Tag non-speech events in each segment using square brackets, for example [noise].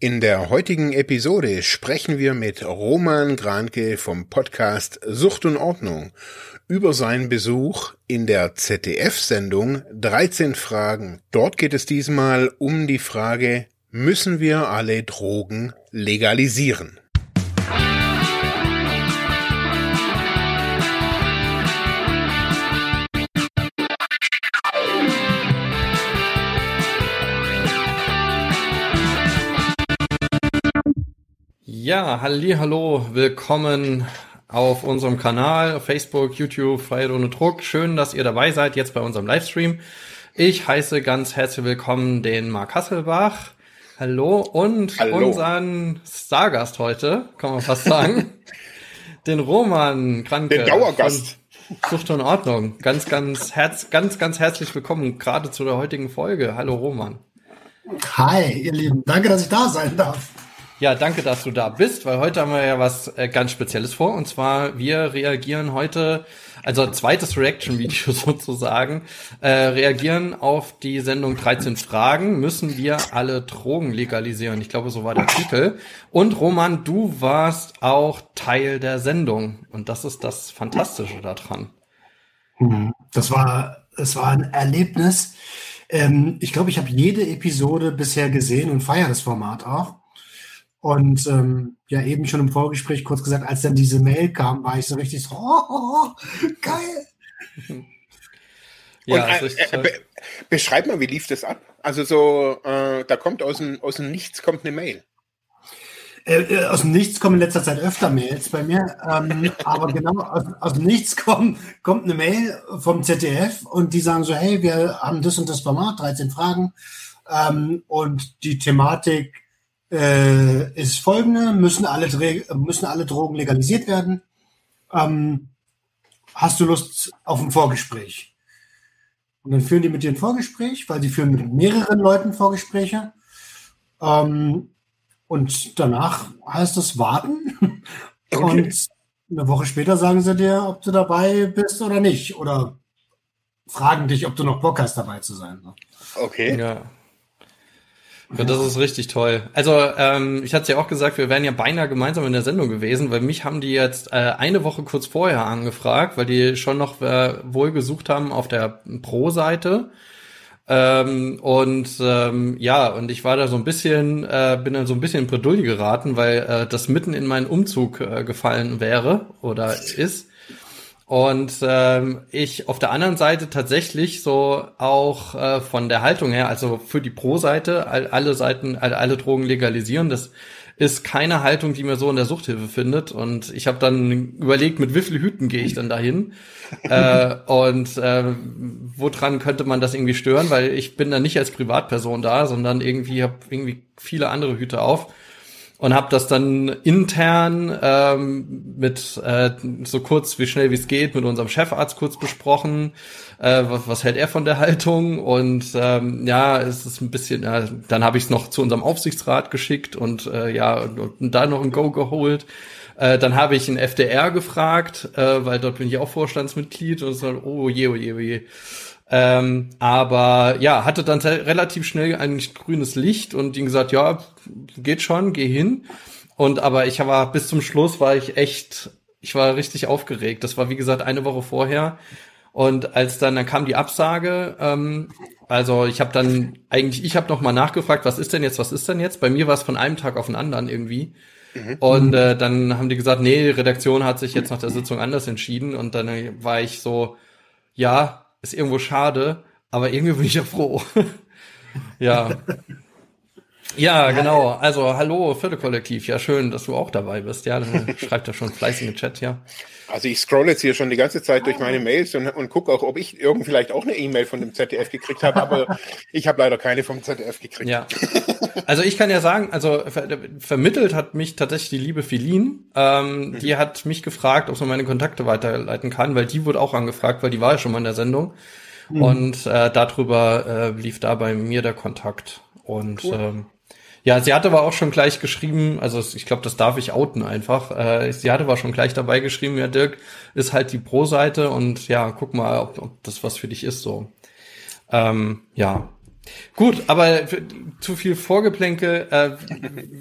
In der heutigen Episode sprechen wir mit Roman Granke vom Podcast Sucht und Ordnung über seinen Besuch in der ZDF-Sendung 13 Fragen. Dort geht es diesmal um die Frage, müssen wir alle Drogen legalisieren? Ja, halli, hallo, willkommen auf unserem Kanal, Facebook, YouTube, Freiheit ohne Druck. Schön, dass ihr dabei seid, jetzt bei unserem Livestream. Ich heiße ganz herzlich willkommen den Mark Hasselbach. Hallo und hallo. unseren Stargast heute, kann man fast sagen. [laughs] den Roman Kranke. Den Dauergast. Sucht und Ordnung. Ganz, ganz herz, ganz, ganz herzlich willkommen, gerade zu der heutigen Folge. Hallo Roman. Hi, ihr Lieben. Danke, dass ich da sein darf. Ja, danke, dass du da bist, weil heute haben wir ja was äh, ganz Spezielles vor. Und zwar, wir reagieren heute, also zweites Reaction-Video [laughs] sozusagen, äh, reagieren auf die Sendung 13 Fragen. Müssen wir alle Drogen legalisieren? Ich glaube, so war der Titel. Und Roman, du warst auch Teil der Sendung. Und das ist das Fantastische daran. Mhm. Das war, es war ein Erlebnis. Ähm, ich glaube, ich habe jede Episode bisher gesehen und feiere das Format auch. Und ähm, ja, eben schon im Vorgespräch kurz gesagt, als dann diese Mail kam, war ich so richtig so, oh, oh, oh geil. ja, Und, äh, äh, be beschreib mal, wie lief das ab? Also so, äh, da kommt aus dem, aus dem Nichts kommt eine Mail. Äh, äh aus dem Nichts kommen in letzter Zeit öfter Mails bei mir, ähm, [laughs] aber genau aus, aus, dem Nichts kommt, kommt eine Mail vom ZDF und die sagen so, hey, wir haben das und das Format, 13 Fragen ähm, und die Thematik äh, ist folgende, müssen alle, müssen alle Drogen legalisiert werden. Ähm, hast du Lust auf ein Vorgespräch? Und dann führen die mit dir ein Vorgespräch, weil sie führen mit mehreren Leuten Vorgespräche. Ähm, und danach heißt es warten. [laughs] Okay. Und eine Woche später sagen sie dir, ob du dabei bist oder nicht. Oder fragen dich, ob du noch Bock hast, dabei zu sein. Okay. Ja. Ja, das ist richtig toll. Also ähm, ich hatte ja auch gesagt, wir wären ja beinahe gemeinsam in der Sendung gewesen, weil mich haben die jetzt äh, eine Woche kurz vorher angefragt, weil die schon noch äh, wohl gesucht haben auf der Pro-Seite. Ähm, und ähm, ja, und ich war da so ein bisschen, äh, bin dann so ein bisschen in Bredouille geraten, weil äh, das mitten in meinen Umzug äh, gefallen wäre oder ist. Und ähm, ich auf der anderen Seite tatsächlich so auch äh, von der Haltung her, also für die Pro-Seite, all, alle Seiten, all, alle Drogen legalisieren, das ist keine Haltung, die mir so in der Suchthilfe findet. Und ich habe dann überlegt, mit wie viel Hüten gehe ich dann dahin? [laughs] Äh, und äh, woran könnte man das irgendwie stören, weil ich bin dann nicht als Privatperson da, sondern irgendwie habe irgendwie viele andere Hüte auf und habe das dann intern ähm, mit äh, so kurz wie schnell wie es geht mit unserem Chefarzt kurz besprochen. Äh, was, was hält er von der Haltung? Und ähm, ja, es ist ein bisschen. Äh, dann habe ich es noch zu unserem Aufsichtsrat geschickt und äh, ja und, und da noch ein Go geholt. Äh, dann habe ich einen FDR gefragt, äh, weil dort bin ich auch Vorstandsmitglied und so, oh je, oh je, oh je. Ähm, aber ja, hatte dann relativ schnell ein grünes Licht und ihm gesagt, ja, geht schon, geh hin. Und aber ich war bis zum Schluss war ich echt, ich war richtig aufgeregt. Das war wie gesagt eine Woche vorher. Und als dann dann kam die Absage, ähm, also ich habe dann eigentlich, ich habe noch mal nachgefragt, was ist denn jetzt, was ist denn jetzt? Bei mir war es von einem Tag auf den anderen irgendwie. Mhm. Und äh, dann haben die gesagt, nee, die Redaktion hat sich jetzt nach der Sitzung anders entschieden. Und dann war ich so, ja, ist irgendwo schade, aber irgendwie bin ich ja froh. [laughs] ja. Ja, genau. Also, hallo, Viertelkollektiv. Ja, schön, dass du auch dabei bist. Ja, dann schreibt er schon fleißig im Chat, ja. Also ich scroll jetzt hier schon die ganze Zeit durch meine Mails und, und gucke auch, ob ich irgend vielleicht auch eine E-Mail von dem ZDF gekriegt habe, aber [laughs] ich habe leider keine vom ZDF gekriegt. Ja. Also ich kann ja sagen, also ver vermittelt hat mich tatsächlich die liebe Filin. Ähm, mhm. Die hat mich gefragt, ob sie meine Kontakte weiterleiten kann, weil die wurde auch angefragt, weil die war ja schon mal in der Sendung. Mhm. Und äh, darüber äh, lief da bei mir der Kontakt. Und cool. ähm, ja, sie hatte aber auch schon gleich geschrieben, also ich glaube, das darf ich outen einfach. Äh, sie hatte aber schon gleich dabei geschrieben, ja, Dirk ist halt die Pro-Seite und ja, guck mal, ob, ob das was für dich ist so. Ähm, ja. Gut, aber zu viel Vorgeplänkel. Äh,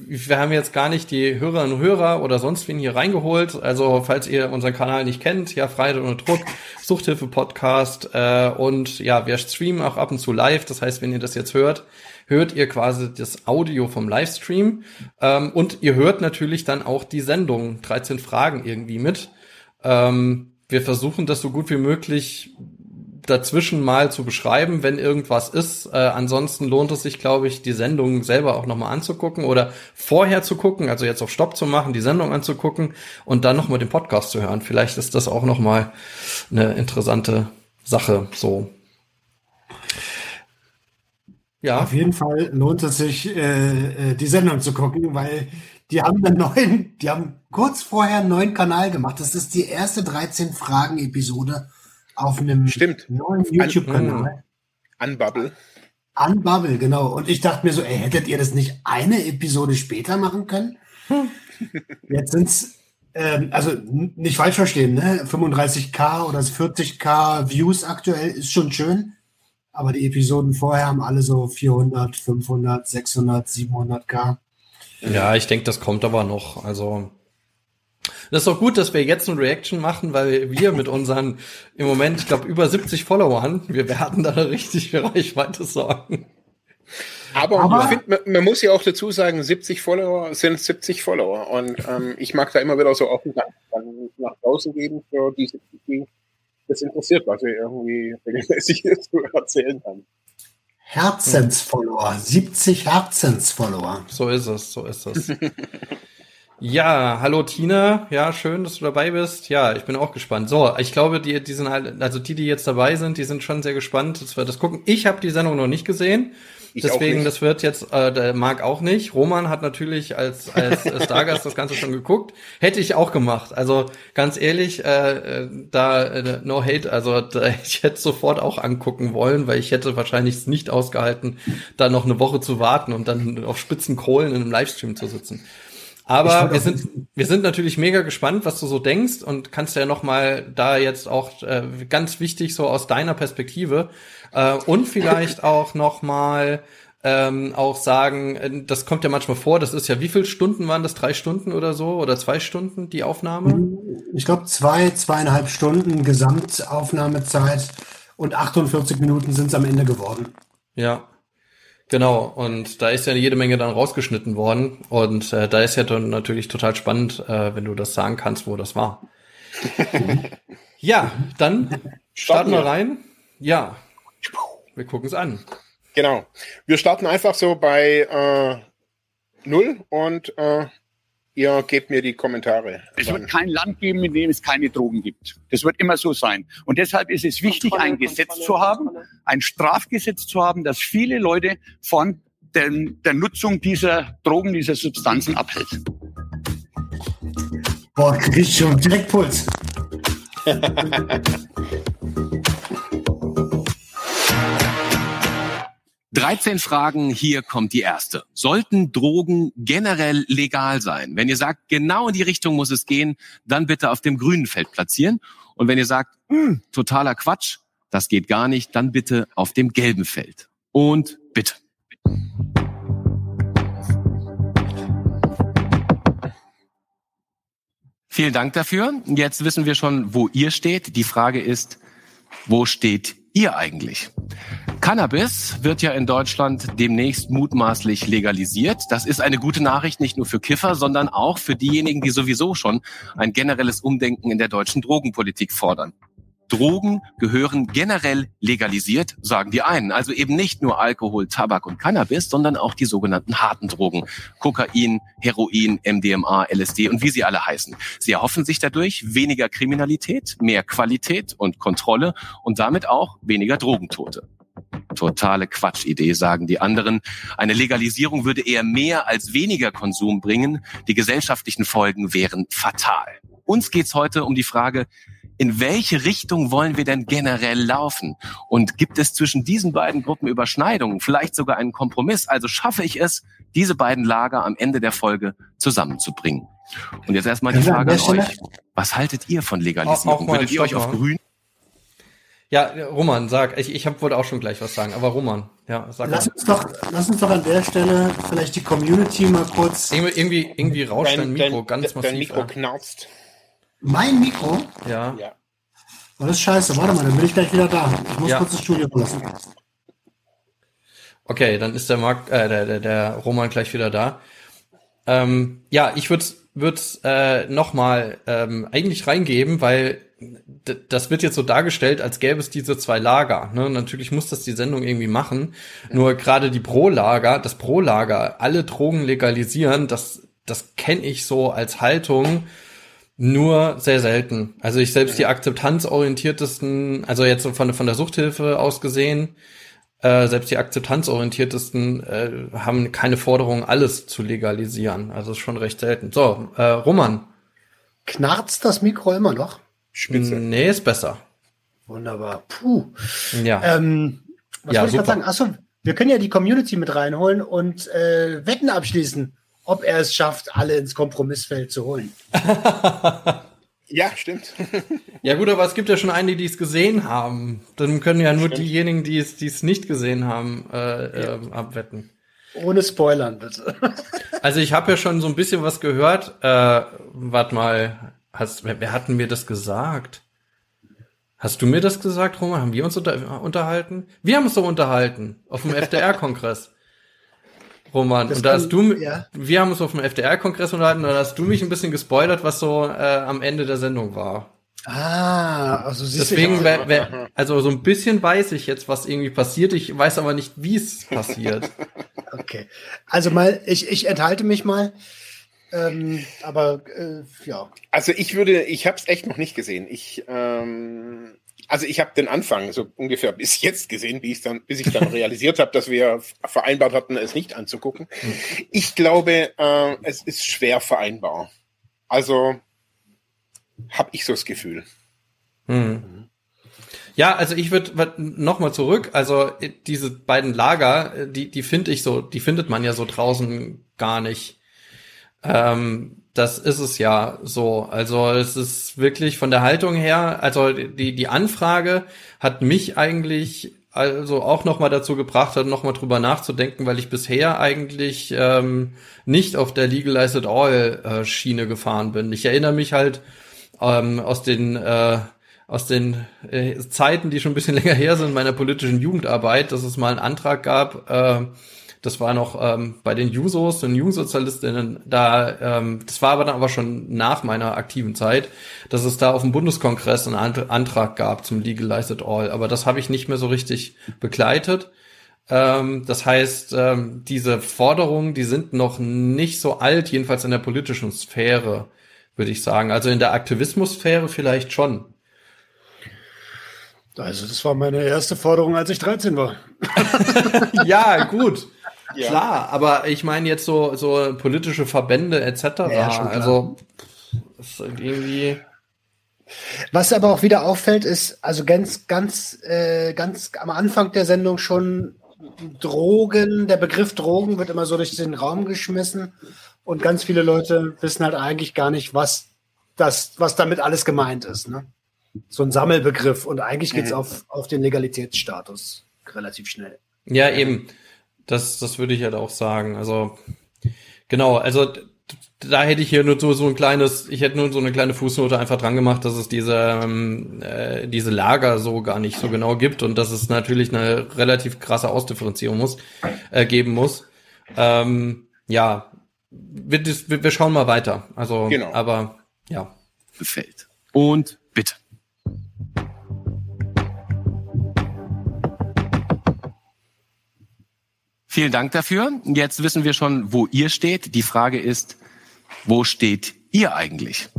wir haben jetzt gar nicht die Hörerinnen und Hörer oder sonst wen hier reingeholt. Also falls ihr unseren Kanal nicht kennt, ja, Freitag und Druck, Suchthilfe-Podcast äh, und ja, wir streamen auch ab und zu live. Das heißt, wenn ihr das jetzt hört, hört ihr quasi das Audio vom Livestream ähm, und ihr hört natürlich dann auch die Sendung 13 Fragen irgendwie mit. Ähm, wir versuchen das so gut wie möglich dazwischen mal zu beschreiben, wenn irgendwas ist. Äh, ansonsten lohnt es sich, glaube ich, die Sendung selber auch nochmal anzugucken oder vorher zu gucken, also jetzt auf Stopp zu machen, die Sendung anzugucken und dann nochmal den Podcast zu hören. Vielleicht ist das auch nochmal eine interessante Sache, so. Ja. Auf jeden Fall lohnt es sich, äh, äh die Sendung zu gucken, weil die haben einen neuen, die haben kurz vorher einen neuen Kanal gemacht. Das ist die erste 13 Fragen Episode auf einem Stimmt. neuen YouTube-Kanal. Unbubble. Unbubble, genau. Und ich dachte mir so, ey, hättet ihr das nicht eine Episode später machen können? [laughs] Jetzt sind's ähm, also nicht falsch verstehen, ne? 35k oder 40k Views aktuell ist schon schön, aber die Episoden vorher haben alle so 400, 500, 600, 700k. Ja, ich denke, das kommt aber noch. Also das ist doch gut, dass wir jetzt eine Reaction machen, weil wir mit unseren im Moment, ich glaube, über 70 Followern, wir werden da richtig für Reichweite sorgen. Aber, Aber ich find, man, man, muss ja auch dazu sagen, 70 Follower sind 70 Follower. Und ähm, ich mag da immer wieder so offen nach draußen geben für diese, die das interessiert, was wir irgendwie regelmäßig zu erzählen haben. Herzensfollower, 70 Herzensfollower. So ist es, so ist es. [laughs] Ja, hallo Tina. Ja, schön, dass du dabei bist. Ja, ich bin auch gespannt. So, ich glaube, die, die sind halt, also die, die jetzt dabei sind, die sind schon sehr gespannt, dass wir das gucken. Ich habe die Sendung noch nicht gesehen. Ich Deswegen, das wird jetzt, äh, der Marc auch nicht. Roman hat natürlich als, als [laughs] Stargast das Ganze schon geguckt. Hätte ich auch gemacht. Also ganz ehrlich, äh, äh da äh, no hate, also [laughs] da, ich hätte sofort auch angucken wollen, weil ich hätte wahrscheinlich nicht ausgehalten, da noch eine Woche zu warten und dann auf spitzen Kohlen in einem Livestream zu sitzen. Aber wir sind, wir sind natürlich mega gespannt, was du so denkst und kannst ja noch mal da jetzt auch äh, ganz wichtig so aus deiner Perspektive äh, und vielleicht [laughs] auch noch mal ähm, auch sagen, äh, das kommt ja manchmal vor, das ist ja, wie viele Stunden waren das? Drei Stunden oder so oder zwei Stunden die Aufnahme? Ich glaube zwei, zweieinhalb Stunden Gesamtaufnahmezeit und 48 Minuten sind es am Ende geworden. Ja, Genau, und da ist ja jede Menge dann rausgeschnitten worden. Und äh, da ist ja dann natürlich total spannend, äh, wenn du das sagen kannst, wo das war. [laughs] ja, dann starten wir rein. Ja, wir gucken es an. Genau. Wir starten einfach so bei äh, null und äh, Ihr gebt mir die Kommentare. Es wird kein Land geben, in dem es keine Drogen gibt. Das wird immer so sein. Und deshalb ist es wichtig, Kontrolle, ein Gesetz Kontrolle, zu haben, Kontrolle. ein Strafgesetz zu haben, das viele Leute von der, der Nutzung dieser Drogen, dieser Substanzen abhält. Boah, krieg ich schon Jackpuls. [laughs] 13 Fragen, hier kommt die erste. Sollten Drogen generell legal sein? Wenn ihr sagt, genau in die Richtung muss es gehen, dann bitte auf dem grünen Feld platzieren. Und wenn ihr sagt, hm, totaler Quatsch, das geht gar nicht, dann bitte auf dem gelben Feld. Und bitte. Vielen Dank dafür. Jetzt wissen wir schon, wo ihr steht. Die Frage ist, wo steht ihr eigentlich? Cannabis wird ja in Deutschland demnächst mutmaßlich legalisiert. Das ist eine gute Nachricht nicht nur für Kiffer, sondern auch für diejenigen, die sowieso schon ein generelles Umdenken in der deutschen Drogenpolitik fordern. Drogen gehören generell legalisiert, sagen die einen. Also eben nicht nur Alkohol, Tabak und Cannabis, sondern auch die sogenannten harten Drogen. Kokain, Heroin, MDMA, LSD und wie sie alle heißen. Sie erhoffen sich dadurch weniger Kriminalität, mehr Qualität und Kontrolle und damit auch weniger Drogentote. Totale Quatschidee, sagen die anderen. Eine Legalisierung würde eher mehr als weniger Konsum bringen. Die gesellschaftlichen Folgen wären fatal. Uns geht's heute um die Frage, in welche Richtung wollen wir denn generell laufen? Und gibt es zwischen diesen beiden Gruppen Überschneidungen, vielleicht sogar einen Kompromiss? Also schaffe ich es, diese beiden Lager am Ende der Folge zusammenzubringen? Und jetzt erstmal die Frage an euch. Was haltet ihr von Legalisierung? Würdet ihr euch auf grün Ja, Roman, sag. Ich, ich hab, wollte auch schon gleich was sagen, aber Roman, ja, sag Lass mal. uns, doch, lass uns doch an der Stelle vielleicht die Community mal kurz. Irgendwie, irgendwie, irgendwie rauscht dein Mikro ganz dein massiv. Mikro ja. knarzt. Mein Mikro? ja. Ja. Oh, das ist scheiße. Warte mal, dann bin ich gleich wieder da. Ich muss Ja. kurz das Studio verlassen. Okay, dann ist der Marc, äh, der, der, der Roman gleich wieder da. Ähm, ja, ich würde würd, äh, nochmal ähm, eigentlich reingeben, weil das wird jetzt so dargestellt, als gäbe es diese zwei Lager. Ne? Natürlich muss das die Sendung irgendwie machen. Nur gerade die Pro-Lager, das Pro-Lager, alle Drogen legalisieren, das, das kenne ich so als Haltung nur sehr selten. Also ich selbst die akzeptanzorientiertesten, also jetzt so von, von der Suchthilfe aus gesehen, äh, selbst die akzeptanzorientiertesten äh, haben keine Forderung, alles zu legalisieren. Also ist schon recht selten. So, äh, Roman. Knarzt das Mikro immer noch? Spitze. Nee, ist besser. Wunderbar. Puh. Ja. Ähm, was Ja, wollte ich gerade sagen? Achso, wir können ja die Community mit reinholen und äh, Wetten abschließen, ob er es schafft, alle ins Kompromissfeld zu holen. [laughs] Ja, stimmt. [laughs] Ja gut, aber es gibt ja schon einige, die es gesehen haben. Dann können ja nur Stimmt. diejenigen, die es, die es nicht gesehen haben, äh, äh, abwetten. Ohne Spoilern, bitte. Also ich habe ja schon so ein bisschen was gehört. Äh, warte mal, hast, wer, wer hat denn mir das gesagt? Hast du mir das gesagt, Roman? Haben wir uns unter, unterhalten? Wir haben uns doch unterhalten auf dem [laughs] FDR-Kongress. Roman, Das und da hast du, ja. wir haben uns auf dem FDR-Kongress unterhalten, und da hast du mich ein bisschen gespoilert, was so äh, am Ende der Sendung war. Ah, also siehst Deswegen, du. wär, wär, also so ein bisschen weiß ich jetzt, was irgendwie passiert. Ich weiß aber nicht, wie es passiert. [laughs] Okay. Also mal, ich, ich enthalte mich mal. Ähm, aber äh, ja. Also ich würde, ich habe es echt noch nicht gesehen. Ich, ähm, also ich habe den Anfang so ungefähr bis jetzt gesehen, bis ich dann, bis ich dann [laughs] realisiert habe, dass wir vereinbart hatten, es nicht anzugucken. Ich glaube, äh, es ist schwer vereinbar. Also habe ich so das Gefühl. Hm. Ja, also ich würde noch mal zurück. Also äh, diese beiden Lager, äh, die die finde ich so, die findet man ja so draußen gar nicht. Ähm, das ist es ja so. Also es ist wirklich von der Haltung her. Also die die Anfrage hat mich eigentlich also auch noch mal dazu gebracht hat, noch mal drüber nachzudenken, weil ich bisher eigentlich ähm, nicht auf der Legalized All äh, Schiene gefahren bin. Ich erinnere mich halt ähm, aus den äh, aus den äh, Zeiten, die schon ein bisschen [laughs] länger her sind, meiner politischen Jugendarbeit, dass es mal einen Antrag gab, äh, das war noch ähm, bei den Jusos und Jungsozialistinnen, da, ähm, das war aber dann aber schon nach meiner aktiven Zeit, dass es da auf dem Bundeskongress einen Ant Antrag gab zum Legalized All, aber das habe ich nicht mehr so richtig begleitet. Ähm, das heißt, ähm, diese Forderungen, die sind noch nicht so alt, jedenfalls in der politischen Sphäre, würde ich sagen. Also in der Aktivismussphäre vielleicht schon. Also das war meine erste Forderung, als ich 13 war. [laughs] ja, gut. Ja. Klar, aber ich meine jetzt so, so politische Verbände etc. Ja, also ist irgendwie. Was aber auch wieder auffällt, ist, also ganz, ganz, äh, ganz am Anfang der Sendung schon Drogen, der Begriff Drogen wird immer so durch den Raum geschmissen und ganz viele Leute wissen halt eigentlich gar nicht, was das, was damit alles gemeint ist. Ne? So ein Sammelbegriff und eigentlich geht's Mhm. auf, auf den Legalitätsstatus relativ schnell. Ja, eben. Das, das würde ich halt auch sagen. Also, genau, also da hätte ich hier nur so, so ein kleines, ich hätte nur so eine kleine Fußnote einfach dran gemacht, dass es diese, ähm, äh, diese Lager so gar nicht so genau gibt und dass es natürlich eine relativ krasse Ausdifferenzierung muss, äh, geben muss. Ähm, ja, wir, wir schauen mal weiter. Also, Genau. aber ja. gefällt. Und bitte. Vielen Dank dafür. Jetzt wissen wir schon, wo ihr steht. Die Frage ist, wo steht ihr eigentlich?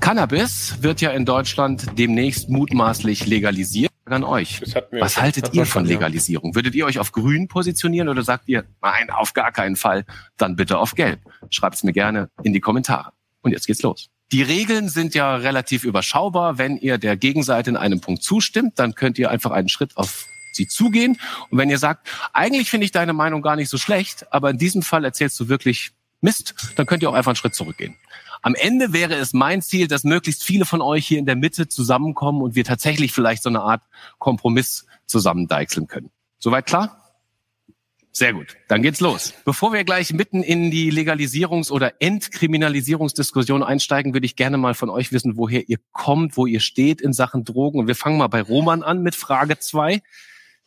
Cannabis wird ja in Deutschland demnächst mutmaßlich legalisiert. An euch. Was haltet ihr von. Legalisierung? Würdet ihr euch auf grün positionieren oder sagt ihr, nein, auf gar keinen Fall, dann bitte auf gelb? Schreibt's mir gerne in die Kommentare. Und jetzt geht's los. Die Regeln sind ja relativ überschaubar. Wenn ihr der Gegenseite in einem Punkt zustimmt, dann könnt ihr einfach einen Schritt auf sie zugehen. Und wenn ihr sagt, eigentlich finde ich deine Meinung gar nicht so schlecht, aber in diesem Fall erzählst du wirklich Mist, dann könnt ihr auch einfach einen Schritt zurückgehen. Am Ende wäre es mein Ziel, dass möglichst viele von euch hier in der Mitte zusammenkommen und wir tatsächlich vielleicht so eine Art Kompromiss zusammendeichseln können. Soweit klar? Sehr gut, dann geht's los. Bevor wir gleich mitten in die Legalisierungs- oder Entkriminalisierungsdiskussion einsteigen, würde ich gerne mal von euch wissen, woher ihr kommt, wo ihr steht in Sachen Drogen. Und wir fangen mal bei Roman an mit Frage zwei.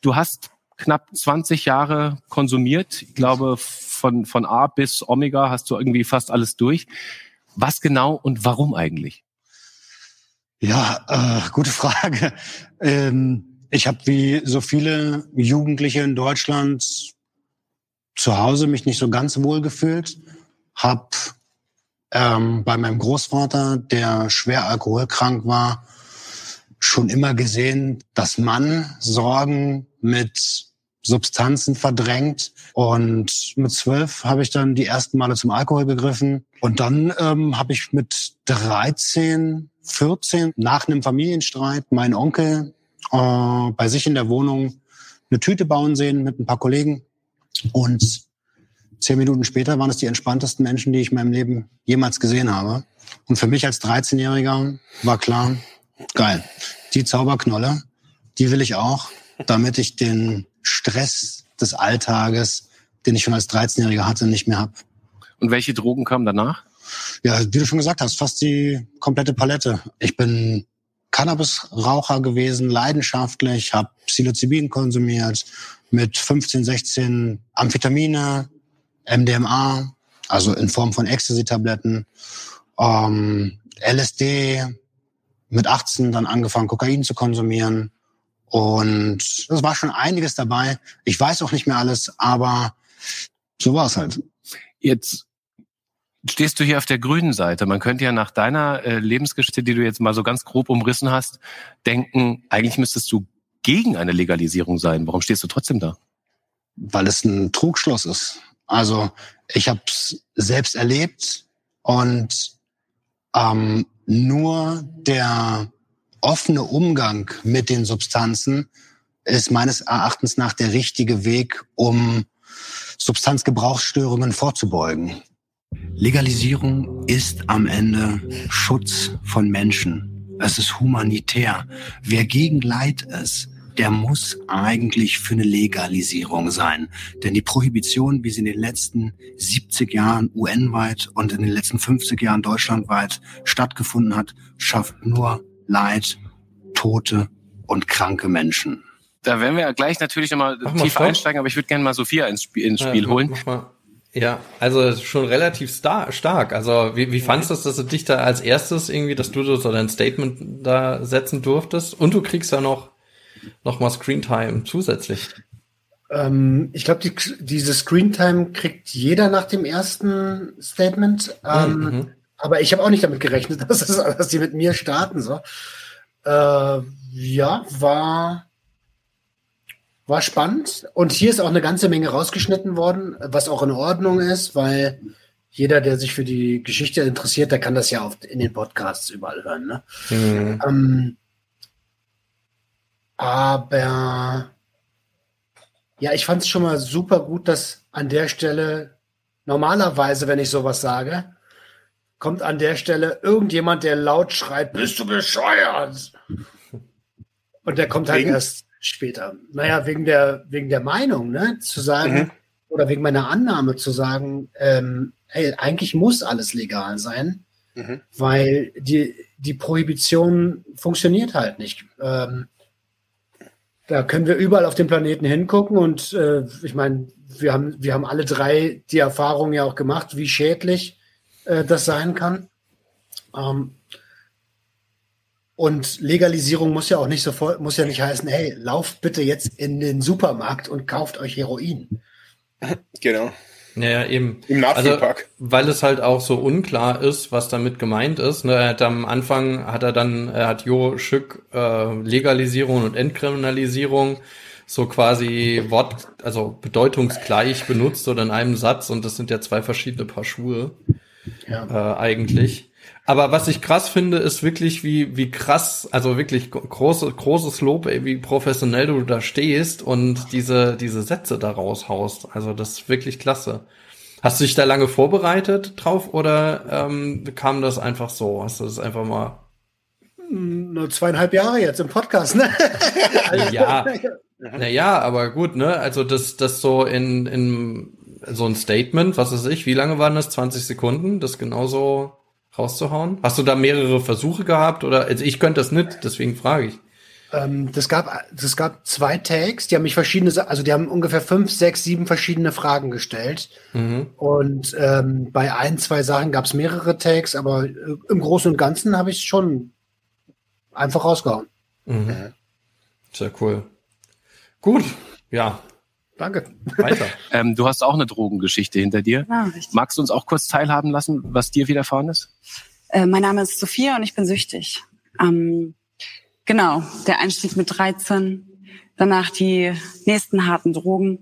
Du hast knapp 20 Jahre konsumiert. Ich glaube, von, von A bis Omega hast du irgendwie fast alles durch. Was genau und warum eigentlich? Ja, äh, gute Frage. Ähm, ich habe wie so viele Jugendliche in Deutschland zu Hause mich nicht so ganz wohl gefühlt, habe ähm, bei meinem Großvater, der schwer alkoholkrank war, schon immer gesehen, dass man Sorgen mit Substanzen verdrängt. Und mit zwölf habe ich dann die ersten Male zum Alkohol gegriffen. Und dann ähm, habe ich mit 13, 14 nach einem Familienstreit meinen Onkel äh, bei sich in der Wohnung eine Tüte bauen sehen mit ein paar Kollegen. Und zehn Minuten später waren es die entspanntesten Menschen, die ich in meinem Leben jemals gesehen habe. Und für mich als 13-Jähriger war klar, geil, die Zauberknolle, die will ich auch, damit ich den Stress des Alltages, den ich schon als 13-Jähriger hatte, nicht mehr habe. Und welche Drogen kamen danach? Ja, wie du schon gesagt hast, fast die komplette Palette. Ich bin Cannabisraucher gewesen, leidenschaftlich, habe Psilocybin konsumiert, mit 15, 16 Amphetamine, MDMA, also in Form von Ecstasy-Tabletten, ähm, LSD, mit 18 dann angefangen, Kokain zu konsumieren, und es war schon einiges dabei. Ich weiß auch nicht mehr alles, aber so war es halt. Jetzt stehst du hier auf der grünen Seite. Man könnte ja nach deiner äh, Lebensgeschichte, die du jetzt mal so ganz grob umrissen hast, denken, eigentlich müsstest du gegen eine Legalisierung sein. Warum stehst du trotzdem da? Weil es ein Trugschluss ist. Also ich habe es selbst erlebt und ähm, nur der offene Umgang mit den Substanzen ist meines Erachtens nach der richtige Weg, um Substanzgebrauchsstörungen vorzubeugen. Legalisierung ist am Ende Schutz von Menschen. Es ist humanitär. Wer gegen Leid ist, der muss eigentlich für eine Legalisierung sein. Denn die Prohibition, wie sie in den letzten 70 Jahren UN-weit und in den letzten 50 Jahren deutschlandweit stattgefunden hat, schafft nur Leid, Tote und kranke Menschen. Da werden wir gleich natürlich nochmal tiefer einsteigen, aber ich würde gerne mal Sophia ins Spiel, ins Spiel ja, holen. Ja, also schon relativ star stark. Also wie, wie fandest du das, dass du dich da als erstes irgendwie, dass du so dein Statement da setzen durftest und du kriegst ja noch, noch mal Screentime zusätzlich. Ähm, ich glaube, die, diese Screentime kriegt jeder nach dem ersten Statement. Ähm, mhm. Aber ich habe auch nicht damit gerechnet, [laughs] dass, es, dass die mit mir starten. So. Äh, ja, war, war spannend. Und hier ist auch eine ganze Menge rausgeschnitten worden, was auch in Ordnung ist, weil jeder, der sich für die Geschichte interessiert, der kann das ja oft in den Podcasts überall hören. Ne? Mhm. Ähm, aber ja, ich fand es schon mal super gut, dass an der Stelle normalerweise, wenn ich sowas sage, kommt an der Stelle irgendjemand, der laut schreit, bist du bescheuert? Und der kommt halt wegen? erst später. Naja, wegen der, wegen der Meinung, ne? Zu sagen, mhm. oder wegen meiner Annahme zu sagen, ähm, hey, eigentlich muss alles legal sein, mhm. weil die, die Prohibition funktioniert halt nicht. Ähm, da können wir überall auf dem Planeten hingucken und äh, ich meine, wir haben, wir haben alle drei die Erfahrung ja auch gemacht, wie schädlich äh, das sein kann. Ähm, und Legalisierung muss ja auch nicht sofort, muss ja nicht heißen, hey, lauft bitte jetzt in den Supermarkt und kauft euch Heroin. Genau. Naja, eben. Im. Also, weil es halt auch so unklar ist, was damit gemeint ist. Ne, er hat am Anfang hat er dann, er hat Jo Schück äh, Legalisierung und Entkriminalisierung so quasi Wort, also bedeutungsgleich benutzt oder in einem Satz und das sind ja zwei verschiedene Paar Schuhe ja. äh, eigentlich. Aber was ich krass finde, ist wirklich, wie, wie krass, also wirklich große, großes Lob, wie professionell du da stehst und diese, diese Sätze da raushaust. Also das ist wirklich klasse. Hast du dich da lange vorbereitet drauf oder ähm, kam das einfach so? Hast du das einfach mal? Hm, nur zweieinhalb Jahre jetzt im Podcast, ne? [laughs] ja. [laughs] Naja, aber gut, ne? Also das, das so in, in so ein Statement, was weiß ich, wie lange waren das? 20 Sekunden, das genauso rauszuhauen? Hast du da mehrere Versuche gehabt oder also ich könnte das nicht, deswegen frage ich. Ähm, das gab, das gab zwei Tags, die haben mich verschiedene, also die haben ungefähr fünf, sechs, sieben verschiedene Fragen gestellt. Mhm. Und ähm, bei ein, zwei Sachen gab es mehrere Tags, aber äh, im Großen und Ganzen habe ich es schon einfach rausgehauen. Mhm. Sehr cool. Gut, ja. Danke. Weiter. [laughs] ähm, du hast auch eine Drogengeschichte hinter dir. Ja, richtig. Magst du uns auch kurz teilhaben lassen, was dir widerfahren ist? Äh, mein Name ist Sophia und ich bin süchtig. Ähm, Genau, der Einstieg mit 13, danach die nächsten harten Drogen.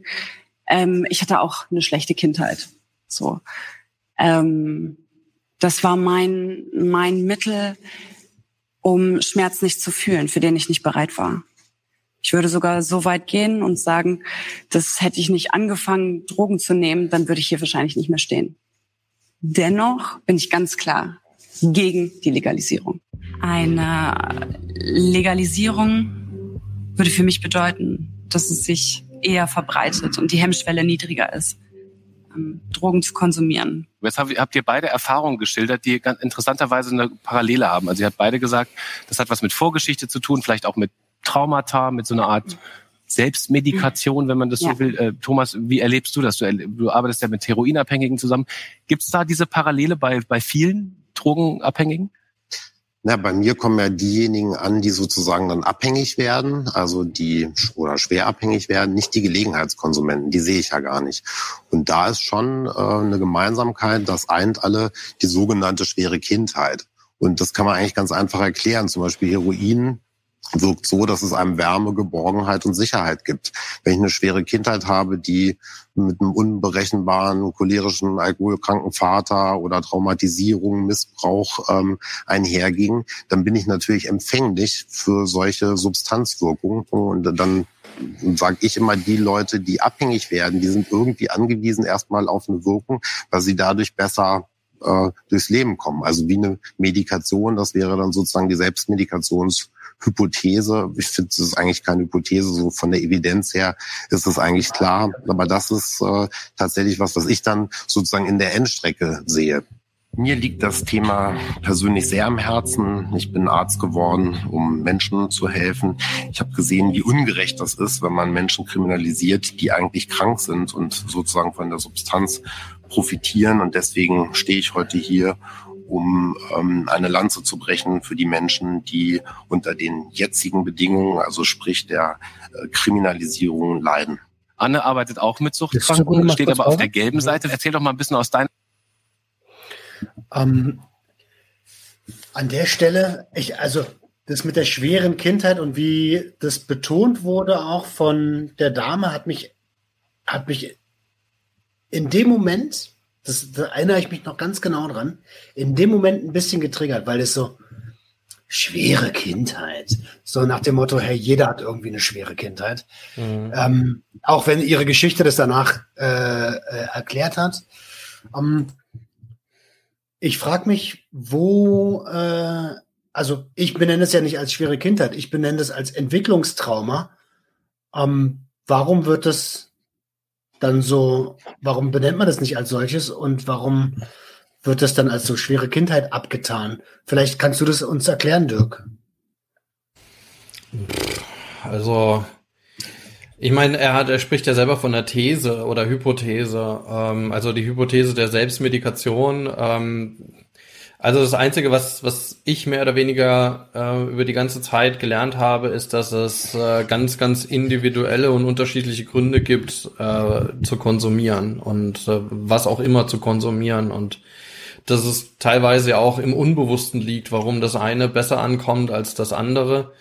Ähm, ich hatte auch eine schlechte Kindheit. So, ähm, das war mein mein Mittel, um Schmerz nicht zu fühlen, für den ich nicht bereit war. Ich würde sogar so weit gehen und sagen, das hätte ich nicht angefangen, Drogen zu nehmen, dann würde ich hier wahrscheinlich nicht mehr stehen. Dennoch bin ich ganz klar gegen die Legalisierung. Eine Legalisierung würde für mich bedeuten, dass es sich eher verbreitet und die Hemmschwelle niedriger ist, ähm, Drogen zu konsumieren. Jetzt habt ihr beide Erfahrungen geschildert, die interessanterweise eine Parallele haben. Also ihr habt beide gesagt, das hat was mit Vorgeschichte zu tun, vielleicht auch mit Traumata, mit so einer Art Selbstmedikation, wenn man das ja. so will. Äh, Thomas, wie erlebst du das? Du, du arbeitest ja mit Heroinabhängigen zusammen. Gibt es da diese Parallele bei, bei vielen Drogenabhängigen? Na, bei mir kommen ja diejenigen an, die sozusagen dann abhängig werden, also die oder schwer abhängig werden, nicht die Gelegenheitskonsumenten, die sehe ich ja gar nicht. Und da ist schon äh, eine Gemeinsamkeit, das eint alle die sogenannte schwere Kindheit. Und das kann man eigentlich ganz einfach erklären. Zum Beispiel Heroin wirkt so, dass es einem Wärme, Geborgenheit und Sicherheit gibt. Wenn ich eine schwere Kindheit habe, die mit einem unberechenbaren, cholerischen, alkoholkranken Vater oder Traumatisierung, Missbrauch ähm, einherging, dann bin ich natürlich empfänglich für solche Substanzwirkungen. Und dann sage ich immer, die Leute, die abhängig werden, die sind irgendwie angewiesen erstmal auf eine Wirkung, weil sie dadurch besser äh, durchs Leben kommen. Also wie eine Medikation, das wäre dann sozusagen die Selbstmedikations Hypothese. Ich finde, es ist eigentlich keine Hypothese, so von der Evidenz her ist es eigentlich klar. Aber das ist äh, tatsächlich was, was ich dann sozusagen in der Endstrecke sehe. Mir liegt das Thema persönlich sehr am Herzen. Ich bin Arzt geworden, um Menschen zu helfen. Ich habe gesehen, wie ungerecht das ist, wenn man Menschen kriminalisiert, die eigentlich krank sind und sozusagen von der Substanz profitieren. Und deswegen stehe ich heute hier um ähm, eine Lanze zu brechen für die Menschen, die unter den jetzigen Bedingungen, also sprich der äh, Kriminalisierung, leiden. Anne arbeitet auch mit Suchtkranken, steht aber auf der gelben Seite. Erzähl doch mal ein bisschen aus deinem. Ähm, an der Stelle, ich, also das mit der schweren Kindheit und wie das betont wurde auch von der Dame, hat mich, hat mich in dem Moment das, da erinnere ich mich noch ganz genau dran, in dem Moment ein bisschen getriggert, weil es so schwere Kindheit, so nach dem Motto, hey, jeder hat irgendwie eine schwere Kindheit. Mhm. Ähm, auch wenn ihre Geschichte das danach äh, äh, erklärt hat. Ähm, ich frage mich, wo, äh, also ich benenne es ja nicht als schwere Kindheit, ich benenne es als Entwicklungstrauma. Ähm, warum wird das dann so, warum benennt man das nicht als solches und warum wird das dann als so schwere Kindheit abgetan? Vielleicht kannst du das uns erklären, Dirk. Also, ich meine, er hat, er spricht ja selber von der These oder Hypothese. Ähm, also die Hypothese der Selbstmedikation. Ähm, also das Einzige, was, was ich mehr oder weniger äh, über die ganze Zeit gelernt habe, ist, dass es äh, ganz, ganz individuelle und unterschiedliche Gründe gibt, äh, zu konsumieren und äh, was auch immer zu konsumieren. Und dass es teilweise auch im Unbewussten liegt, warum das eine besser ankommt als das andere.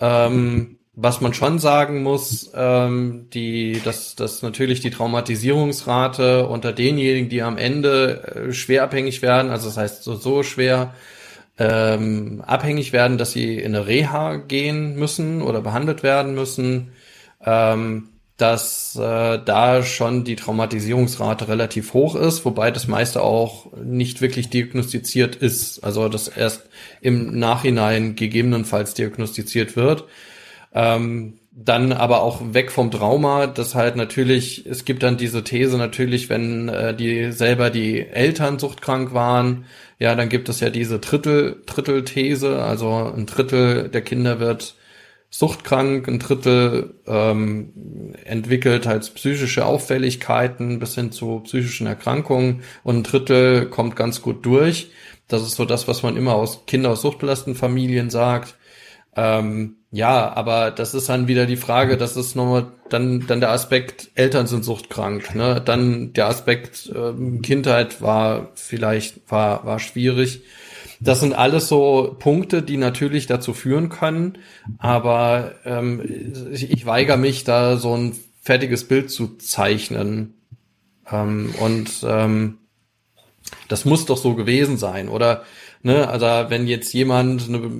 Ähm, was man schon sagen muss, ähm, die, dass, dass natürlich die Traumatisierungsrate unter denjenigen, die am Ende äh, schwer abhängig werden, also das heißt so, so schwer ähm, abhängig werden, dass sie in eine Reha gehen müssen oder behandelt werden müssen, ähm, dass äh, da schon die Traumatisierungsrate relativ hoch ist, wobei das meiste auch nicht wirklich diagnostiziert ist. Also das erst im Nachhinein gegebenenfalls diagnostiziert wird. Ähm, dann aber auch weg vom Trauma, das halt natürlich, es gibt dann diese These natürlich, wenn äh, die selber die Eltern suchtkrank waren, ja, dann gibt es ja diese Drittel, Drittel-These, also ein Drittel der Kinder wird suchtkrank, ein Drittel ähm, entwickelt halt psychische Auffälligkeiten bis hin zu psychischen Erkrankungen und ein Drittel kommt ganz gut durch. Das ist so das, was man immer aus Kinder aus suchtbelasteten Familien sagt. Ähm, ja, aber das ist dann wieder die Frage, das ist nochmal dann, dann der Aspekt, Eltern sind suchtkrank, ne? Dann der Aspekt, ähm, Kindheit war vielleicht, war, war schwierig. Das sind alles so Punkte, die natürlich dazu führen können, aber ähm, ich, ich weigere mich, da so ein fertiges Bild zu zeichnen. Ähm, und ähm, das muss doch so gewesen sein, oder? Ne, also wenn jetzt jemand eine,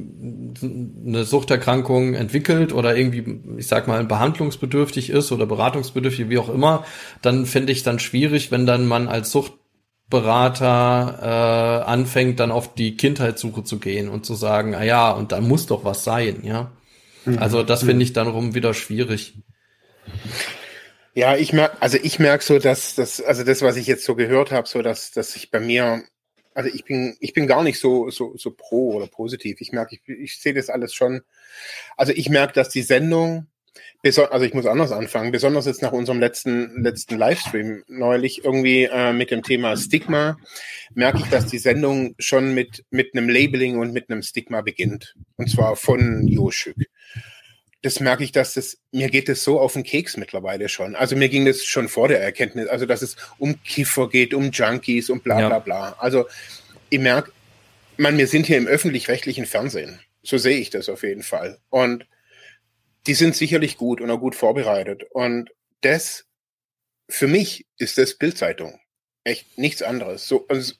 eine Suchterkrankung entwickelt oder irgendwie, ich sag mal, behandlungsbedürftig ist oder beratungsbedürftig, wie auch immer, dann finde ich dann schwierig, wenn dann man als Suchtberater äh, anfängt, dann auf die Kindheitssuche zu gehen und zu sagen, ah ja, und da muss doch was sein, ja. Mhm. Also das finde ich dann rum wieder schwierig. Ja, ich merke, also ich merke so, dass das, also das, was ich jetzt so gehört habe, so dass, dass sich bei mir also ich bin, ich bin gar nicht so, so, so pro oder positiv. Ich merke, ich, ich sehe das alles schon. Also ich merke, dass die Sendung, also ich muss anders anfangen, besonders jetzt nach unserem letzten, letzten Livestream neulich irgendwie äh, mit dem Thema Stigma, merke ich, dass die Sendung schon mit, mit einem Labeling und mit einem Stigma beginnt. Und zwar von Jo das merke ich, dass das, mir geht es so auf den Keks mittlerweile schon. Also mir ging das schon vor der Erkenntnis, also dass es um Kiffer geht, um Junkies und bla bla bla. Also ich merke, man, wir sind hier im öffentlich-rechtlichen Fernsehen. So sehe ich das auf jeden Fall. Und die sind sicherlich gut und auch gut vorbereitet. Und das, für mich ist das Bildzeitung. Echt nichts anderes. So, also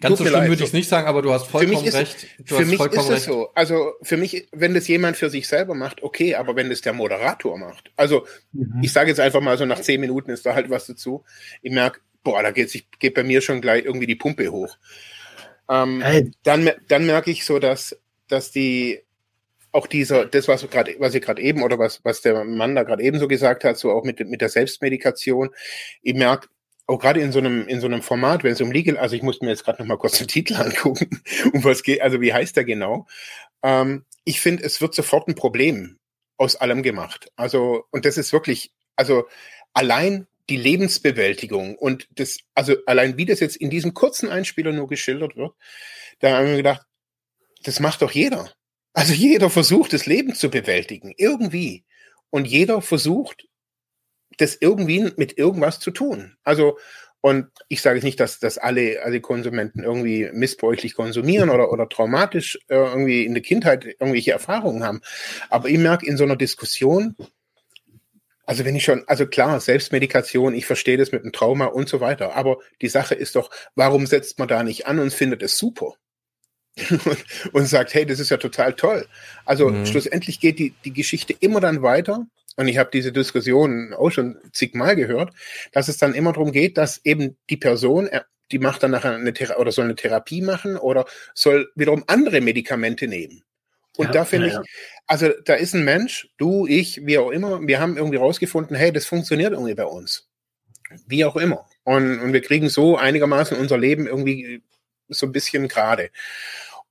Ganz so schlimm würde ich nicht sagen, aber du hast vollkommen ist, recht. Du für mich ist es so. Also für mich, wenn das jemand für sich selber macht, okay, aber wenn das der Moderator macht, also mhm. ich sage jetzt einfach mal so nach zehn Minuten ist da halt was dazu. Ich merke, boah, da geht sich geht bei mir schon gleich irgendwie die Pumpe hoch. Ähm, hey. Dann dann merke ich so, dass dass die auch dieser, das, was gerade, was ich gerade eben oder was, was der Mann da gerade eben so gesagt hat, so auch mit, mit der Selbstmedikation. Ich merke, auch gerade in so einem in so einem Format, wenn es um Legal, also ich musste mir jetzt gerade noch mal kurz den Titel [laughs] angucken, um was geht, also wie heißt der genau? Ähm, ich finde, es wird sofort ein Problem aus allem gemacht. Also und das ist wirklich, also allein die Lebensbewältigung und das, also allein wie das jetzt in diesem kurzen Einspieler nur geschildert wird, da haben wir gedacht, das macht doch jeder. Also jeder versucht, das Leben zu bewältigen, irgendwie. Und jeder versucht, das irgendwie mit irgendwas zu tun. Also, und ich sage nicht, dass, dass alle, alle Konsumenten irgendwie missbräuchlich konsumieren oder, oder traumatisch äh, irgendwie in der Kindheit irgendwelche Erfahrungen haben. Aber ich merke in so einer Diskussion, also wenn ich schon, also klar, Selbstmedikation, ich verstehe das mit dem Trauma und so weiter. Aber die Sache ist doch, warum setzt man da nicht an und findet es super? [laughs] und sagt, hey, das ist ja total toll. Also mhm. schlussendlich geht die, die Geschichte immer dann weiter, und ich habe diese Diskussion auch schon zigmal gehört, dass es dann immer darum geht, dass eben die Person, äh, die macht dann nachher eine Thera oder soll eine Therapie machen oder soll wiederum andere Medikamente nehmen. Und ja, da finde ja, ich, also da ist ein Mensch, du, ich, wie auch immer, wir haben irgendwie rausgefunden, hey, das funktioniert irgendwie bei uns. Wie auch immer. Und, und wir kriegen so einigermaßen unser Leben irgendwie so ein bisschen gerade.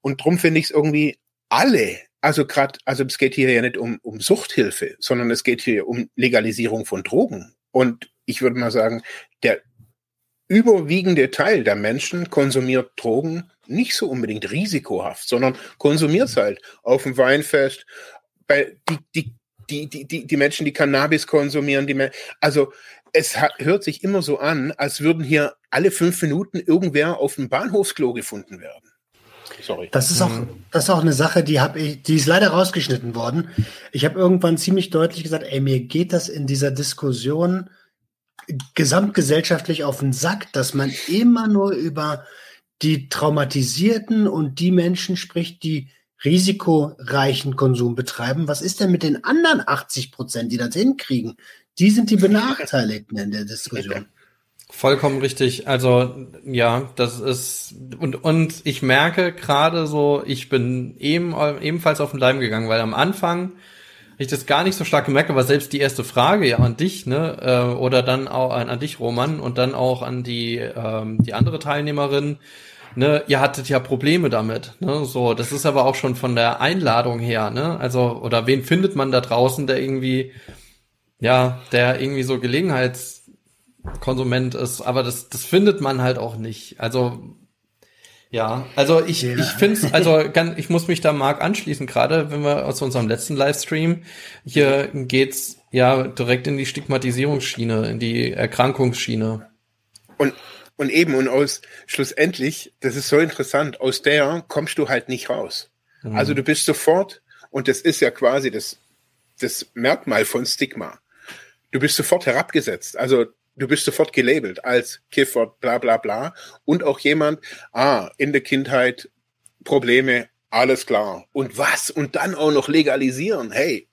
Und drum finde ich es irgendwie alle also gerade, also es geht hier ja nicht um, um Suchthilfe, sondern es geht hier um Legalisierung von Drogen. Und ich würde mal sagen, der überwiegende Teil der Menschen konsumiert Drogen nicht so unbedingt risikohaft, sondern konsumiert es halt auf dem Weinfest, bei die, die, die, die, die, Menschen, die Cannabis konsumieren, die, also es hat, hört sich immer so an, als würden hier alle fünf Minuten irgendwer auf dem Bahnhofsklo gefunden werden. Sorry. Das ist auch, mhm. das ist auch eine Sache, die habe ich, die ist leider rausgeschnitten worden. Ich habe irgendwann ziemlich deutlich gesagt, ey, mir geht das in dieser Diskussion gesamtgesellschaftlich auf den Sack, dass man immer nur über die Traumatisierten und die Menschen spricht, die risikoreichen Konsum betreiben. Was ist denn mit den anderen 80 Prozent, die das hinkriegen, die sind die [laughs] Benachteiligten in der Diskussion. Vollkommen richtig. Also ja, das ist und und ich merke gerade so, ich bin eben ebenfalls auf den Leim gegangen, weil am Anfang ich das gar nicht so stark gemerkt, aber selbst die erste Frage ja an dich, ne, äh, oder dann auch an, an dich, Roman, und dann auch an die ähm, die andere Teilnehmerin, ne, ihr hattet ja Probleme damit, ne, so, das ist aber auch schon von der Einladung her, ne, also oder wen findet man da draußen, der irgendwie, ja, der irgendwie so Gelegenheitskonsument ist, aber das das findet man halt auch nicht, also ja, also ich, ja. ich finde also ganz, ich muss mich da Marc anschließen, gerade wenn wir aus unserem letzten Livestream, hier geht's ja direkt in die Stigmatisierungsschiene, in die Erkrankungsschiene. Und, und eben, und aus schlussendlich, das ist so interessant, aus der kommst du halt nicht raus. Mhm. Also du bist sofort, und das ist ja quasi das, das Merkmal von Stigma. Du bist sofort herabgesetzt. Also du bist sofort gelabelt als Kiffer, bla bla bla. Und auch jemand, ah, in der Kindheit Probleme, alles klar. Und was? Und dann auch noch legalisieren. Hey,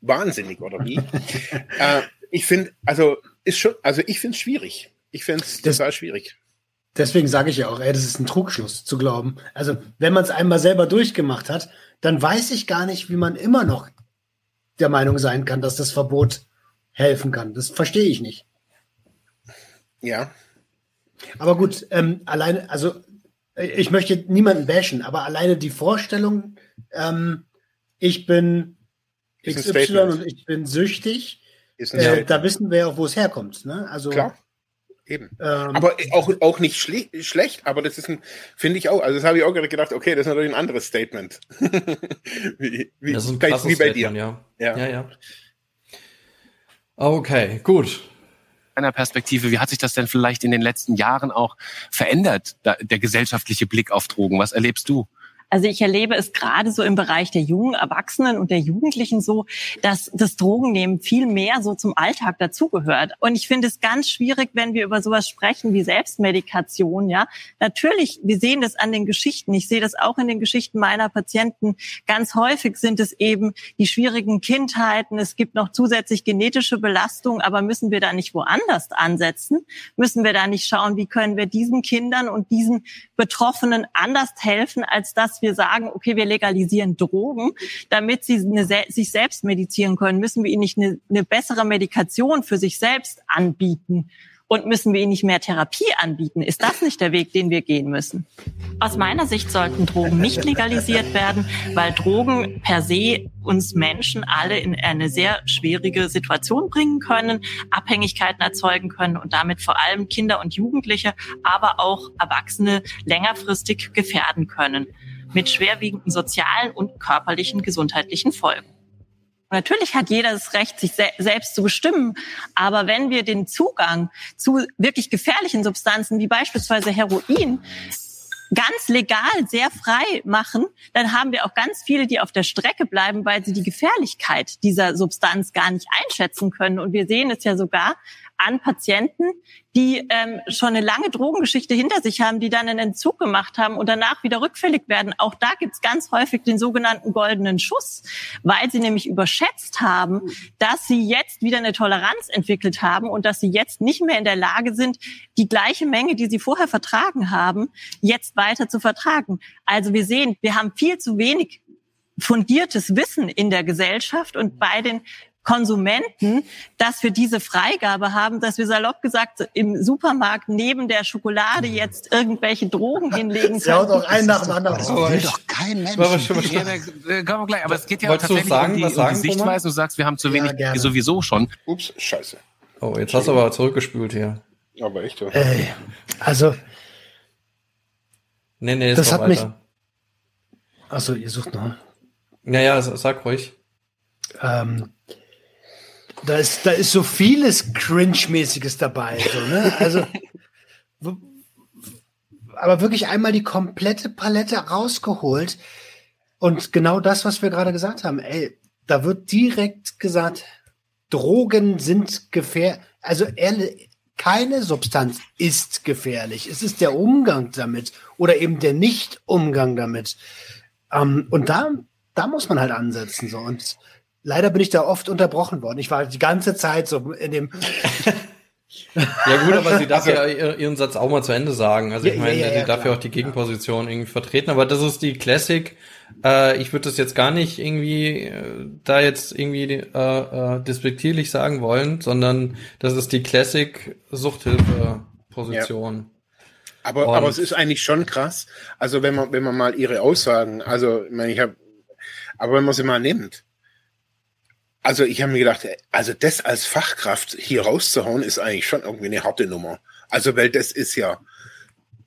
wahnsinnig, oder wie? [laughs] äh, ich finde, also ist schon, also ich finde es schwierig. Ich finde es total schwierig. Deswegen sage ich ja auch, ey, das ist ein Trugschluss zu glauben. Also, wenn man es einmal selber durchgemacht hat, dann weiß ich gar nicht, wie man immer noch der Meinung sein kann, dass das Verbot helfen kann. Das verstehe ich nicht. Ja. Aber gut, ähm, alleine, also ich möchte niemanden bashen, aber alleine die Vorstellung, ähm, ich bin XY und ich bin süchtig, äh, da wissen wir ja auch, wo es herkommt. Ne? Also, Klar. Eben. Ähm, aber auch, auch nicht schle schlecht, aber das ist ein, finde ich auch, also das habe ich auch gerade gedacht, okay, das ist natürlich ein anderes Statement. [laughs] wie, wie, das ist ein wie bei dir. Ja. Ja. ja, ja. Okay, gut deiner Perspektive, wie hat sich das denn vielleicht in den letzten Jahren auch verändert, der gesellschaftliche Blick auf Drogen? Was erlebst du? Also ich erlebe es gerade so im Bereich der jungen Erwachsenen und der Jugendlichen so, dass das Drogennehmen viel mehr so zum Alltag dazugehört. Und ich finde es ganz schwierig, wenn wir über sowas sprechen wie Selbstmedikation. Ja, natürlich, wir sehen das an den Geschichten. Ich sehe das auch in den Geschichten meiner Patienten. Ganz häufig sind es eben die schwierigen Kindheiten. Es gibt noch zusätzlich genetische Belastung. Aber müssen wir da nicht woanders ansetzen? Müssen wir da nicht schauen, wie können wir diesen Kindern und diesen Betroffenen anders helfen, als das wir sagen, okay, wir legalisieren Drogen, damit sie eine, sich selbst medizieren können, müssen wir ihnen nicht eine, eine bessere Medikation für sich selbst anbieten und müssen wir ihnen nicht mehr Therapie anbieten? Ist das nicht der Weg, den wir gehen müssen? Aus meiner Sicht sollten Drogen nicht legalisiert werden, weil Drogen per se uns Menschen alle in eine sehr schwierige Situation bringen können, Abhängigkeiten erzeugen können und damit vor allem Kinder und Jugendliche, aber auch Erwachsene längerfristig gefährden können mit schwerwiegenden sozialen und körperlichen gesundheitlichen Folgen. Natürlich hat jeder das Recht, sich se selbst zu bestimmen. Aber wenn wir den Zugang zu wirklich gefährlichen Substanzen wie beispielsweise Heroin ganz legal, sehr frei machen, dann haben wir auch ganz viele, die auf der Strecke bleiben, weil sie die Gefährlichkeit dieser Substanz gar nicht einschätzen können. Und wir sehen es ja sogar an Patienten, die ähm, schon eine lange Drogengeschichte hinter sich haben, die dann einen Entzug gemacht haben und danach wieder rückfällig werden. Auch da gibt's ganz häufig den sogenannten goldenen Schuss, weil sie nämlich überschätzt haben, dass sie jetzt wieder eine Toleranz entwickelt haben und dass sie jetzt nicht mehr in der Lage sind, die gleiche Menge, die sie vorher vertragen haben, jetzt weiter zu vertragen. Also wir sehen, wir haben viel zu wenig fundiertes Wissen in der Gesellschaft und bei den Konsumenten, dass wir diese Freigabe haben, dass wir salopp gesagt im Supermarkt neben der Schokolade jetzt irgendwelche Drogen hinlegen können. [laughs] Ja, doch ein nach dem anderen. Das will doch kein Mensch. Ja, da, kommen wir gleich. Aber es geht ja auch tatsächlich sagen, um die, um die Sichtweise. Du sagst, wir haben zu wenig ja, sowieso schon. Ups, scheiße. Oh, jetzt hast du aber zurückgespült hier. Aber echt. Ja. Ey, also. Nee, nee, das hat weiter. mich. Achso, ihr sucht noch. Naja, sag ruhig. Ähm, da ist, da ist so vieles Cringe-mäßiges dabei. So, ne? Also, [laughs] aber wirklich einmal die komplette Palette rausgeholt. Und genau das, was wir gerade gesagt haben, ey, da wird direkt gesagt, Drogen sind gefährlich. Also ehrlich, keine Substanz ist gefährlich. Es ist der Umgang damit oder eben der Nicht-Umgang damit. Ähm, und da, da muss man halt ansetzen. So. Und leider bin ich da oft unterbrochen worden. Ich war die ganze Zeit so in dem. ja gut, aber sie darf [laughs] also, ja ihren Satz auch mal zu Ende sagen. Also ich ja, meine, ja, ja, sie darf ja auch die Gegenposition irgendwie vertreten. Aber das ist die Classic. Äh, ich würde das jetzt gar nicht irgendwie äh, da jetzt irgendwie äh, äh, despektierlich sagen wollen, sondern das ist die Classic Suchthilfe-Position. Aber, aber es ist eigentlich schon krass. Also wenn man, wenn man mal ihre Aussagen, also ich meine, ich habe, aber wenn man sie mal nimmt, also ich habe mir gedacht, also das als Fachkraft hier rauszuhauen, ist eigentlich schon irgendwie eine harte Nummer. Also weil das ist ja,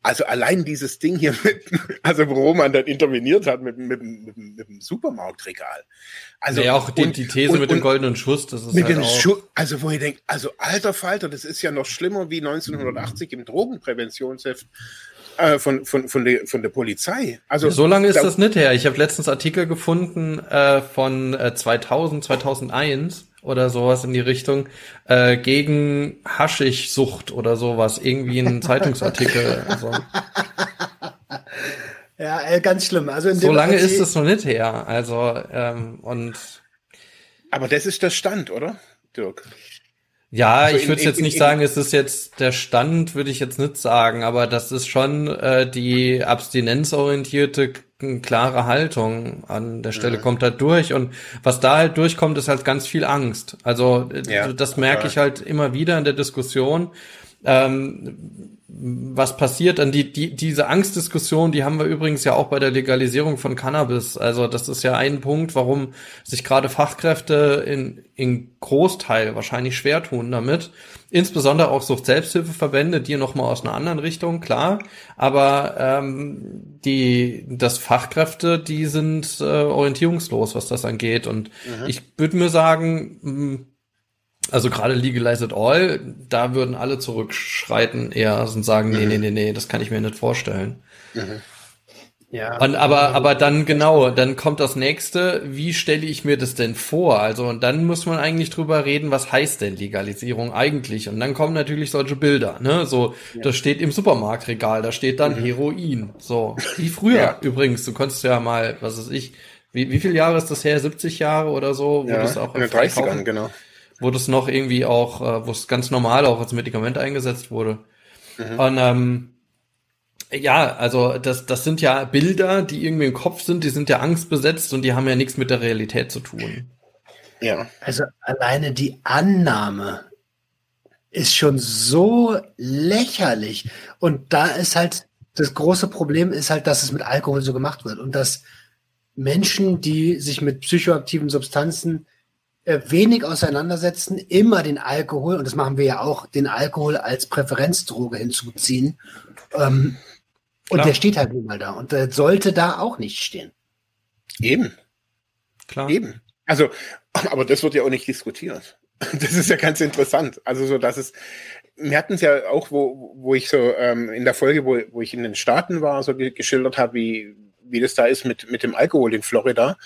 also allein dieses Ding hier mit, [laughs] also wo man dann interveniert hat mit, mit, mit, mit dem Supermarktregal. Also ja, auch die, und, die These und, mit dem goldenen Schuss, das ist mit halt dem Schuss, also wo ihr denkt, also alter Falter, das ist ja noch schlimmer wie 1980 im Drogenpräventionsheft äh, von, von, von, der, von der Polizei. Also so lange ist da, das nicht her. Ich habe letztens Artikel gefunden äh, von äh, 2000, 2001 oder sowas in die Richtung äh, gegen Haschichsucht oder sowas. Irgendwie ein [laughs] Zeitungsartikel. also. Ja, äh, ganz schlimm. Also so lange ist es noch nicht her. Also ähm, und aber das ist der Stand, oder, Dirk? Ja, also ich würde jetzt in, nicht in, sagen, es ist jetzt der Stand, würde ich jetzt nicht sagen, aber das ist schon äh, die abstinenzorientierte klare Haltung an der Stelle ja. kommt halt durch und was da halt durchkommt, ist halt ganz viel Angst. Also äh, ja, das merke ich halt immer wieder in der Diskussion. Ähm, was passiert dann die, die diese Angstdiskussion, die haben wir übrigens ja auch bei der Legalisierung von Cannabis. Also das ist ja ein Punkt, warum sich gerade Fachkräfte in in Großteil wahrscheinlich schwer tun damit. Insbesondere auch Sucht-Selbsthilfeverbände, die nochmal aus einer anderen Richtung, klar. Aber ähm, die das Fachkräfte, die sind äh, orientierungslos, was das angeht. Und mhm. ich würde mir sagen, also gerade Legalized All, da würden alle zurückschreiten eher und sagen, nee, nee, nee, nee, das kann ich mir nicht vorstellen. Mhm. Ja. Und aber, aber dann genau, dann kommt das nächste, wie stelle ich mir das denn vor? Also, und dann muss man eigentlich drüber reden, was heißt denn Legalisierung eigentlich? Und dann kommen natürlich solche Bilder, ne? So, ja. das steht im Supermarktregal, da steht dann mhm. Heroin. So, wie früher ja. übrigens, du konntest ja mal, was weiß ich, wie, wie viele Jahre ist das her? 70 Jahre oder so? Wo ja, das auch in den 30ern, genau wo das noch irgendwie auch, äh, wo es ganz normal auch als Medikament eingesetzt wurde. Mhm. Und ähm, ja, also das, das sind ja Bilder, die irgendwie im Kopf sind, die sind ja angstbesetzt und die haben ja nichts mit der Realität zu tun. Ja. Also alleine die Annahme ist schon so lächerlich. Und da ist halt, das große Problem ist halt, dass es mit Alkohol so gemacht wird und dass Menschen, die sich mit psychoaktiven Substanzen wenig auseinandersetzen, immer den Alkohol, und das machen wir ja auch, den Alkohol als Präferenzdroge hinzuziehen. Ähm, und der steht halt nun mal da. Und der sollte da auch nicht stehen. Eben. Klar. Eben. Also, aber das wird ja auch nicht diskutiert. [laughs] Das ist ja ganz interessant. Also so, dass es, wir hatten es ja auch, wo, wo ich so ähm, in der Folge, wo, wo ich in den Staaten war, so geschildert habe, wie, wie das da ist mit, mit dem Alkohol in Florida.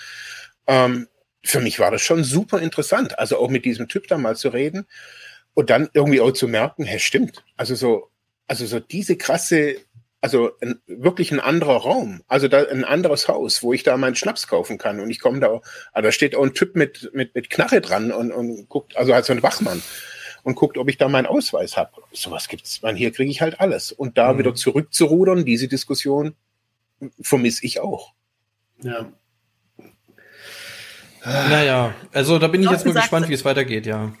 Ähm, für mich war das schon super interessant, also auch mit diesem Typ da mal zu reden und dann irgendwie auch zu merken, hey, stimmt. Also so, also so diese krasse, also ein, wirklich ein anderer Raum, also da ein anderes Haus, wo ich da meinen Schnaps kaufen kann und ich komme da, also da steht auch ein Typ mit mit mit Knarre dran und und guckt, also halt so ein Wachmann und guckt, ob ich da meinen Ausweis habe. Sowas gibt's, man hier kriege ich halt alles und da mhm. wieder zurückzurudern, diese Diskussion vermisse ich auch. Ja. Naja, also da bin ich jetzt mal gespannt, wie es weitergeht, ja.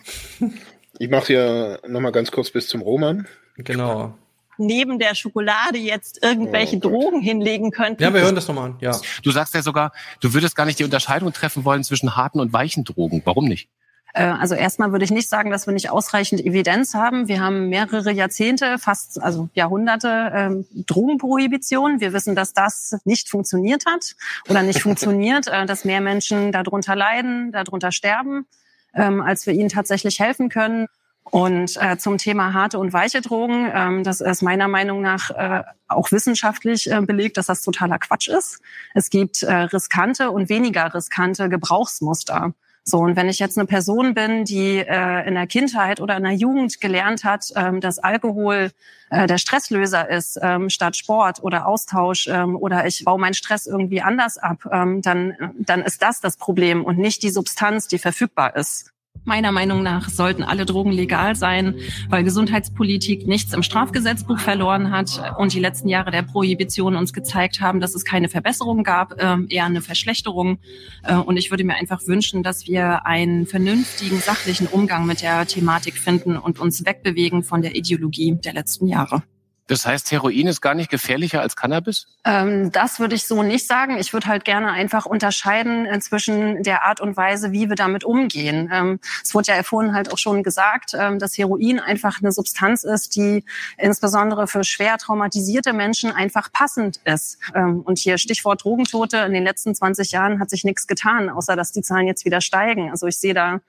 Ich mache hier nochmal ganz kurz bis zum Roman. Genau. Neben der Schokolade jetzt irgendwelche oh Drogen hinlegen könnten. Ja, wir hören das nochmal an, ja. Du sagst ja sogar, du würdest gar nicht die Unterscheidung treffen wollen zwischen harten und weichen Drogen. Warum nicht? Äh, also erstmal würde ich nicht sagen, dass wir nicht ausreichend Evidenz haben. Wir haben mehrere Jahrzehnte, fast also Jahrhunderte ähm, Drogenprohibition. Wir wissen, dass das nicht funktioniert hat oder nicht [laughs] funktioniert, äh, dass mehr Menschen darunter leiden, darunter sterben, ähm, als wir ihnen tatsächlich helfen können. Und äh, zum Thema harte und weiche Drogen, ähm, das ist meiner Meinung nach äh, auch wissenschaftlich äh, belegt, dass das totaler Quatsch ist. Es gibt äh, riskante und weniger riskante Gebrauchsmuster. So, und wenn ich jetzt eine Person bin, die äh, in der Kindheit oder in der Jugend gelernt hat, ähm, dass Alkohol äh, der Stresslöser ist, ähm, statt Sport oder Austausch ähm, oder ich baue meinen Stress irgendwie anders ab, ähm, dann, dann ist das das Problem und nicht die Substanz, die verfügbar ist. Meiner Meinung nach sollten alle Drogen legal sein, weil Gesundheitspolitik nichts im Strafgesetzbuch verloren hat und die letzten Jahre der Prohibition uns gezeigt haben, dass es keine Verbesserung gab, ähm, eher eine Verschlechterung. Äh, und ich würde mir einfach wünschen, dass wir einen vernünftigen, sachlichen Umgang mit der Thematik finden und uns wegbewegen von der Ideologie der letzten Jahre. Das heißt, Heroin ist gar nicht gefährlicher als Cannabis? Ähm, das würde ich so nicht sagen. Ich würde halt gerne einfach unterscheiden äh, zwischen der Art und Weise, wie wir damit umgehen. Ähm, es wurde ja vorhin halt auch schon gesagt, ähm, dass Heroin einfach eine Substanz ist, die insbesondere für schwer traumatisierte Menschen einfach passend ist. Ähm, und hier Stichwort Drogentote. In den letzten 20 Jahren hat sich nichts getan, außer dass die Zahlen jetzt wieder steigen. Also ich sehe da,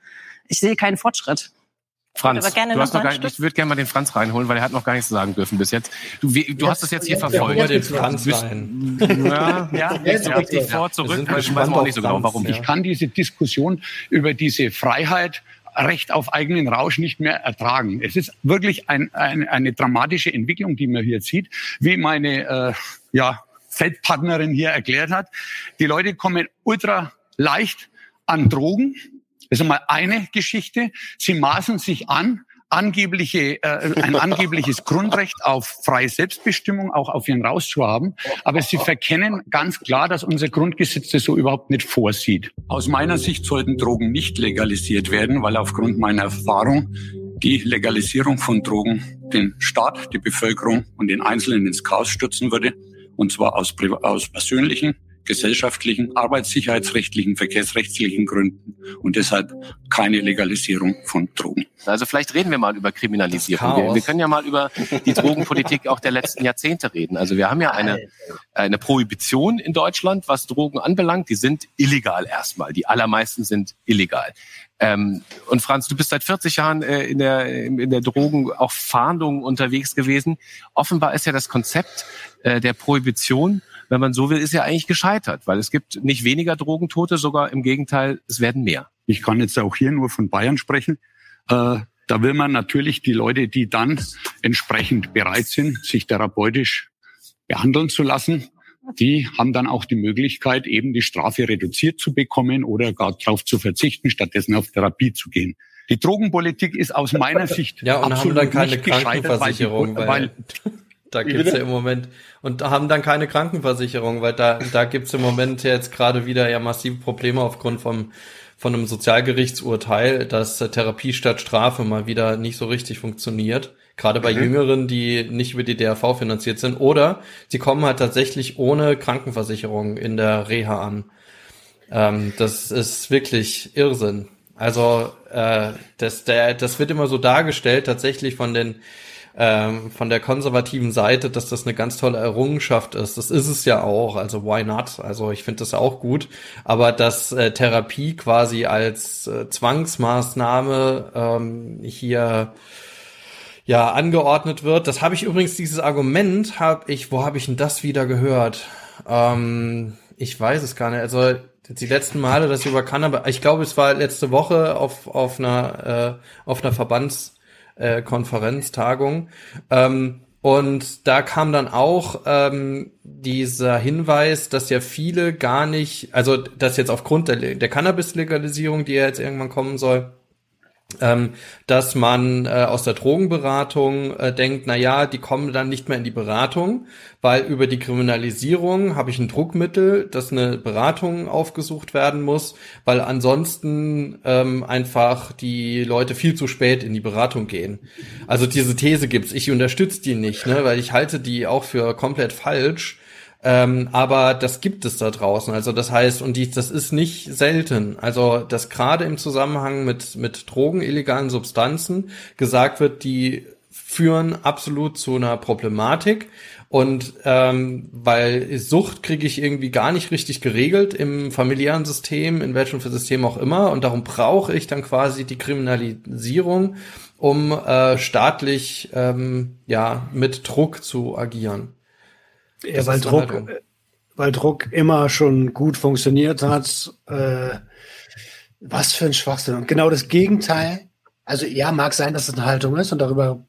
ich sehe keinen Fortschritt. Franz, du hast noch gar nicht, ich würde gerne mal den Franz reinholen, weil er hat noch gar nichts sagen dürfen bis jetzt. Du, wie, du hast das jetzt hier verfolgt. Ja, den Franz rein. Ja, ja, jetzt [laughs] ja, vor, zurück, weiß man auch nicht so genau, warum. Ich kann diese Diskussion über diese Freiheit Recht auf eigenen Rausch nicht mehr ertragen. Es ist wirklich ein, ein, eine dramatische Entwicklung, die man hier sieht, wie meine äh, ja, Feldpartnerin hier erklärt hat. Die Leute kommen ultra leicht an Drogen das ist einmal eine Geschichte. Sie maßen sich an, angebliche, äh, ein angebliches Grundrecht auf freie Selbstbestimmung auch auf ihren Raus zu haben. Aber sie verkennen ganz klar, dass unser Grundgesetz das so überhaupt nicht vorsieht. Aus meiner Sicht sollten Drogen nicht legalisiert werden, weil aufgrund meiner Erfahrung die Legalisierung von Drogen den Staat, die Bevölkerung und den Einzelnen ins Chaos stürzen würde. Und zwar aus, aus persönlichen gesellschaftlichen, arbeitssicherheitsrechtlichen, verkehrsrechtlichen Gründen und deshalb keine Legalisierung von Drogen. Also vielleicht reden wir mal über Kriminalisierung. Wir, wir, können ja mal über die Drogenpolitik auch der letzten Jahrzehnte reden. Also wir haben ja eine, eine Prohibition in Deutschland, was Drogen anbelangt. Die sind illegal erstmal. Die allermeisten sind illegal. Ähm, und Franz, du bist seit 40 Jahren äh, in der in der Drogen auch Fahndung unterwegs gewesen. Offenbar ist ja das Konzept äh, der Prohibition wenn man so will, ist ja eigentlich gescheitert, weil es gibt nicht weniger Drogentote, sogar im Gegenteil, es werden mehr. Ich kann jetzt auch hier nur von Bayern sprechen. Äh, da will man natürlich die Leute, die dann entsprechend bereit sind, sich therapeutisch behandeln zu lassen, die haben dann auch die Möglichkeit, eben die Strafe reduziert zu bekommen oder gar darauf zu verzichten, stattdessen auf Therapie zu gehen. Die Drogenpolitik ist aus meiner Sicht ja, und absolut haben dann keine Krankenversicherung, weil, weil, weil da gibt's ja im Moment und haben dann keine Krankenversicherung, weil da da gibt's im Moment jetzt gerade wieder ja massive Probleme aufgrund vom von einem Sozialgerichtsurteil, dass Therapie statt Strafe mal wieder nicht so richtig funktioniert. Gerade bei mhm. Jüngeren, die nicht über die DRV finanziert sind. Oder sie kommen halt tatsächlich ohne Krankenversicherung in der Reha an. Ähm, das ist wirklich Irrsinn. Also äh, das, der, das wird immer so dargestellt, tatsächlich von den ähm, von der konservativen Seite, dass das eine ganz tolle Errungenschaft ist. Das ist es ja auch. Also why not? Also ich finde das auch gut. Aber dass äh, Therapie quasi als äh, Zwangsmaßnahme ähm, hier ja angeordnet wird. Das habe ich übrigens dieses Argument habe ich. Wo habe ich denn das wieder gehört? Ähm, ich weiß es gar nicht. Also die letzten Male, dass ich über Cannabis, ich glaube, es war letzte Woche auf auf einer äh, auf einer Verbands äh, Konferenz, Tagung. Ähm, und da kam dann auch ähm, dieser Hinweis, dass ja viele gar nicht, also dass jetzt aufgrund der, der Cannabis-Legalisierung, die ja jetzt irgendwann kommen soll, ähm, dass man äh, aus der Drogenberatung äh, denkt, na ja, die kommen dann nicht mehr in die Beratung, weil über die Kriminalisierung habe ich ein Druckmittel, dass eine Beratung aufgesucht werden muss, weil ansonsten ähm, einfach die Leute viel zu spät in die Beratung gehen. Also diese These gibt's. Ich unterstütze die nicht, ne, weil ich halte die auch für komplett falsch ähm, aber das gibt es da draußen. Also das heißt, und die, das ist nicht selten. Also, dass gerade im Zusammenhang mit, mit Drogen, illegalen Substanzen gesagt wird, die führen absolut zu einer Problematik. Und ähm, weil Sucht kriege ich irgendwie gar nicht richtig geregelt im familiären System, in welchem System auch immer. Und darum brauche ich dann quasi die Kriminalisierung, um äh, staatlich ähm, ja mit Druck zu agieren. Ja, weil Druck, halt weil Druck immer schon gut funktioniert hat. Äh, Was für ein Schwachsinn. Und genau das Gegenteil. Also ja, mag sein, dass es eine Haltung ist und darüber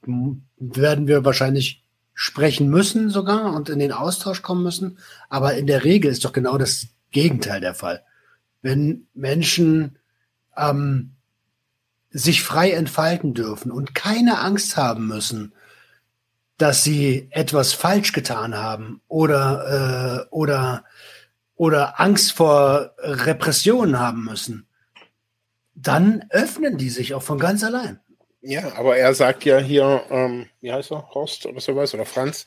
werden wir wahrscheinlich sprechen müssen sogar und in den Austausch kommen müssen. Aber in der Regel ist doch genau das Gegenteil der Fall. Wenn Menschen ähm, sich frei entfalten dürfen und keine Angst haben müssen, dass sie etwas falsch getan haben oder, äh, oder, oder Angst vor Repressionen haben müssen, dann öffnen die sich auch von ganz allein. Ja, aber er sagt ja hier, ähm, wie heißt er, Horst oder sowas, oder Franz,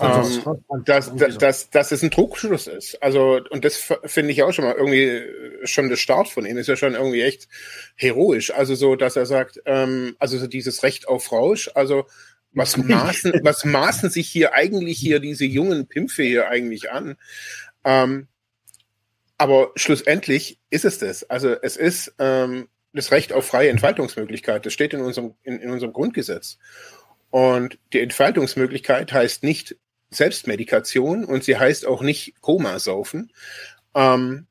ähm, dass, dass, dass es ein Trugschluss ist. Also, und das finde ich auch schon mal irgendwie, schon der Start von ihm ist ja schon irgendwie echt heroisch. Also so, dass er sagt, ähm, also so dieses Recht auf Rausch, also was [laughs] maßen, was maßen sich hier eigentlich hier diese jungen Pimpfe hier eigentlich an? Ähm, aber schlussendlich ist es das. Also es ist ähm, das Recht auf freie Entfaltungsmöglichkeit. Das steht in unserem, in, in unserem Grundgesetz. Und die Entfaltungsmöglichkeit heißt nicht Selbstmedikation und sie heißt auch nicht Komasaufen. Ähm,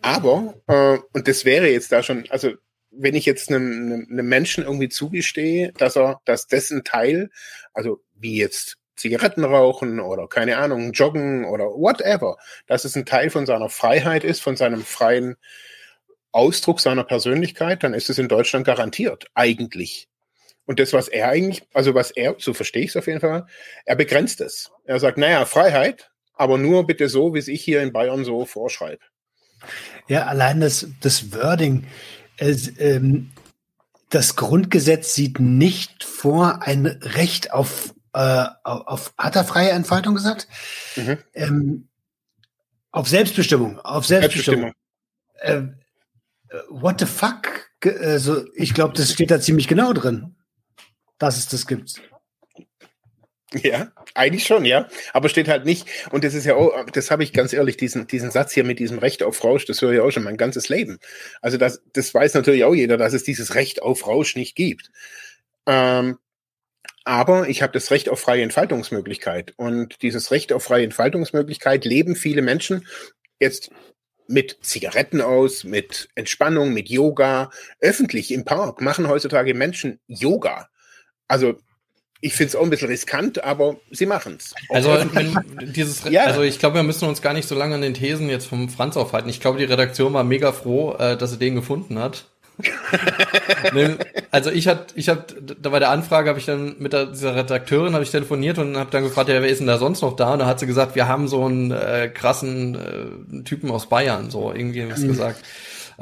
aber, äh, und das wäre jetzt da schon, also wenn ich jetzt einem, einem Menschen irgendwie zugestehe, dass er, dass dessen Teil, also wie jetzt Zigaretten rauchen oder keine Ahnung, joggen oder whatever, dass es ein Teil von seiner Freiheit ist, von seinem freien Ausdruck seiner Persönlichkeit, dann ist es in Deutschland garantiert, eigentlich. Und das, was er eigentlich, also was er, so verstehe ich es auf jeden Fall, er begrenzt es. Er sagt, naja, Freiheit, aber nur bitte so, wie es ich hier in Bayern so vorschreibe. Ja, allein das, das Wording, das Grundgesetz sieht nicht vor ein Recht auf, äh, auf hat er freie Entfaltung gesagt? Mhm. Ähm, auf Selbstbestimmung, auf Selbstbestimmung. Selbstbestimmung. Äh, what the fuck? Also, ich glaube, das steht da ziemlich genau drin, dass es das gibt. Ja, eigentlich schon, ja. Aber steht halt nicht, und das ist ja auch, das habe ich ganz ehrlich, diesen, diesen Satz hier mit diesem Recht auf Rausch, das höre ich auch schon mein ganzes Leben. Also das, das weiß natürlich auch jeder, dass es dieses Recht auf Rausch nicht gibt. Ähm, aber ich habe das Recht auf freie Entfaltungsmöglichkeit. Und dieses Recht auf freie Entfaltungsmöglichkeit leben viele Menschen jetzt mit Zigaretten aus, mit Entspannung, mit Yoga, öffentlich im Park machen heutzutage Menschen Yoga. Also ich finde es auch ein bisschen riskant, aber sie machen es. Also, wenn, dieses, [laughs] ja. also ich glaube, wir müssen uns gar nicht so lange an den Thesen jetzt vom Franz aufhalten. Ich glaube, die Redaktion war mega froh, äh, dass sie den gefunden hat. [laughs] also ich hatte, ich habe, da bei der Anfrage habe ich dann mit der, dieser Redakteurin habe ich telefoniert und habe dann gefragt, ja, wer ist denn da sonst noch da? Und da hat sie gesagt, wir haben so einen äh, krassen äh, Typen aus Bayern, so irgendwie was mhm. gesagt.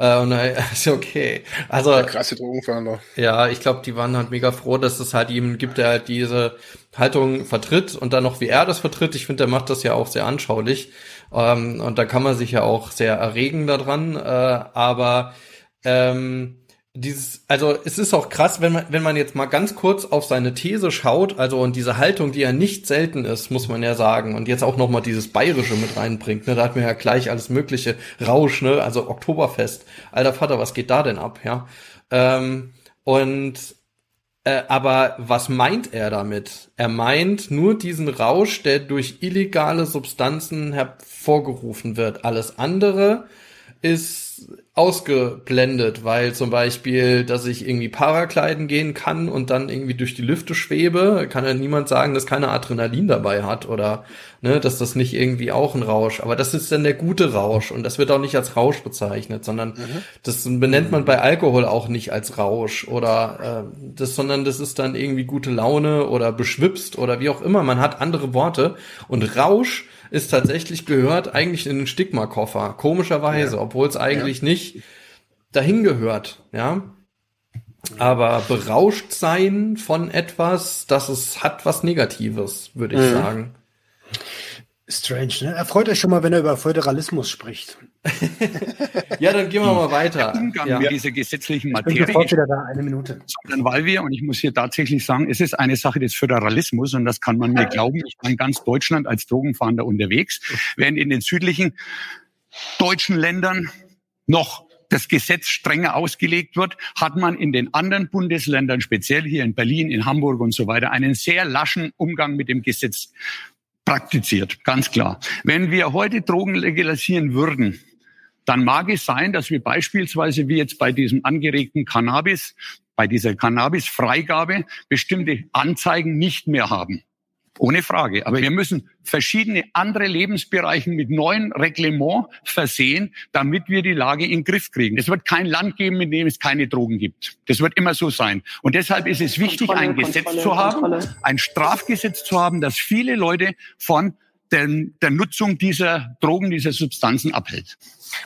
Äh, und dann ist [laughs] ja okay. Also ja, krasse Drogenfahnder. Ja, ich glaube, die waren halt mega froh, dass es halt jemanden gibt, der halt diese Haltung vertritt und dann noch wie er das vertritt. Ich finde, der macht das ja auch sehr anschaulich. Ähm, und da kann man sich ja auch sehr erregen daran. Äh, aber ähm, dieses, also es ist auch krass, wenn man, wenn man jetzt mal ganz kurz auf seine These schaut, also und diese Haltung, die ja nicht selten ist, muss man ja sagen, und jetzt auch noch mal dieses Bayerische mit reinbringt, ne, da hat man ja gleich alles mögliche Rausch, ne, also Oktoberfest, alter Vater, was geht da denn ab, ja? Ähm, und äh, aber was meint er damit? Er meint nur diesen Rausch, der durch illegale Substanzen hervorgerufen wird. Alles andere ist ausgeblendet, weil zum Beispiel, dass ich irgendwie Paragliden gehen kann und dann irgendwie durch die Lüfte schwebe, kann ja niemand sagen, dass keiner Adrenalin dabei hat oder ne, dass das nicht irgendwie auch ein Rausch. Aber das ist dann der gute Rausch und das wird auch nicht als Rausch bezeichnet, sondern mhm. das benennt man bei Alkohol auch nicht als Rausch oder äh, das, sondern das ist dann irgendwie gute Laune oder beschwipst oder wie auch immer. Man hat andere Worte und Rausch ist tatsächlich gehört eigentlich in den Stigma-Koffer. Komischerweise, ja. obwohl es eigentlich ja. nicht dahin gehört, ja. Aber berauscht sein von etwas, das es hat was Negatives, würde ich mhm. sagen. Strange, ne? Er freut euch schon mal, wenn er über Föderalismus spricht. ja, dann gehen wir mal weiter. Der Umgang ja. mit dieser gesetzlichen Materie. Ich bin wieder da, eine Minute. Sondern weil wir, und ich muss hier tatsächlich sagen, es ist eine Sache des Föderalismus und das kann man mir glauben. Ich war in ganz Deutschland als Drogenfahnder unterwegs, während in den südlichen deutschen Ländern noch das Gesetz strenger ausgelegt wird, hat man in den anderen Bundesländern, speziell hier in Berlin, in Hamburg und so weiter, einen sehr laschen Umgang mit dem Gesetz praktiziert, ganz klar. Wenn wir heute Drogen legalisieren würden, dann mag es sein, dass wir beispielsweise wie jetzt bei diesem angeregten Cannabis, bei dieser Cannabis-Freigabe bestimmte Anzeigen nicht mehr haben. Ohne Frage. Aber wir müssen verschiedene andere Lebensbereiche mit neuen Reglement versehen, damit wir die Lage in den Griff kriegen. Es wird kein Land geben, in dem es keine Drogen gibt. Das wird immer so sein. Und deshalb ist es wichtig, Kontrolle, ein Gesetz Kontrolle, zu haben, Kontrolle. ein Strafgesetz zu haben, das viele Leute von der, der Nutzung dieser Drogen, dieser Substanzen abhält.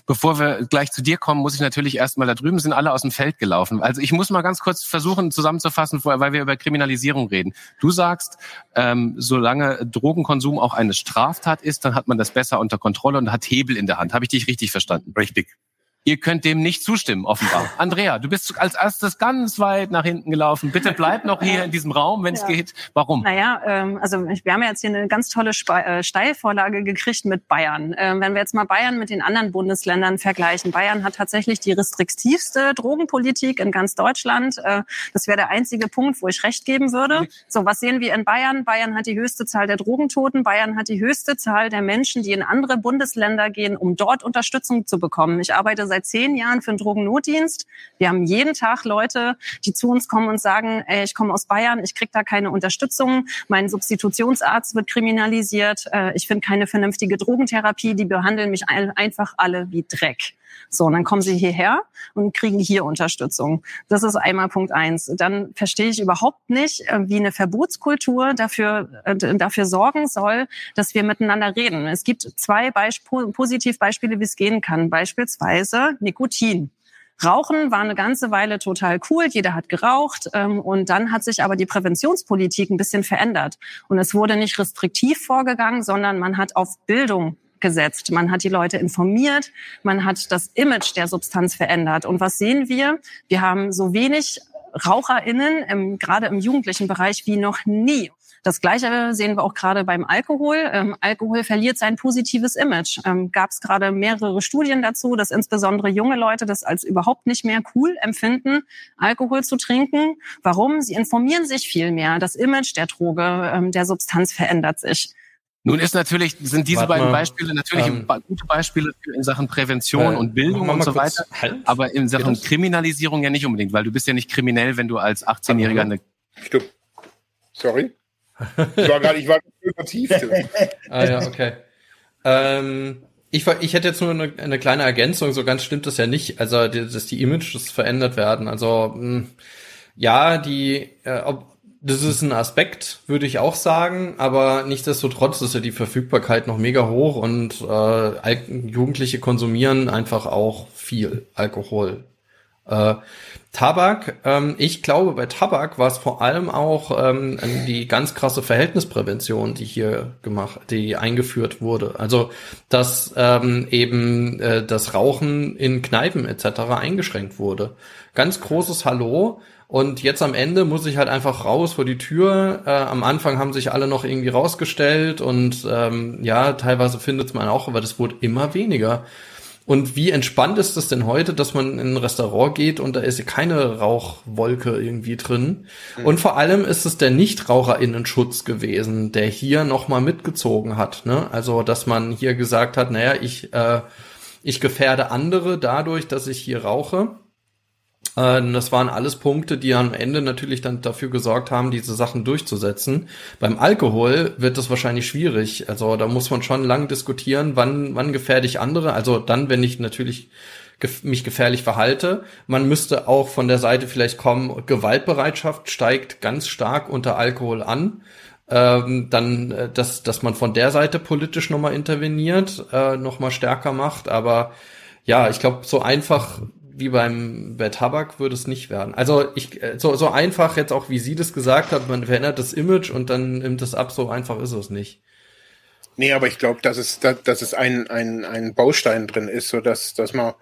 Bevor wir gleich zu dir kommen, muss ich natürlich erstmal, da drüben sind alle aus dem Feld gelaufen. Also ich muss mal ganz kurz versuchen zusammenzufassen, weil wir über Kriminalisierung reden. Du sagst, ähm, solange Drogenkonsum auch eine Straftat ist, dann hat man das besser unter Kontrolle und hat Hebel in der Hand. Habe ich dich richtig verstanden? Richtig. Ihr könnt dem nicht zustimmen, offenbar. [laughs] Andrea, du bist als erstes ganz weit nach hinten gelaufen. Bitte bleib noch hier in diesem Raum, wenn es ja. geht. Warum? Naja, ähm, also wir haben ja jetzt hier eine ganz tolle äh, Steilvorlage gekriegt mit Bayern. Ähm, wenn wir jetzt mal Bayern mit den anderen Bundesländern vergleichen. Bayern hat tatsächlich die restriktivste Drogenpolitik in ganz Deutschland. Äh, das wäre der einzige Punkt, wo ich recht geben würde. So, was sehen wir in Bayern? Bayern hat die höchste Zahl der Drogentoten. Bayern hat die höchste Zahl der Menschen, die in andere Bundesländer gehen, um dort Unterstützung zu bekommen. Ich arbeite seit zehn Jahren für den Drogennotdienst. Wir haben jeden Tag Leute, die zu uns kommen und sagen, ey, ich komme aus Bayern, ich kriege da keine Unterstützung, mein Substitutionsarzt wird kriminalisiert, äh, ich finde keine vernünftige Drogentherapie, die behandeln mich einfach alle wie Dreck. So, und dann kommen sie hierher und kriegen hier Unterstützung. Das ist einmal Punkt eins. Dann verstehe ich überhaupt nicht, äh, wie eine Verbotskultur dafür, äh, dafür sorgen soll, dass wir miteinander reden. Es gibt zwei Beisp Positivbeispiele, wie es gehen kann. Beispielsweise Nikotin. Rauchen war eine ganze Weile total cool, jeder hat geraucht ähm, und dann hat sich aber die Präventionspolitik ein bisschen verändert und es wurde nicht restriktiv vorgegangen, sondern man hat auf Bildung gesetzt. Man hat die Leute informiert, man hat das Image der Substanz verändert. Und was sehen wir? Wir haben so wenig RaucherInnen, im, gerade im jugendlichen Bereich, wie noch nie. Das Gleiche sehen wir auch gerade beim Alkohol. Ähm, Alkohol verliert sein positives Image. Ähm, Gab es gerade mehrere Studien dazu, dass insbesondere junge Leute das als überhaupt nicht mehr cool empfinden, Alkohol zu trinken. Warum? Sie informieren sich viel mehr. Das Image der Droge, ähm, der Substanz verändert sich. Nun ist natürlich, sind diese Warte beiden Beispiele natürlich ähm, gute Beispiele in Sachen Prävention äh, und Bildung und so weiter, halt. aber in Sachen Kriminalisierung ja nicht unbedingt, weil du bist ja nicht kriminell, wenn du als 18-Jähriger eine... Stopp. Sorry. Ich war gerade, ich war übertieft. [laughs] ah ja, okay. Ähm, ich, ich hätte jetzt nur eine, eine, kleine Ergänzung, so ganz stimmt das ja nicht, also dass die Images verändert werden. Also mh, hm, ja, die, äh, ob, das ist ein Aspekt, würde ich auch sagen, aber nichtsdestotrotz ist ja die Verfügbarkeit noch mega hoch und äh, Jugendliche konsumieren einfach auch viel Alkohol. Äh, Tabak, ähm, ich glaube, bei Tabak war es vor allem auch ähm, die ganz krasse Verhältnisprävention, die hier gemacht, die eingeführt wurde. Also, dass ähm, eben äh, das Rauchen in Kneipen etc. eingeschränkt wurde. Ganz großes Hallo und jetzt am Ende muss ich halt einfach raus vor die Tür. Äh, am Anfang haben sich alle noch irgendwie rausgestellt und ähm, ja, teilweise findet man auch, aber das wurde immer weniger. Und wie entspannt ist das denn heute, dass man in ein Restaurant geht und da ist keine Rauchwolke irgendwie drin? Mhm. Und vor allem ist es der Nichtraucherinnenschutz gewesen, der hier nochmal mitgezogen hat. Ne? Also, dass man hier gesagt hat, naja, ich, äh, ich gefährde andere dadurch, dass ich hier rauche. Äh, das waren alles Punkte, die am Ende natürlich dann dafür gesorgt haben, diese Sachen durchzusetzen. Beim Alkohol wird das wahrscheinlich schwierig. Also da muss man schon lang diskutieren, wann, wann gefährde ich andere. Also dann, wenn ich natürlich mich gefährlich verhalte. Man müsste auch von der Seite vielleicht kommen, Gewaltbereitschaft steigt ganz stark unter Alkohol an. Ähm, dann, äh, dass, dass man von der Seite politisch nochmal interveniert, äh, nochmal stärker macht. Aber ja, ich glaube, so einfach wie beim bei Tabak würde es nicht werden. Also ich äh, so so einfach jetzt auch wie sie das gesagt hat, man verändert das Image und dann nimmt es ab, so einfach ist es nicht. Nee, aber ich glaube, dass es dass es ein, ein ein Baustein drin ist, so dass dass man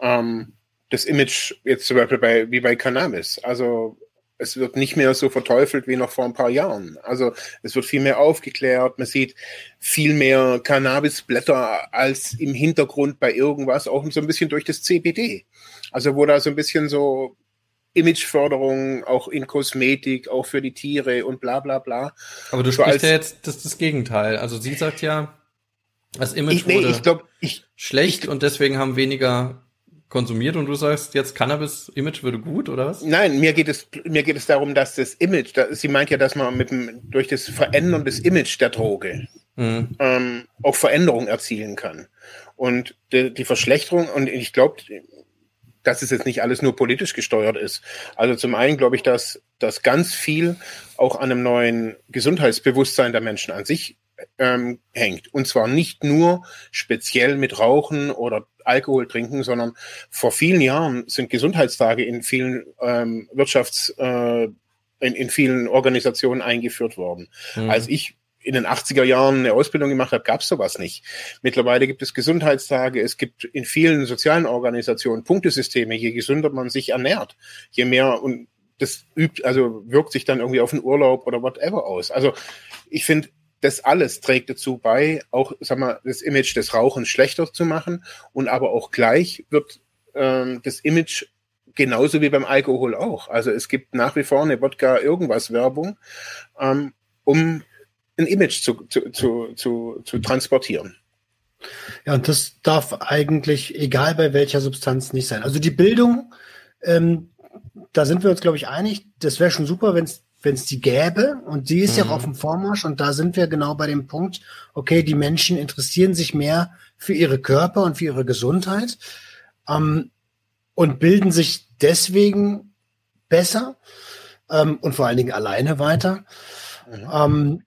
ähm, das Image jetzt zum Beispiel bei wie bei Cannabis, also es wird nicht mehr so verteufelt wie noch vor ein paar Jahren. Also es wird viel mehr aufgeklärt, man sieht viel mehr Cannabisblätter als im Hintergrund bei irgendwas, auch so ein bisschen durch das CBD. Also wo da so ein bisschen so Imageförderung auch in Kosmetik, auch für die Tiere und bla bla bla. Aber du so sprichst ja jetzt das, das Gegenteil. Also sie sagt ja, Das Image Ich, nee, wurde ich glaube, ich, schlecht und deswegen haben weniger konsumiert und du sagst jetzt Cannabis-Image würde gut, oder was? Nein, mir geht es, mir geht es darum, dass das Image, da, sie meint ja, dass man mit dem, durch das Verändern des Image der Droge Mhm. ähm, auch Veränderung erzielen kann. Und die, die Verschlechterung, und ich glaube, dass es jetzt nicht alles nur politisch gesteuert ist. Also zum einen glaube ich, dass, dass ganz viel auch an einem neuen Gesundheitsbewusstsein der Menschen an sich ähm, hängt. Und zwar nicht nur speziell mit Rauchen oder Alkohol trinken, sondern vor vielen Jahren sind Gesundheitstage in vielen ähm, Wirtschafts, äh, in, in vielen Organisationen eingeführt worden. Mhm. Als ich in den 80er Jahren eine Ausbildung gemacht habe, gab es sowas nicht. Mittlerweile gibt es Gesundheitstage, es gibt in vielen sozialen Organisationen Punktesysteme, je gesünder man sich ernährt, je mehr und das übt, also wirkt sich dann irgendwie auf den Urlaub oder whatever aus. Also ich finde, das alles trägt dazu bei, auch sag mal, das Image des Rauchens schlechter zu machen und aber auch gleich wird ähm, das Image genauso wie beim Alkohol auch. Also es gibt nach wie vor eine Wodka irgendwas Werbung, ähm, um ein Image zu, zu, zu, zu, zu transportieren. Ja, und das darf eigentlich, egal bei welcher Substanz, nicht sein. Also die Bildung, ähm, da sind wir uns, glaube ich, einig. Das wäre schon super, wenn es wenn es die gäbe. Und die ist ja Mhm. auch auf dem Vormarsch. Und da sind wir genau bei dem Punkt, okay, die Menschen interessieren sich mehr für ihre Körper und für ihre Gesundheit ähm, und bilden sich deswegen besser ähm, und vor allen Dingen alleine weiter. Mhm.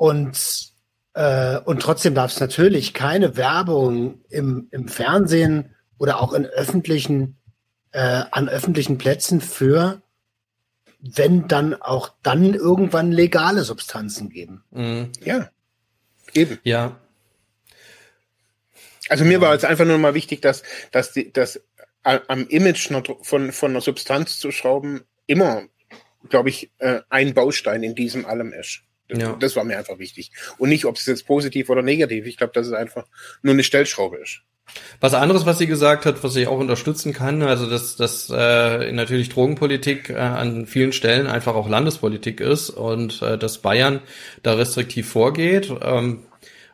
Und, äh, und trotzdem darf es natürlich keine Werbung im, im Fernsehen oder auch in öffentlichen, äh, an öffentlichen Plätzen für, wenn dann auch dann irgendwann legale Substanzen geben. Mhm. Ja, eben. Ja, Also mir war jetzt einfach nur mal wichtig, dass, dass, die, dass a- am Image von, von einer Substanz zu schrauben immer, glaube ich, äh, ein Baustein in diesem allem ist. Das, Ja. das war mir einfach wichtig. Und nicht, ob es jetzt positiv oder negativ. Ich glaube, dass es einfach nur eine Stellschraube ist. Was anderes, was sie gesagt hat, was ich auch unterstützen kann, also dass, dass äh, natürlich Drogenpolitik äh, an vielen Stellen einfach auch Landespolitik ist und äh, dass Bayern da restriktiv vorgeht. Ähm,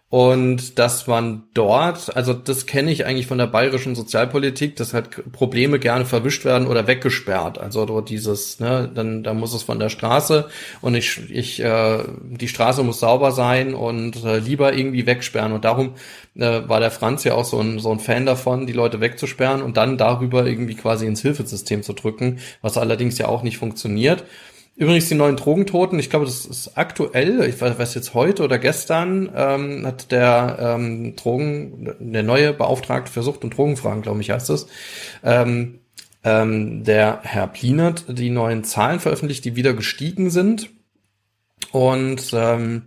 und dass man dort, also das kenne ich eigentlich von der bayerischen Sozialpolitik, dass halt Probleme gerne verwischt werden oder weggesperrt. Also dort dieses, ne, dann, dann muss es von der Straße und ich, ich, äh, die Straße muss sauber sein und äh, lieber irgendwie wegsperren. Und darum äh, war der Franz ja auch so ein, so ein Fan davon, die Leute wegzusperren und dann darüber irgendwie quasi ins Hilfesystem zu drücken, was allerdings ja auch nicht funktioniert. Übrigens die neuen Drogentoten, ich glaube, das ist aktuell, ich weiß jetzt heute oder gestern, ähm, hat der ähm, Drogen, der neue Beauftragte für Sucht- und Drogenfragen, glaube ich, heißt es, ähm, ähm, der Herr Plinert die neuen Zahlen veröffentlicht, die wieder gestiegen sind. Und ähm,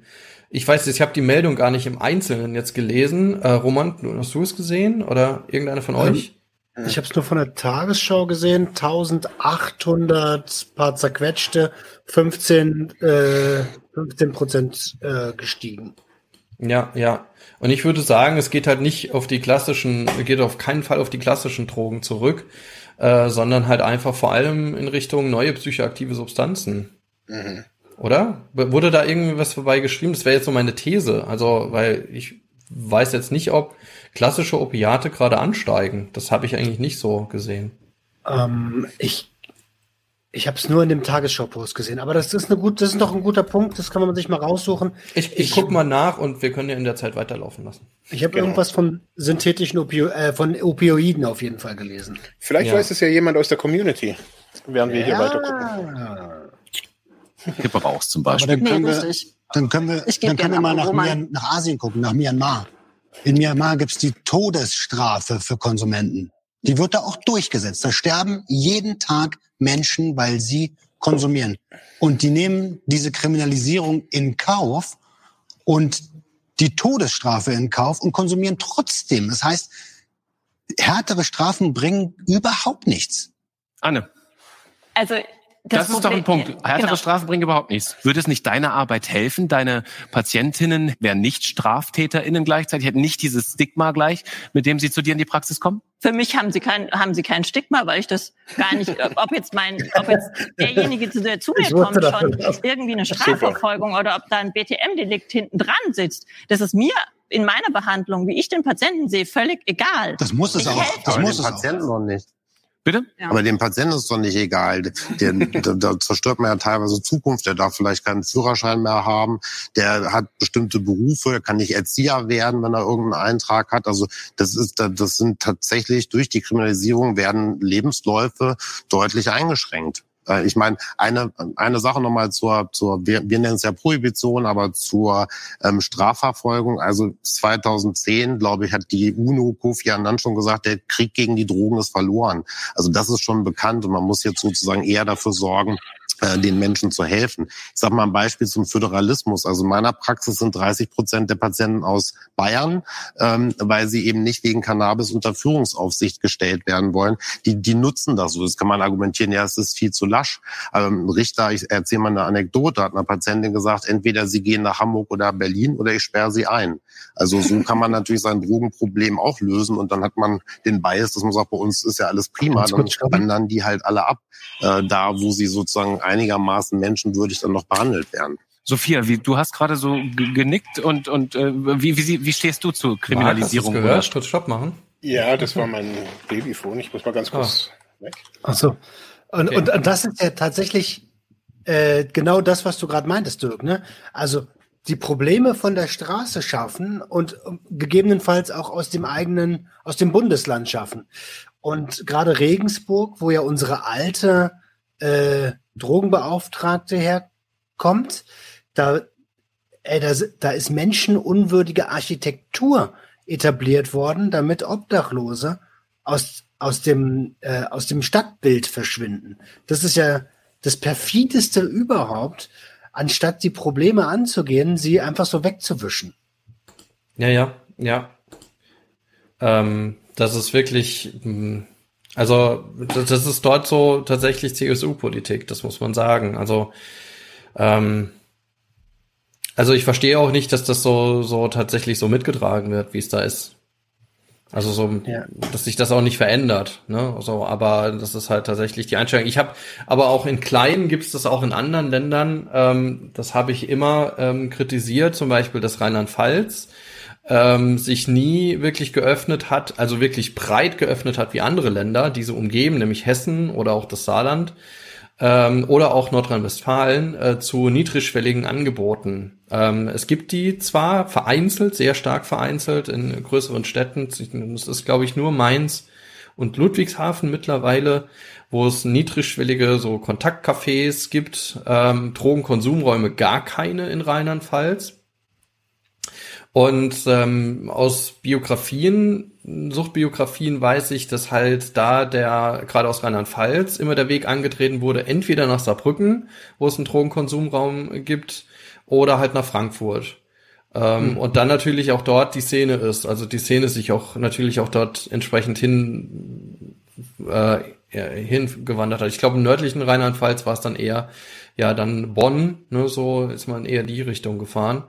ich weiß, ich habe die Meldung gar nicht im Einzelnen jetzt gelesen. Äh, Roman, hast du es gesehen oder irgendeiner von Ähm, euch? Ich habe es nur von der Tagesschau gesehen, 1800 paar zerquetschte, 15, äh, 15 Prozent äh, gestiegen. Ja, ja. Und ich würde sagen, es geht halt nicht auf die klassischen, geht auf keinen Fall auf die klassischen Drogen zurück, äh, sondern halt einfach vor allem in Richtung neue psychoaktive Substanzen. Mhm. Oder? Wurde da irgendwie was vorbei geschrieben? Das wäre jetzt so meine These. Also, weil ich weiß jetzt nicht, ob klassische Opiate gerade ansteigen. Das habe ich eigentlich nicht so gesehen. Ähm, ich ich habe es nur in dem Tagesschau-Post gesehen, aber das ist eine gut, das ist doch ein guter Punkt, das kann man sich mal raussuchen. Ich, ich guck mal nach und wir können ja in der Zeit weiterlaufen lassen. Ich habe Genau. irgendwas von synthetischen Opio äh, von Opioiden auf jeden Fall gelesen. Vielleicht Ja. weiß es ja jemand aus der Community, während wir hier weiter gucken. Gebrauchs zum Aber Beispiel. dann können, Nee, wir, dann können wir, Ich dann können wir mal nach. Myan, nach Asien gucken, nach Myanmar. In Myanmar gibt's die Todesstrafe für Konsumenten. Die wird da auch durchgesetzt. Da sterben jeden Tag Menschen, weil sie konsumieren. Und die nehmen diese Kriminalisierung in Kauf und die Todesstrafe in Kauf und konsumieren trotzdem. Das heißt, härtere Strafen bringen überhaupt nichts. Anne, Also das, ist doch ein Punkt. Härtere Genau. Strafen bringen überhaupt nichts. Würde es nicht deine Arbeit helfen? Deine Patientinnen wären nicht StraftäterInnen gleichzeitig, hätten nicht dieses Stigma gleich, mit dem sie zu dir in die Praxis kommen? Für mich haben sie kein, haben sie kein Stigma, weil ich das gar nicht, ob jetzt mein, ob jetzt derjenige, der zu mir kommt, schon irgendwie eine Strafverfolgung oder ob da ein BTM-Delikt hinten dran sitzt. Das ist mir in meiner Behandlung, wie ich den Patienten sehe, völlig egal. Das muss es Ich auch. Das muss es auch. Patienten noch nicht. Bitte? Ja. Aber dem Patienten ist doch nicht egal. Der, [laughs] da, da zerstört man ja teilweise Zukunft. Der darf vielleicht keinen Führerschein mehr haben. Der hat bestimmte Berufe. Er kann nicht Erzieher werden, wenn er irgendeinen Eintrag hat. Also das ist, das sind tatsächlich durch die Kriminalisierung werden Lebensläufe deutlich eingeschränkt. Äh, Ich meine, eine, eine Sache nochmal zur, zur wir, wir nennen es ja Prohibition, aber zur ähm, Strafverfolgung. Also 2010, glaube ich, hat die UNO Kofi Annan schon gesagt, der Krieg gegen die Drogen ist verloren. Also das ist schon bekannt und man muss jetzt sozusagen eher dafür sorgen, den Menschen zu helfen. Ich sage mal ein Beispiel zum Föderalismus. Also in meiner Praxis sind 30 Prozent der Patienten aus Bayern, ähm, weil sie eben nicht wegen Cannabis unter Führungsaufsicht gestellt werden wollen. Die, die nutzen das so. Das kann man argumentieren, ja, es ist viel zu lasch. Ähm, ein Richter, ich erzähle mal eine Anekdote, hat einer Patientin gesagt, entweder sie gehen nach Hamburg oder Berlin oder ich sperre sie ein. Also so [laughs] kann man natürlich sein Drogenproblem auch lösen und dann hat man den Bias, dass man sagt, bei uns ist ja alles prima, dann wandern die halt alle ab, äh, da wo sie sozusagen einigermaßen menschenwürdig dann noch behandelt werden. Sophia, wie, du hast gerade so ge- genickt und, und äh, wie, wie, wie stehst du zur Kriminalisierung? Marc, hast du's gehört? Stopp machen. Ja, das war mein Babyphon. Ich muss mal ganz kurz weg. Ach so. Und, Okay. und, und das ist ja tatsächlich äh, genau das, was du gerade meintest, Dirk. Ne? Also die Probleme von der Straße schaffen und ähm, gegebenenfalls auch aus dem eigenen, aus dem Bundesland schaffen. Und gerade Regensburg, wo ja unsere alte äh, Drogenbeauftragte herkommt, da, ey, da, da ist menschenunwürdige Architektur etabliert worden, damit Obdachlose aus, aus, dem, äh, aus dem Stadtbild verschwinden. Das ist ja das perfideste überhaupt, anstatt die Probleme anzugehen, sie einfach so wegzuwischen. Ja, ja, ja. Ähm, das ist wirklich, mh, also das, ist dort so tatsächlich CSU-Politik, das muss man sagen. Also, ähm, also ich verstehe auch nicht, dass das so, so tatsächlich so mitgetragen wird, wie es da ist. Also so, Ja. dass sich das auch nicht verändert, ne? So, aber das ist halt tatsächlich die Einstellung. Ich habe, aber auch in kleinen gibt es das auch in anderen Ländern. Ähm, das habe ich immer ähm, kritisiert, zum Beispiel das Rheinland-Pfalz ähm, sich nie wirklich geöffnet hat, also wirklich breit geöffnet hat wie andere Länder, diese umgeben, nämlich Hessen oder auch das Saarland ähm, oder auch Nordrhein-Westfalen äh, zu niedrigschwelligen Angeboten. Ähm, es gibt die zwar vereinzelt, sehr stark vereinzelt in größeren Städten. Es ist, glaube ich, nur Mainz und Ludwigshafen mittlerweile, wo es niedrigschwellige so Kontaktcafés gibt, ähm, Drogenkonsumräume gar keine in Rheinland-Pfalz. Und ähm, aus Biografien, Suchtbiografien weiß ich, dass halt da der, gerade aus Rheinland-Pfalz, immer der Weg angetreten wurde, entweder nach Saarbrücken, wo es einen Drogenkonsumraum gibt, oder halt nach Frankfurt. Ähm, Und dann natürlich auch dort die Szene ist, also die Szene sich auch natürlich auch dort entsprechend hin äh, hingewandert hat. Ich glaube, im nördlichen Rheinland-Pfalz war es dann eher, ja, dann Bonn, ne, so ist man eher die Richtung gefahren.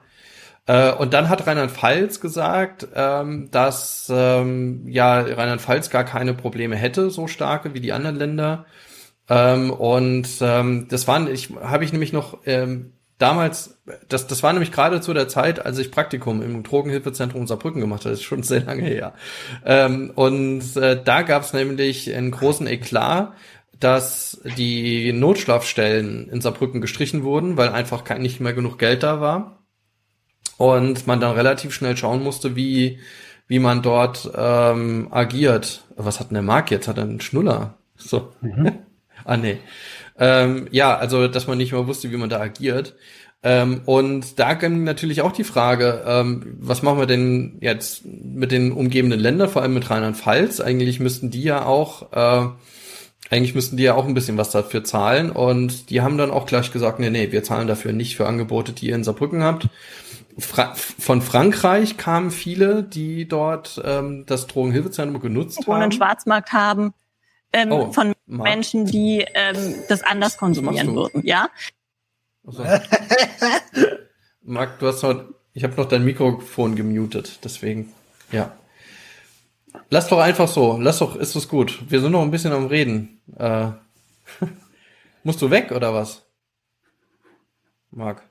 Äh, und dann hat Rheinland-Pfalz gesagt, ähm, dass ähm, ja Rheinland-Pfalz gar keine Probleme hätte, so starke wie die anderen Länder. Ähm, und das waren, ich habe ich nämlich noch damals, das, das war nämlich gerade zu der Zeit, als ich Praktikum im Drogenhilfezentrum Saarbrücken gemacht habe, das ist schon sehr lange her. Und äh, da gab es nämlich einen großen Eklat, dass die Notschlafstellen in Saarbrücken gestrichen wurden, weil einfach nicht mehr genug Geld da war. Und man dann relativ schnell schauen musste, wie, wie man dort ähm, agiert. Was hat denn der Marc jetzt? Hat er einen Schnuller? So. [laughs] ah, nee. Ähm, ja, also, dass man nicht mehr wusste, wie man da agiert. Ähm, und da ging natürlich auch die Frage, ähm, was machen wir denn jetzt mit den umgebenden Ländern, vor allem mit Rheinland-Pfalz? Eigentlich müssten die ja auch, äh, eigentlich müssten die ja auch ein bisschen was dafür zahlen. Und die haben dann auch gleich gesagt, nee, nee, wir zahlen dafür nicht für Angebote, die ihr in Saarbrücken habt. Fra von Frankreich kamen viele, die dort ähm, das Drogenhilfezentrum genutzt Wo einen haben. Schwarzmarkt haben ähm, Oh, von Marc. Menschen, die ähm, das anders konsumieren du? würden. Ja, Also, Marc, du hast noch, ich habe noch dein Mikrofon gemutet, deswegen, ja. Lass doch einfach so, lass doch, ist es gut. Wir sind noch ein bisschen am Reden. Äh, [laughs] musst du weg oder was? Marc?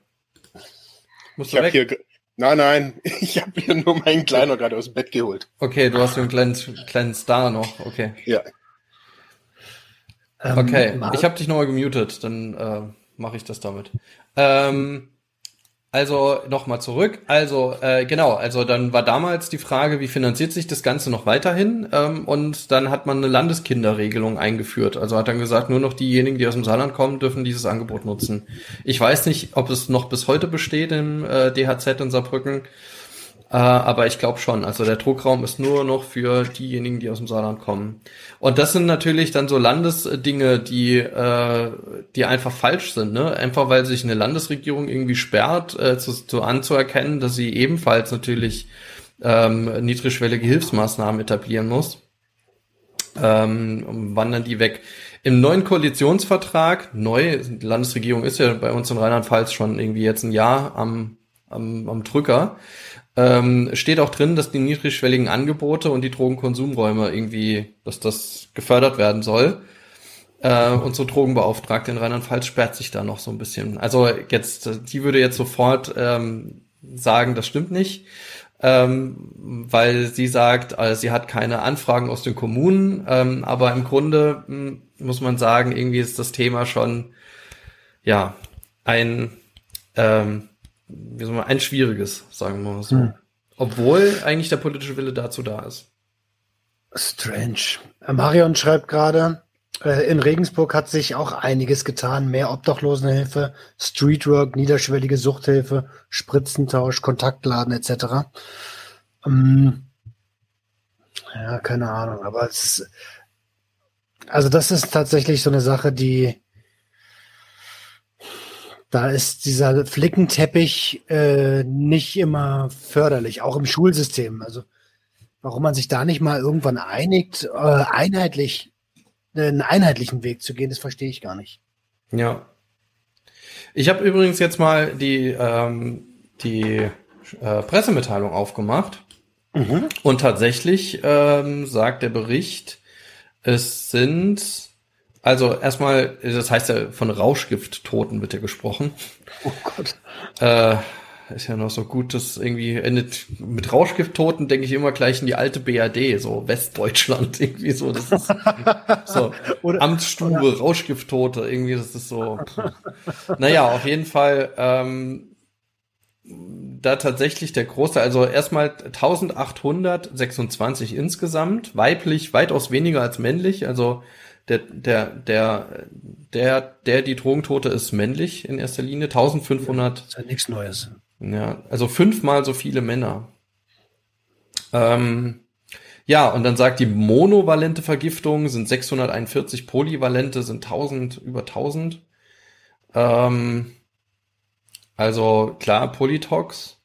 Musst Ich du habe weg? hier, Nein, nein, [laughs] ich habe hier nur meinen Kleiner gerade aus dem Bett geholt. Okay, du hast einen kleinen, kleinen Star noch. Okay. Ja. Ähm, Okay, Marc? ich habe dich nochmal gemutet, dann äh, mache ich das damit. Ähm, also nochmal zurück. Also äh, genau, also dann war damals die Frage, wie finanziert sich das Ganze noch weiterhin? Ähm, und dann hat man eine Landeskinderregelung eingeführt. Also hat dann gesagt, nur noch diejenigen, die aus dem Saarland kommen, dürfen dieses Angebot nutzen. Ich weiß nicht, ob es noch bis heute besteht im äh, DHZ in Saarbrücken. Äh, aber ich glaube schon. Also der Druckraum ist nur noch für diejenigen, die aus dem Saarland kommen. Und das sind natürlich dann so Landesdinge, die, äh, die einfach falsch sind. Ne? Einfach weil sich eine Landesregierung irgendwie sperrt, äh, zu, zu anzuerkennen, dass sie ebenfalls natürlich ähm, niedrigschwellige Hilfsmaßnahmen etablieren muss. Ähm, wandern die weg. Im neuen Koalitionsvertrag, neu, die Landesregierung ist ja bei uns in Rheinland-Pfalz schon irgendwie jetzt ein Jahr am, am, am Drücker, ähm, steht auch drin, dass die niedrigschwelligen Angebote und die Drogenkonsumräume irgendwie, dass das gefördert werden soll. Äh, unsere Drogenbeauftragte in Rheinland-Pfalz sperrt sich da noch so ein bisschen. Also jetzt, die würde jetzt sofort ähm, sagen, das stimmt nicht, ähm, weil sie sagt, äh, sie hat keine Anfragen aus den Kommunen, ähm, aber im Grunde mh, muss man sagen, irgendwie ist das Thema schon ja ein ähm, wie soll man, ein schwieriges, sagen wir mal so. Hm. Obwohl eigentlich der politische Wille dazu da ist. Strange. Marion schreibt gerade, äh, in Regensburg hat sich auch einiges getan. Mehr Obdachlosenhilfe, Streetwork, niederschwellige Suchthilfe, Spritzentausch, Kontaktladen etc. Ähm, ja, keine Ahnung, aber es, also das ist tatsächlich so eine Sache, die da ist dieser Flickenteppich äh, nicht immer förderlich, auch im Schulsystem. Also warum man sich da nicht mal irgendwann einigt, äh, einheitlich einen einheitlichen Weg zu gehen, das verstehe ich gar nicht. Ja. Ich habe übrigens jetzt mal die, ähm, die äh, Pressemitteilung aufgemacht. Mhm. Und tatsächlich ähm, sagt der Bericht, es sind, also erstmal, das heißt ja von Rauschgifttoten wird ja gesprochen. Oh Gott. Äh, ist ja noch so gut, dass irgendwie endet mit Rauschgifttoten, denke ich immer gleich in die alte BRD, so Westdeutschland [laughs] irgendwie so. Das ist so [laughs] Oder- Amtsstube, Rauschgifttote, irgendwie, das ist so. Naja, auf jeden Fall, ähm, da tatsächlich der große, also erstmal 1826 insgesamt, weiblich weitaus weniger als männlich, also der, der, der, der, der die Drogentote ist männlich in erster Linie, 1500 Das ist ja nichts Neues. ja, also fünfmal so viele Männer. Ähm, ja, und dann sagt die monovalente Vergiftung sind 641, polyvalente sind 1000, über 1000. Ähm, also klar, Polytox.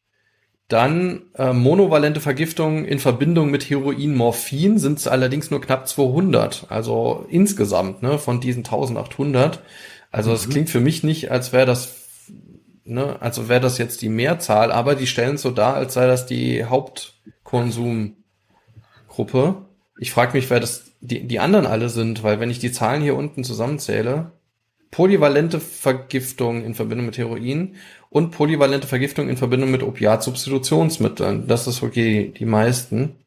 Dann äh, monovalente Vergiftung in Verbindung mit Heroin, Morphin sind es allerdings nur knapp 200. Also insgesamt ne, von diesen 1800. Also es klingt für mich nicht, als wäre das ne, also wäre das jetzt die Mehrzahl, aber die stellen es so dar, als sei das die Hauptkonsumgruppe. Ich frage mich, wer das die, die anderen alle sind, weil wenn ich die Zahlen hier unten zusammenzähle, polyvalente Vergiftung in Verbindung mit Heroin und polyvalente Vergiftung in Verbindung mit Opiatsubstitutionsmitteln, das ist okay, die meisten.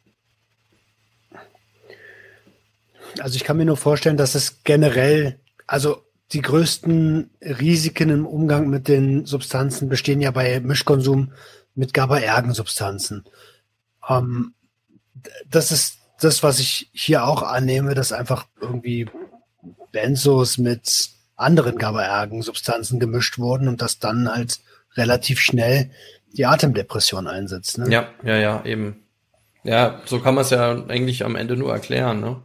Also ich kann mir nur vorstellen, dass es generell, also die größten Risiken im Umgang mit den Substanzen bestehen ja bei Mischkonsum mit GABA-ergen Substanzen. Ähm, das ist das, was ich hier auch annehme, dass einfach irgendwie Benzos mit anderen GABA-ergen Substanzen gemischt wurden und dass dann halt relativ schnell die Atemdepression einsetzt. Ne? Ja, ja, ja, eben. Ja, so kann man es ja eigentlich am Ende nur erklären, ne?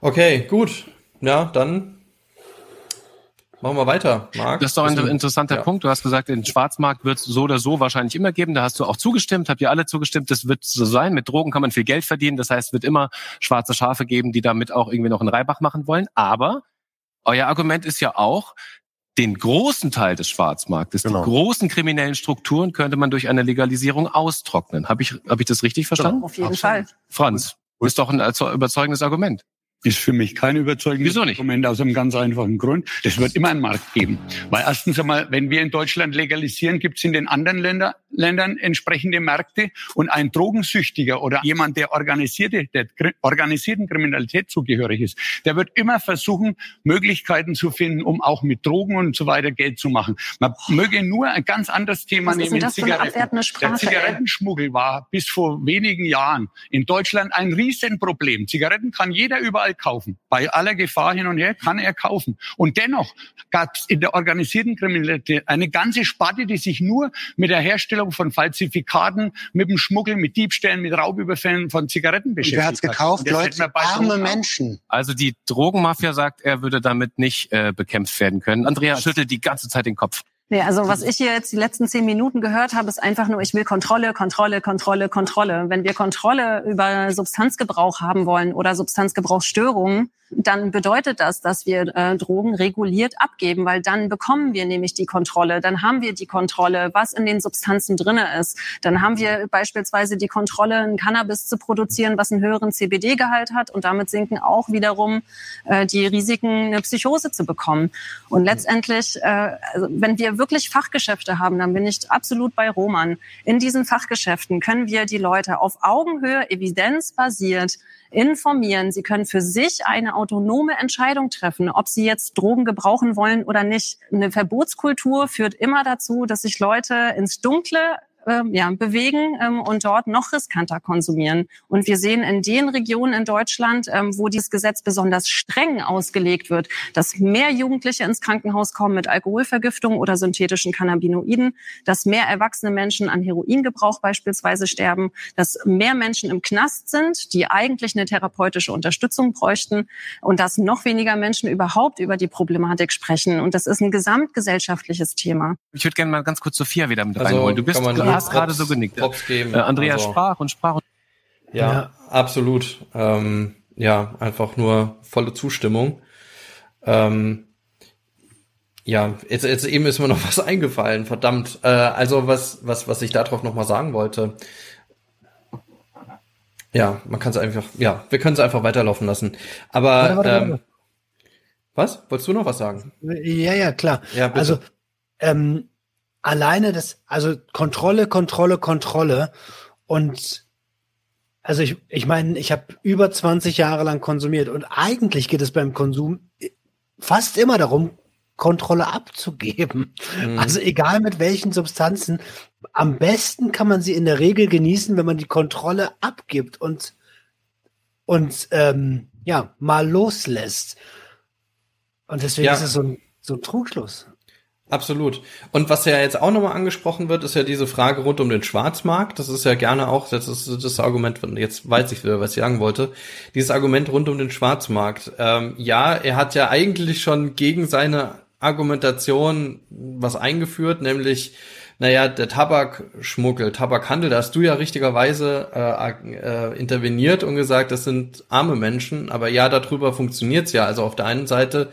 Okay, gut. Ja, dann machen wir weiter, Marc. Das ist doch ein interessanter ja. Punkt. Du hast gesagt, den Schwarzmarkt wird es so oder so wahrscheinlich immer geben. Da hast du auch zugestimmt, habt ihr alle zugestimmt. Das wird so sein. Mit Drogen kann man viel Geld verdienen. Das heißt, es wird immer schwarze Schafe geben, die damit auch irgendwie noch einen Reibach machen wollen. Aber euer Argument ist ja auch, den großen Teil des Schwarzmarktes, Genau. die großen kriminellen Strukturen könnte man durch eine Legalisierung austrocknen. Habe ich, hab ich das richtig verstanden? Auf jeden Absolut. Fall. Franz, ist doch ein also überzeugendes Argument. Ist für mich kein überzeugendes? Argument aus einem ganz einfachen Grund. Das wird immer einen Markt geben. Weil erstens einmal, wenn wir in Deutschland legalisieren, gibt es in den anderen Länder, Ländern entsprechende Märkte und ein Drogensüchtiger oder jemand, der organisierte, der organisierten Kriminalität zugehörig ist, der wird immer versuchen, Möglichkeiten zu finden, um auch mit Drogen und so weiter Geld zu machen. Man möge nur ein ganz anderes Thema Was ist nehmen, denn das für eine Zigaretten. abwertende Der Sprache, ey? Zigarettenschmuggel war bis vor wenigen Jahren in Deutschland ein Riesenproblem. Zigaretten kann jeder überall kaufen. Bei aller Gefahr hin und her kann er kaufen. Und dennoch gab es in der organisierten Kriminalität eine ganze Sparte, die sich nur mit der Herstellung von Falsifikaten, mit dem Schmuggel, mit Diebstählen, mit Raubüberfällen von Zigaretten Und beschäftigt wer hat's hat. gekauft? Und hätten Leute, arme. Menschen. Also die Drogenmafia sagt, er würde damit nicht äh, bekämpft werden können. Andrea schüttelt die ganze Zeit den Kopf. Nee, also was ich hier jetzt die letzten zehn Minuten gehört habe, ist einfach nur, ich will Kontrolle, Kontrolle, Kontrolle, Kontrolle. Wenn wir Kontrolle über Substanzgebrauch haben wollen oder Substanzgebrauchsstörungen, dann bedeutet das, dass wir äh, Drogen reguliert abgeben, weil dann bekommen wir nämlich die Kontrolle. Dann haben wir die Kontrolle, was in den Substanzen drinne ist. Dann haben wir beispielsweise die Kontrolle, ein Cannabis zu produzieren, was einen höheren CBD-Gehalt hat und damit sinken auch wiederum äh, die Risiken, eine Psychose zu bekommen. Und letztendlich, äh, also wenn wir wirklich Fachgeschäfte haben, dann bin ich absolut bei Roman. In diesen Fachgeschäften können wir die Leute auf Augenhöhe, evidenzbasiert informieren. Sie können für sich eine autonome Entscheidung treffen, ob sie jetzt Drogen gebrauchen wollen oder nicht. Eine Verbotskultur führt immer dazu, dass sich Leute ins Dunkle ähm, ja, bewegen ähm, und dort noch riskanter konsumieren. Und wir sehen in den Regionen in Deutschland, ähm, wo dieses Gesetz besonders streng ausgelegt wird, dass mehr Jugendliche ins Krankenhaus kommen mit Alkoholvergiftung oder synthetischen Cannabinoiden, dass mehr erwachsene Menschen an Heroingebrauch beispielsweise sterben, dass mehr Menschen im Knast sind, die eigentlich eine therapeutische Unterstützung bräuchten und dass noch weniger Menschen überhaupt über die Problematik sprechen. Und das ist ein gesamtgesellschaftliches Thema. Ich würde gerne mal ganz kurz Sophia wieder mit Also reinholen. Du bist, hast gerade so genickt. Props geben. Äh, Andrea Also- sprach und sprach. Und Ja, Ja. absolut. Ähm, ja, einfach nur volle Zustimmung. Ähm, ja, jetzt, jetzt eben ist mir noch [laughs] was eingefallen, verdammt. Äh, also was, was, was ich darauf noch mal sagen wollte. Ja, man kann es einfach, ja, wir können es einfach weiterlaufen lassen. Aber Warte, warte, ähm, warte. was? Wolltest du noch was sagen? Ja, ja, klar. Ja, bitte. Also ähm, alleine das, also Kontrolle, Kontrolle, Kontrolle. Und also ich, ich meine, ich habe über 20 Jahre lang konsumiert und eigentlich geht es beim Konsum fast immer darum, Kontrolle abzugeben. Mhm. Also egal mit welchen Substanzen, am besten kann man sie in der Regel genießen, wenn man die Kontrolle abgibt und und ähm, ja mal loslässt. Und deswegen Ja. ist es so ein, so ein Trugschluss. Absolut. Und was ja jetzt auch nochmal angesprochen wird, ist ja diese Frage rund um den Schwarzmarkt. Das ist ja gerne auch, das ist das Argument, jetzt weiß ich wieder, was ich sagen wollte, dieses Argument rund um den Schwarzmarkt. Ähm, ja, er hat ja eigentlich schon gegen seine Argumentation was eingeführt, nämlich, naja, der Tabakschmuggel, Tabakhandel, da hast du ja richtigerweise äh, äh, interveniert und gesagt, das sind arme Menschen, aber ja, darüber funktioniert's ja. Also auf der einen Seite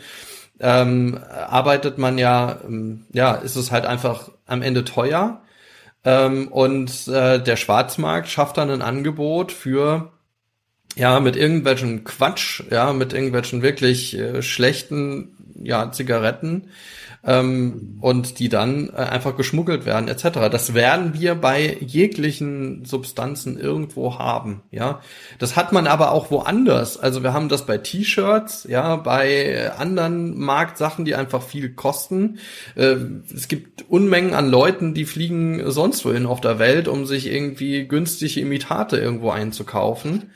ähm, arbeitet man ja, ähm, ja, ist es halt einfach am Ende teuer. Ähm, und äh, der Schwarzmarkt schafft dann ein Angebot für ja mit irgendwelchen Quatsch, ja, mit irgendwelchen wirklich äh, schlechten ja Zigaretten ähm, und die dann äh, einfach geschmuggelt werden etc. Das werden wir bei jeglichen Substanzen irgendwo haben, ja. Das hat man aber auch woanders. Also wir haben das bei T-Shirts, ja, bei anderen Marktsachen, die einfach viel kosten. Äh, es gibt Unmengen an Leuten, die fliegen sonst wohin auf der Welt, um sich irgendwie günstige Imitate irgendwo einzukaufen.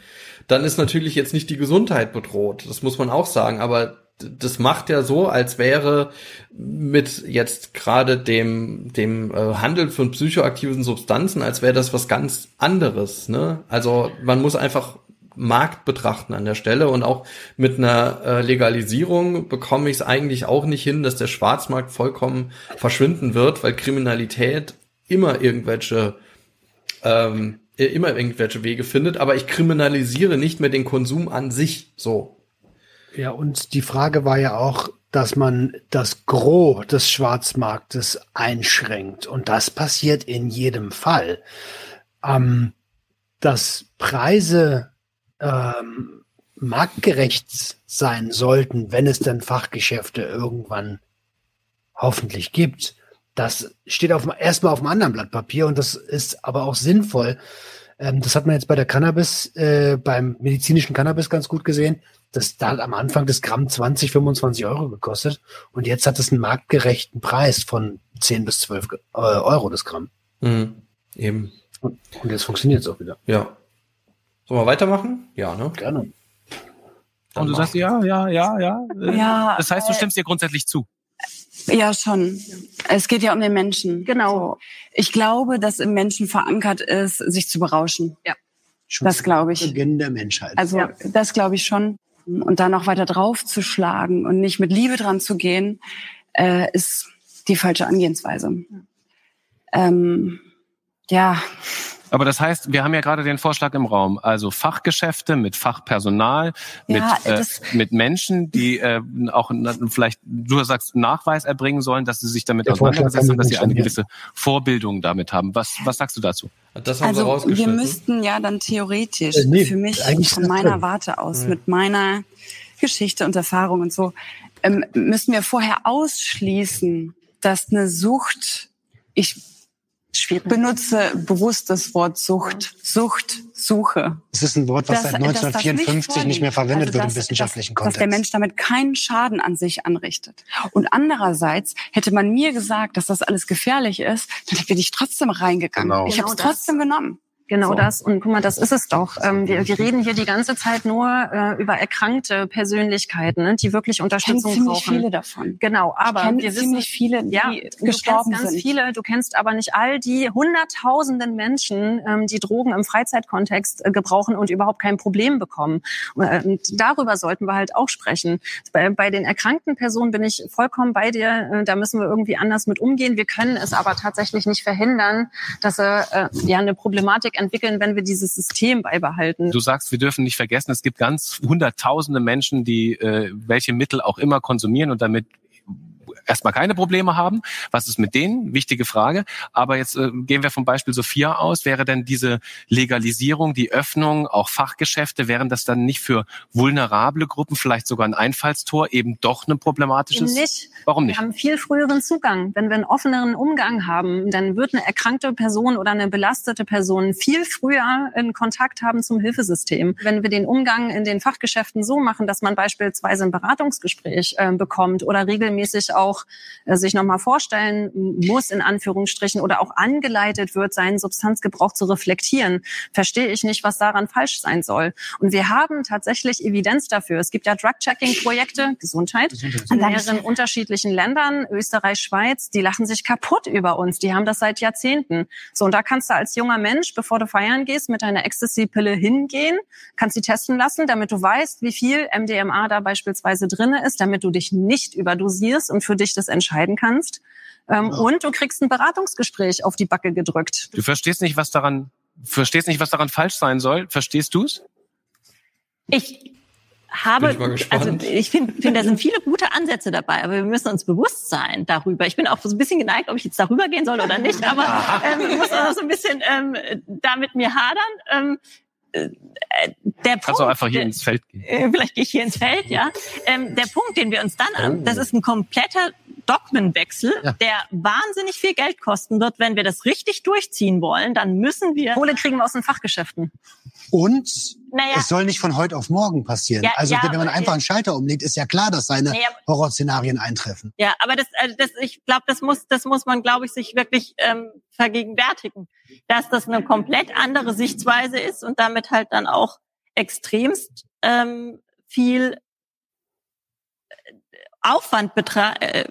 Dann ist natürlich jetzt nicht die Gesundheit bedroht. Das muss man auch sagen. Aber das macht ja so, als wäre mit jetzt gerade dem dem äh, Handel von psychoaktiven Substanzen, als wäre das was ganz anderes. Ne? Also man muss einfach Markt betrachten an der Stelle und auch mit einer äh, Legalisierung bekomme ich es eigentlich auch nicht hin, dass der Schwarzmarkt vollkommen verschwinden wird, weil Kriminalität immer irgendwelche ähm, immer irgendwelche Wege findet, aber ich kriminalisiere nicht mehr den Konsum an sich so. Ja, und die Frage war ja auch, dass man das Gros des Schwarzmarktes einschränkt. Und das passiert in jedem Fall. Ähm, dass Preise ähm, marktgerecht sein sollten, wenn es dann Fachgeschäfte irgendwann hoffentlich gibt, das steht auf, erstmal auf einem anderen Blatt Papier und das ist aber auch sinnvoll. Ähm, das hat man jetzt bei der Cannabis, äh, beim medizinischen Cannabis ganz gut gesehen. Das da hat am Anfang das Gramm 20, 25 Euro gekostet und jetzt hat es einen marktgerechten Preis von 10 bis 12 äh, Euro das Gramm. Mhm. Eben. Und, und jetzt funktioniert es auch wieder. Ja. Sollen wir weitermachen? Ja, ne? Gerne. Dann Und du sagst ja, ja, ja, ja. Ja, Das heißt, du äh, stimmst dir grundsätzlich zu. Ja, schon. Es geht ja um den Menschen. Genau. Ich glaube, dass im Menschen verankert ist, sich zu berauschen. Ja. Schon Das glaube ich. Beginn der Menschheit. Also Ja. das glaube ich schon. Und dann noch weiter draufzuschlagen und nicht mit Liebe dran zu gehen, äh, ist die falsche Angehensweise. Ähm, ja, Aber das heißt, wir haben ja gerade den Vorschlag im Raum, also Fachgeschäfte mit Fachpersonal, mit, Ja, äh, das- mit Menschen, die äh, auch na- vielleicht, du sagst, Nachweis erbringen sollen, dass sie sich damit auseinandergesetzt haben, dass sie eine gewisse Vorbildung damit haben. Was, was sagst du dazu? Das haben sie also wir müssten ja dann theoretisch Äh, nee, für mich eigentlich von meiner drin. Warte aus, Ja. mit meiner Geschichte und Erfahrung und so, ähm, müssen wir vorher ausschließen, dass eine Sucht, ich benutze bewusst das Wort Sucht, Sucht, Suche. Das ist ein Wort, was dass- seit dass das 1954 nicht mehr verwendet Also, wird im dass- wissenschaftlichen dass, Kontext. Dass der Mensch damit keinen Schaden an sich anrichtet. Und andererseits hätte man mir gesagt, dass das alles gefährlich ist, dann wäre ich trotzdem reingegangen. Genau. Ich habe es Genau das. trotzdem genommen. Genau So. das. Und guck mal, das ist es doch. Ähm, wir, wir reden hier die ganze Zeit nur äh, über erkrankte Persönlichkeiten, ne, die wirklich Ich Unterstützung ziemlich brauchen. viele davon. Genau, aber ich wir wissen, ziemlich viele, die ja, gestorben du kennst ganz sind. viele, du kennst aber nicht all die hunderttausenden Menschen, ähm, die Drogen im Freizeitkontext äh, gebrauchen und überhaupt kein Problem bekommen. Äh, Und darüber sollten wir halt auch sprechen. Bei, bei den erkrankten Personen bin ich vollkommen bei dir. Äh, Da müssen wir irgendwie anders mit umgehen. Wir können es aber tatsächlich nicht verhindern, dass äh, ja eine Problematik entwickeln, wenn wir dieses System beibehalten. Du sagst, wir dürfen nicht vergessen, es gibt ganz hunderttausende Menschen, die äh, welche Mittel auch immer konsumieren und damit erstmal keine Probleme haben. Was ist mit denen? Wichtige Frage. Aber jetzt äh, gehen wir vom Beispiel Sophia aus. Wäre denn diese Legalisierung, die Öffnung, auch Fachgeschäfte, wären das dann nicht für vulnerable Gruppen vielleicht sogar ein Einfallstor, eben doch ein problematisches? Nicht. Warum Wir nicht? haben viel früheren Zugang. Wenn wir einen offeneren Umgang haben, dann wird eine erkrankte Person oder eine belastete Person viel früher in Kontakt haben zum Hilfesystem. Wenn wir den Umgang in den Fachgeschäften so machen, dass man beispielsweise ein Beratungsgespräch äh, bekommt oder regelmäßig auch äh, sich nochmal vorstellen muss, in Anführungsstrichen, oder auch angeleitet wird, seinen Substanzgebrauch zu reflektieren, verstehe ich nicht, was daran falsch sein soll. Und wir haben tatsächlich Evidenz dafür. Es gibt ja Drug-Checking-Projekte, Gesundheit, in mehreren unterschiedlichen Ländern, Österreich, Schweiz, die lachen sich kaputt über uns. Die haben das seit Jahrzehnten. So, und da kannst du als junger Mensch, bevor du feiern gehst, mit deiner Ecstasy-Pille hingehen, kannst sie testen lassen, damit du weißt, wie viel MDMA da beispielsweise drinne ist, damit du dich nicht überdosierst und für dich das entscheiden kannst. Ähm, Und du kriegst ein Beratungsgespräch auf die Backe gedrückt. Du verstehst nicht, was daran, verstehst nicht, was daran falsch sein soll. Verstehst du's? Ich habe, ich also ich finde, find, da sind viele gute Ansätze dabei, aber wir müssen uns bewusst sein darüber. Ich bin auch so ein bisschen geneigt, ob ich jetzt darüber gehen soll oder nicht, aber ähm, ich muss auch so ein bisschen ähm, da mit mir hadern. Ähm, äh, der Punkt, Kannst du einfach hier ins Feld gehen. äh, vielleicht gehe ich hier ins Feld, ja. Ähm, der Punkt, den wir uns dann an, das ist ein kompletter Dogmenwechsel, Ja. der wahnsinnig viel Geld kosten wird. Wenn wir das richtig durchziehen wollen, dann müssen wir. Kohle kriegen wir aus den Fachgeschäften. Und Naja, es soll nicht von heute auf morgen passieren. Ja, also ja, wenn man einfach einen Schalter umlegt, ist ja klar, dass seine Naja, Horrorszenarien eintreffen. Ja, aber das, also das ich glaube, das muss, das muss man, glaube ich, sich wirklich ähm, vergegenwärtigen, dass das eine komplett andere Sichtweise ist und damit halt dann auch extremst ähm, viel äh, Aufwand betra äh,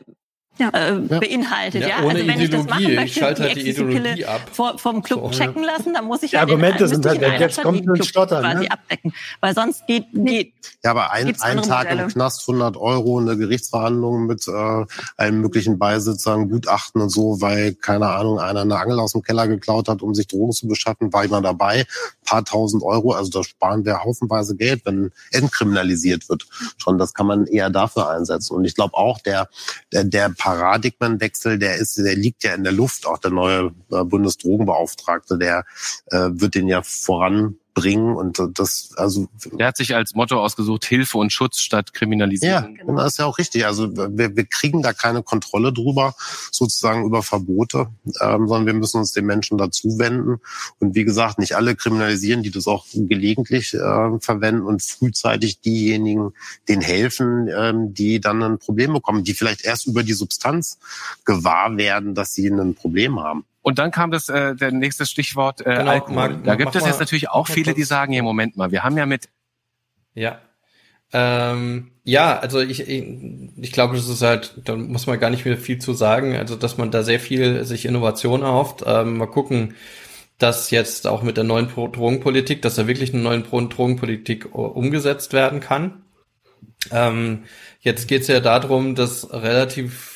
Ja. äh, beinhaltet. Ja, Ja, ohne also wenn ich das Ideologie. machen Ich möchte, schalte halt die Ideologie ab. vor, vom Club So, ja. checken lassen, dann muss ich Die ja den- Argumente müsste sind ich halt einer Jetzt kommt ein Club Stottern, quasi ne? abdecken, weil sonst geht, geht Ja, aber ein, ein Tag Modelle? im Knast, 100 Euro, eine Gerichtsverhandlung mit äh, allen möglichen Beisitzern, Gutachten und so, weil, keine Ahnung, einer eine Angel aus dem Keller geklaut hat, um sich Drogen zu beschaffen, war jemand dabei, paar tausend Euro, also da sparen wir haufenweise Geld, wenn entkriminalisiert wird. Schon, das kann man eher dafür einsetzen. Und ich glaube auch, der, der, der Paradigmenwechsel, der ist, der liegt ja in der Luft, auch der neue äh, Bundesdrogenbeauftragte, der äh, wird den ja voran bringen und das, also. Der hat sich als Motto ausgesucht, Hilfe und Schutz statt Kriminalisierung. Ja, das ist ja auch richtig. Also wir, wir kriegen da keine Kontrolle drüber, sozusagen über Verbote, ähm, sondern wir müssen uns den Menschen dazu wenden. Und wie gesagt, nicht alle kriminalisieren, die das auch gelegentlich äh, verwenden und frühzeitig diejenigen, denen helfen, ähm, die dann ein Problem bekommen, die vielleicht erst über die Substanz gewahr werden, dass sie ein Problem haben. Und dann kam das äh, der nächste Stichwort äh, Genau, Alkohol. Marc, da gibt es jetzt mal- natürlich auch mal viele, die sagen, hier Moment mal, wir haben ja mit Ja. Ähm, ja, also ich, ich, ich glaube, das ist halt, da muss man gar nicht mehr viel zu sagen, also dass man da sehr viel sich Innovation erhofft. Ähm, mal gucken, dass jetzt auch mit der neuen Pro- Drogenpolitik, dass da wirklich eine neue Pro- Drogenpolitik äh, umgesetzt werden kann. Ähm, jetzt geht's ja darum, dass relativ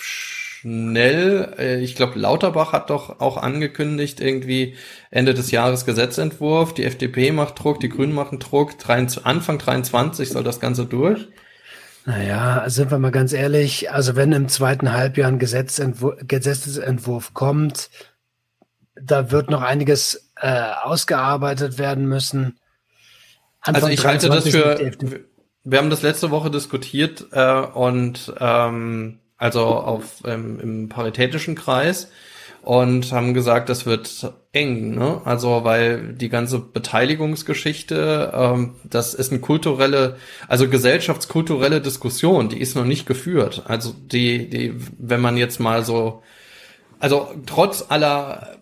schnell, äh, ich glaube, Lauterbach hat doch auch angekündigt, irgendwie Ende des Jahres Gesetzentwurf, die FDP macht Druck, die Grünen machen Druck, 23, Anfang 23 soll das Ganze durch. Naja, sind wir mal ganz ehrlich, also wenn im zweiten Halbjahr ein Gesetzentwurf, Gesetzesentwurf kommt, da wird noch einiges äh, ausgearbeitet werden müssen. Also Anfang ich halte das 23 für, wir haben das letzte Woche diskutiert äh, und ähm, also auf ähm, im paritätischen Kreis und haben gesagt, das wird eng, ne? Also weil die ganze Beteiligungsgeschichte, ähm, das ist eine kulturelle, also gesellschaftskulturelle Diskussion, die ist noch nicht geführt. Also die, die, wenn man jetzt mal so, also trotz aller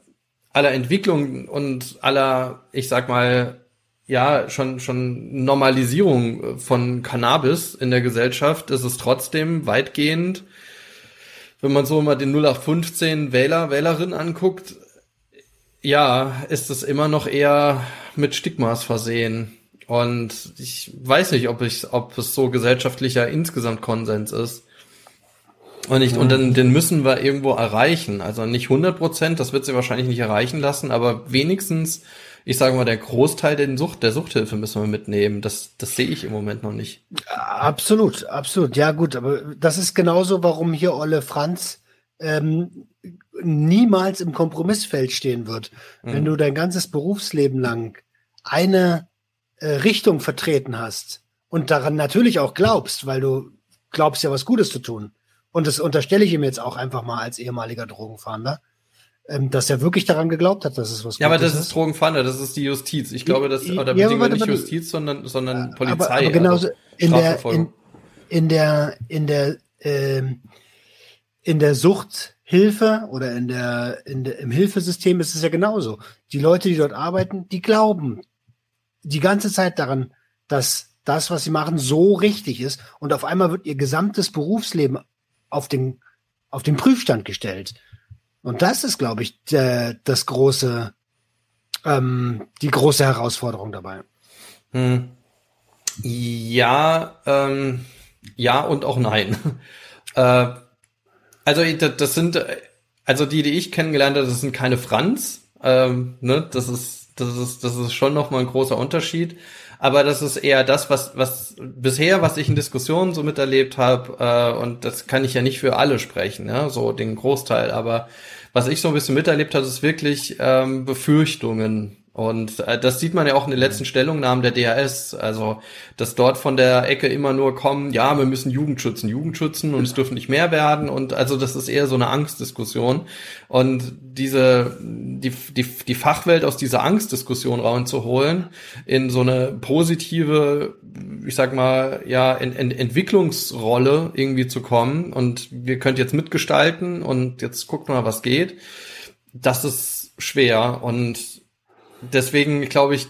aller Entwicklung und aller, ich sag mal, ja, schon, schon Normalisierung von Cannabis in der Gesellschaft ist es trotzdem weitgehend, wenn man so mal den 0815 Wähler, Wählerin anguckt, ja, ist es immer noch eher mit Stigmas versehen. Und ich weiß nicht, ob ich, ob es so gesellschaftlicher insgesamt Konsens ist. Und nicht, und dann, den müssen wir irgendwo erreichen. Also nicht 100 Prozent, das wird sie wahrscheinlich nicht erreichen lassen, aber wenigstens, ich sage mal, der Großteil der Sucht, der Suchthilfe müssen wir mitnehmen. Das, das sehe ich im Moment noch nicht. Absolut, absolut. Ja, gut, aber das ist genauso, warum hier Olle Franz ähm, niemals im Kompromissfeld stehen wird. Mhm. Wenn du dein ganzes Berufsleben lang eine äh, Richtung vertreten hast und daran natürlich auch glaubst, weil du glaubst ja was Gutes zu tun. Und das unterstelle ich ihm jetzt auch einfach mal als ehemaliger Drogenfahnder, ähm, dass er wirklich daran geglaubt hat, dass es was Ja, aber das ist Drogenfander, das ist die Justiz. Ich glaube, das, Ja, oder aber beziehungsweise warte, nicht. Justiz, sondern, sondern Polizei. aber, aber genauso also in der in, in der in der ähm, in der Suchthilfe oder in der, in der im Hilfesystem ist es ja genauso. Die Leute, die dort arbeiten, die glauben die ganze Zeit daran, dass das, was sie machen, so richtig ist und auf einmal wird ihr gesamtes Berufsleben auf den auf den Prüfstand gestellt. Und das ist, glaube ich, der, das große ähm, die große Herausforderung dabei. Hm. Ja, ähm, ja und auch nein. [laughs] äh, also das, sind, äh, also die, die ich kennengelernt habe, das sind keine Franz. Ähm, ne, das ist, das ist, das ist schon noch mal ein großer Unterschied. Aber das ist eher das, was, was bisher, was ich in Diskussionen so miterlebt habe, äh, und das kann ich ja nicht für alle sprechen, ja, so den Großteil. Aber was ich so ein bisschen miterlebt habe, ist wirklich ähm, Befürchtungen. Und äh, das sieht man ja auch in den letzten Stellungnahmen der DHS, also dass dort von der Ecke immer nur kommen, ja, wir müssen Jugend schützen, Jugend schützen und es dürfen nicht mehr werden. Und also das ist eher so eine Angstdiskussion. Und diese die, die, die Fachwelt aus dieser Angstdiskussion rauszuholen in so eine positive, ich sag mal, ja, in, in Entwicklungsrolle irgendwie zu kommen und wir könnt jetzt mitgestalten und jetzt guckt mal, was geht. Das ist schwer und deswegen glaube ich,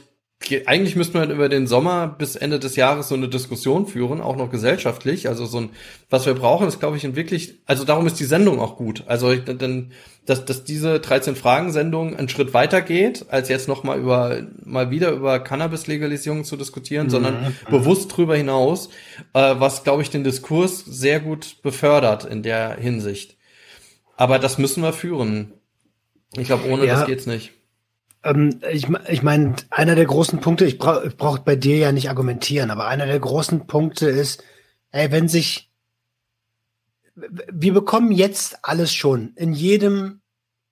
eigentlich müssten wir über den Sommer bis Ende des Jahres so eine Diskussion führen, auch noch gesellschaftlich. Also so ein, was wir brauchen, ist, glaube ich, ein wirklich, also darum ist die Sendung auch gut. Also denn, dass, dass diese 13-Fragen-Sendung einen Schritt weiter geht, als jetzt noch mal über, mal wieder über Cannabis-Legalisierung zu diskutieren, Mhm. sondern bewusst drüber hinaus, äh, was, glaube ich, den Diskurs sehr gut befördert in der Hinsicht. Aber das müssen wir führen. Ich glaube, ohne Ja. das geht's nicht. Ähm, ich ich meine, einer der großen Punkte, ich brauche ich brauch bei dir ja nicht argumentieren, aber einer der großen Punkte ist, ey, wenn sich, wir bekommen jetzt alles schon. In jedem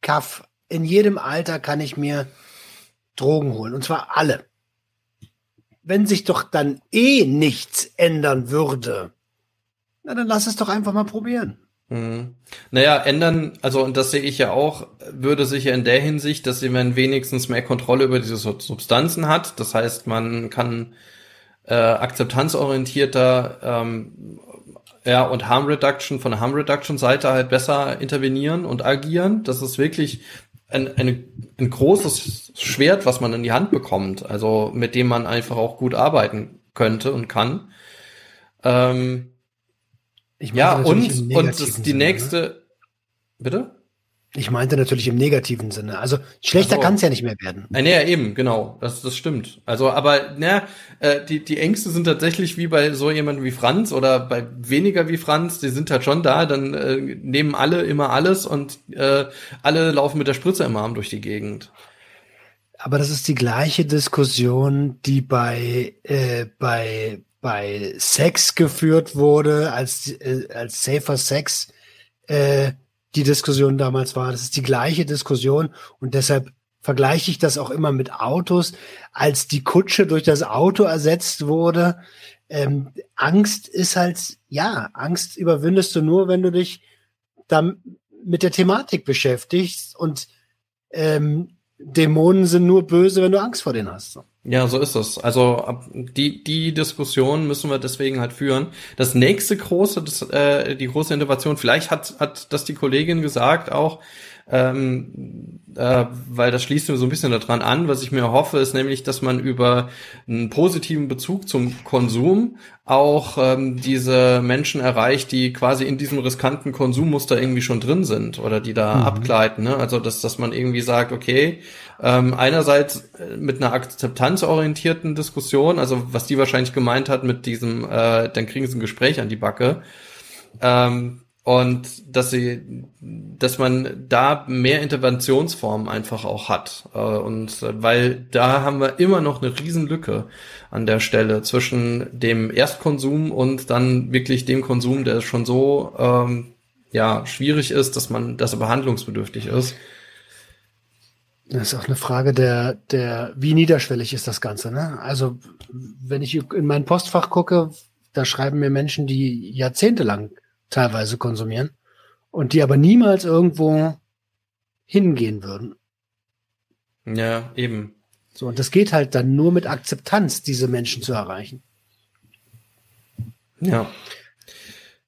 Kaff, in jedem Alter kann ich mir Drogen holen. Und zwar alle. wenn sich doch dann eh nichts ändern würde, na dann lass es doch einfach mal probieren. Mhm. Naja, ändern, also und das sehe ich ja auch, würde sich ja in der Hinsicht, dass man wenigstens mehr Kontrolle über diese Substanzen hat. Das heißt, man kann äh, akzeptanzorientierter ähm, ja, und Harm Reduction von der Harm Reduction Seite halt besser intervenieren und agieren. Das ist wirklich ein, eine, ein großes Schwert, was man in die Hand bekommt, also mit dem man einfach auch gut arbeiten könnte und kann. Ähm, ja, und, und das, die Sinne, nächste, ne? bitte? Ich meinte natürlich im negativen Sinne. Also schlechter so. kann es ja nicht mehr werden. Äh, nee, eben, genau. Das, das stimmt. Also, aber na, äh, die, die Ängste sind tatsächlich wie bei so jemandem wie Franz oder bei weniger wie Franz, die sind halt schon da, dann äh, nehmen alle immer alles und äh, alle laufen mit der Spritze im Arm durch die Gegend. Aber das ist die gleiche Diskussion, die bei, äh, bei, bei Sex geführt wurde, als, äh, als Safer Sex äh, die Diskussion damals war. Das ist die gleiche Diskussion und deshalb vergleiche ich das auch immer mit Autos, als die Kutsche durch das Auto ersetzt wurde. Ähm, Angst ist halt, ja, Angst überwindest du nur, wenn du dich dann mit der Thematik beschäftigst und ähm, Dämonen sind nur böse, wenn du Angst vor denen hast. Ja, so ist es. Also die die Diskussion müssen wir deswegen halt führen. Das nächste große, das, äh, die große Innovation, vielleicht hat hat das die Kollegin gesagt auch, ähm, äh, weil das schließt mir so ein bisschen daran an. Was ich mir hoffe, ist nämlich, dass man über einen positiven Bezug zum Konsum auch ähm, diese Menschen erreicht, die quasi in diesem riskanten Konsummuster irgendwie schon drin sind oder die da mhm. abgleiten. Ne? Also dass, dass man irgendwie sagt, okay, ähm, einerseits äh, mit einer akzeptanzorientierten Diskussion, also was die wahrscheinlich gemeint hat mit diesem, äh, dann kriegen sie ein Gespräch an die Backe. Ähm, und dass sie, dass man da mehr Interventionsformen einfach auch hat. Äh, und weil da haben wir immer noch eine Riesenlücke an der Stelle zwischen dem Erstkonsum und dann wirklich dem Konsum, der schon so ähm, ja schwierig ist, dass man, dass er behandlungsbedürftig ist. Das ist auch eine Frage der, der, wie niederschwellig ist das Ganze, ne? Also, wenn ich in mein Postfach gucke, da schreiben mir Menschen, die jahrzehntelang teilweise konsumieren und die aber niemals irgendwo hingehen würden. Ja, eben. So, und das geht halt dann nur mit Akzeptanz, diese Menschen zu erreichen. Ja.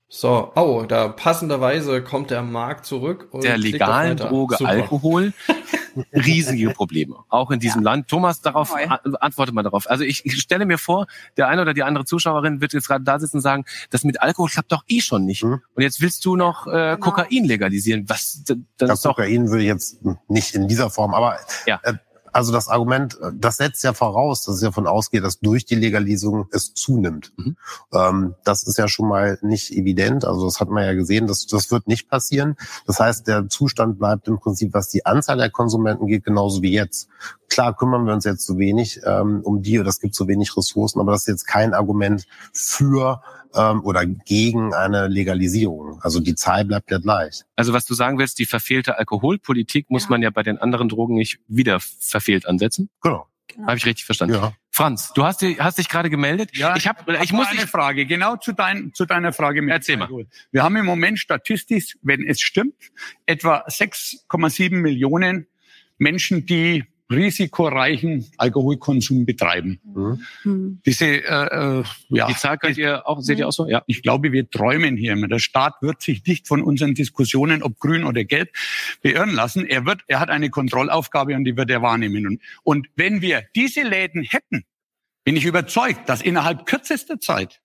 So, oh, da passenderweise kommt der Markt zurück. Und der legalen Droge Super. Alkohol [laughs] riesige Probleme, auch in diesem ja. Land. Thomas, darauf antworte mal darauf. Also ich, ich, stelle mir vor, der eine oder die andere Zuschauerin wird jetzt gerade da sitzen und sagen, das mit Alkohol klappt doch eh schon nicht. Mhm. Und jetzt willst du noch äh, genau. Kokain legalisieren. Was? Das, das ja, Kokain würde ich jetzt nicht in dieser Form, aber ja. äh, also das Argument, das setzt ja voraus, dass es ja von ausgeht, dass durch die Legalisierung es zunimmt. Mhm. Ähm, das ist ja schon mal nicht evident. Also das hat man ja gesehen, das, das wird nicht passieren. Das heißt, der Zustand bleibt im Prinzip, was die Anzahl der Konsumenten geht, genauso wie jetzt. Klar kümmern wir uns jetzt zu wenig ähm, um die oder es gibt zu wenig Ressourcen, aber das ist jetzt kein Argument für ähm, oder gegen eine Legalisierung. Also die Zahl bleibt ja gleich. Also was du sagen willst, die verfehlte Alkoholpolitik muss ja. man ja bei den anderen Drogen nicht wieder verfehlt ansetzen? Genau. Genau. Habe ich richtig verstanden? Ja. Franz, du hast, hast dich gerade gemeldet. Ja, ich habe, ich muss eine Frage genau zu, dein, zu deiner Frage. Mit Erzähl mal. Wir haben im Moment statistisch, wenn es stimmt, etwa 6,7 Millionen Menschen, die risikoreichen Alkoholkonsum betreiben. Mhm. Diese, äh, äh, ja. Die Zahl könnt ihr auch, seht ihr auch so? Ja. Ich glaube, wir träumen hier immer. Der Staat wird sich nicht von unseren Diskussionen, ob grün oder gelb, beirren lassen. Er wird, er hat eine Kontrollaufgabe und die wird er wahrnehmen. Und, und wenn wir diese Läden hätten, bin ich überzeugt, dass innerhalb kürzester Zeit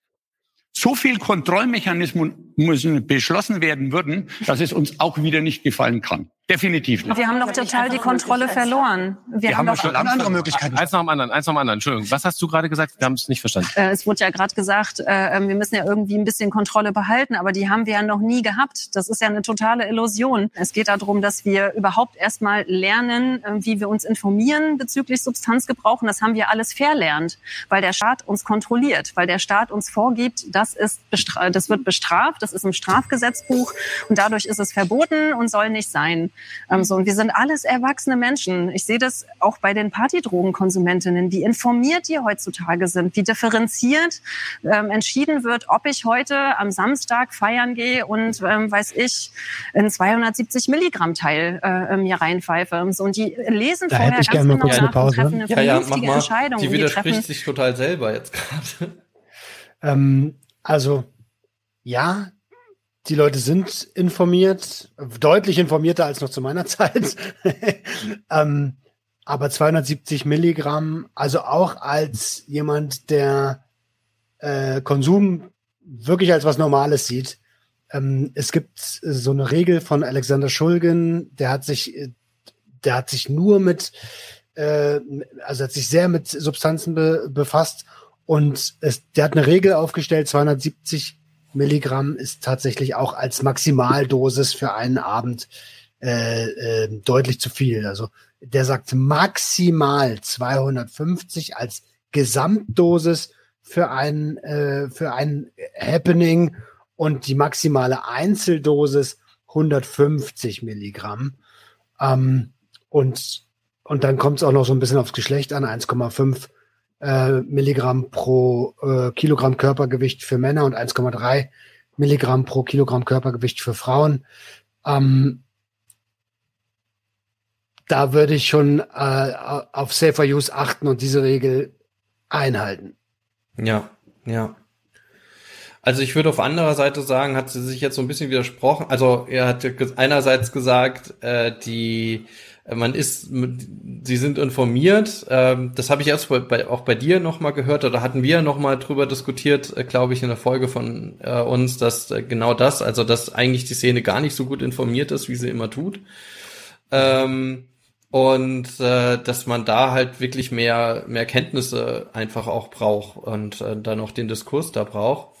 so viel Kontrollmechanismen müssen beschlossen werden würden, dass es uns auch wieder nicht gefallen kann. Definitiv nicht. Wir haben doch total die Kontrolle verloren. Wir, wir haben, haben doch schon andere Möglichkeiten. Eins nach dem anderen, eins nach dem anderen. Entschuldigung, was hast du gerade gesagt? Wir haben es nicht verstanden. Äh, es wurde ja gerade gesagt, äh, wir müssen ja irgendwie ein bisschen Kontrolle behalten, aber die haben wir ja noch nie gehabt. Das ist ja eine totale Illusion. Es geht darum, dass wir überhaupt erstmal lernen, äh, wie wir uns informieren bezüglich Substanzgebrauch. Und das haben wir alles verlernt, weil der Staat uns kontrolliert, weil der Staat uns vorgibt, das ist das wird bestraft, das ist im Strafgesetzbuch und dadurch ist es verboten und soll nicht sein. Ähm, so, und wir sind alles erwachsene Menschen. Ich sehe das auch bei den Partydrogenkonsumentinnen, wie informiert die heutzutage sind, wie differenziert ähm, entschieden wird, ob ich heute am Samstag feiern gehe und, ähm, weiß ich, in 270 Milligramm Teil äh, mir reinpfeife. So, und die lesen Da vorher hätte ich ganz gerne mal genau kurz eine nach und Pause. treffen eine Ja, ja, vernünftige mal. Entscheidung. Die die widerspricht treffen sich total selber jetzt gerade. Ähm, also, ja, die Leute sind informiert, deutlich informierter als noch zu meiner [laughs] Zeit. ähm, aber 270 Milligramm, also auch als jemand, der äh, Konsum wirklich als was Normales sieht. Ähm, es gibt so eine Regel von Alexander Schulgen, der hat sich, äh, der hat sich nur mit, äh, also hat sich sehr mit Substanzen be befasst und es, der hat eine Regel aufgestellt, 270 Milligramm ist tatsächlich auch als Maximaldosis für einen Abend äh, äh, deutlich zu viel. Also der sagt maximal 250 als Gesamtdosis für ein, äh, für ein Happening und die maximale Einzeldosis 150 Milligramm. Ähm, und, und dann kommt es auch noch so ein bisschen aufs Geschlecht an, 1,5 äh, Milligramm pro äh, Kilogramm Körpergewicht für Männer und 1,3 Milligramm pro Kilogramm Körpergewicht für Frauen. Ähm, da würde ich schon äh, auf Safer Use achten und diese Regel einhalten. Ja, ja. Also ich würde auf anderer Seite sagen, hat sie sich jetzt so ein bisschen widersprochen. Also er hat einerseits gesagt, äh, die man ist, sie sind informiert. Ähm, das habe ich erst bei, auch bei dir nochmal gehört oder hatten wir nochmal drüber diskutiert, äh, glaube ich, in der Folge von äh, uns, dass äh, genau das, also dass eigentlich die Szene gar nicht so gut informiert ist, wie sie immer tut. Ähm, und äh, dass man da halt wirklich mehr mehr Kenntnisse einfach auch braucht und äh, dann auch den Diskurs da braucht.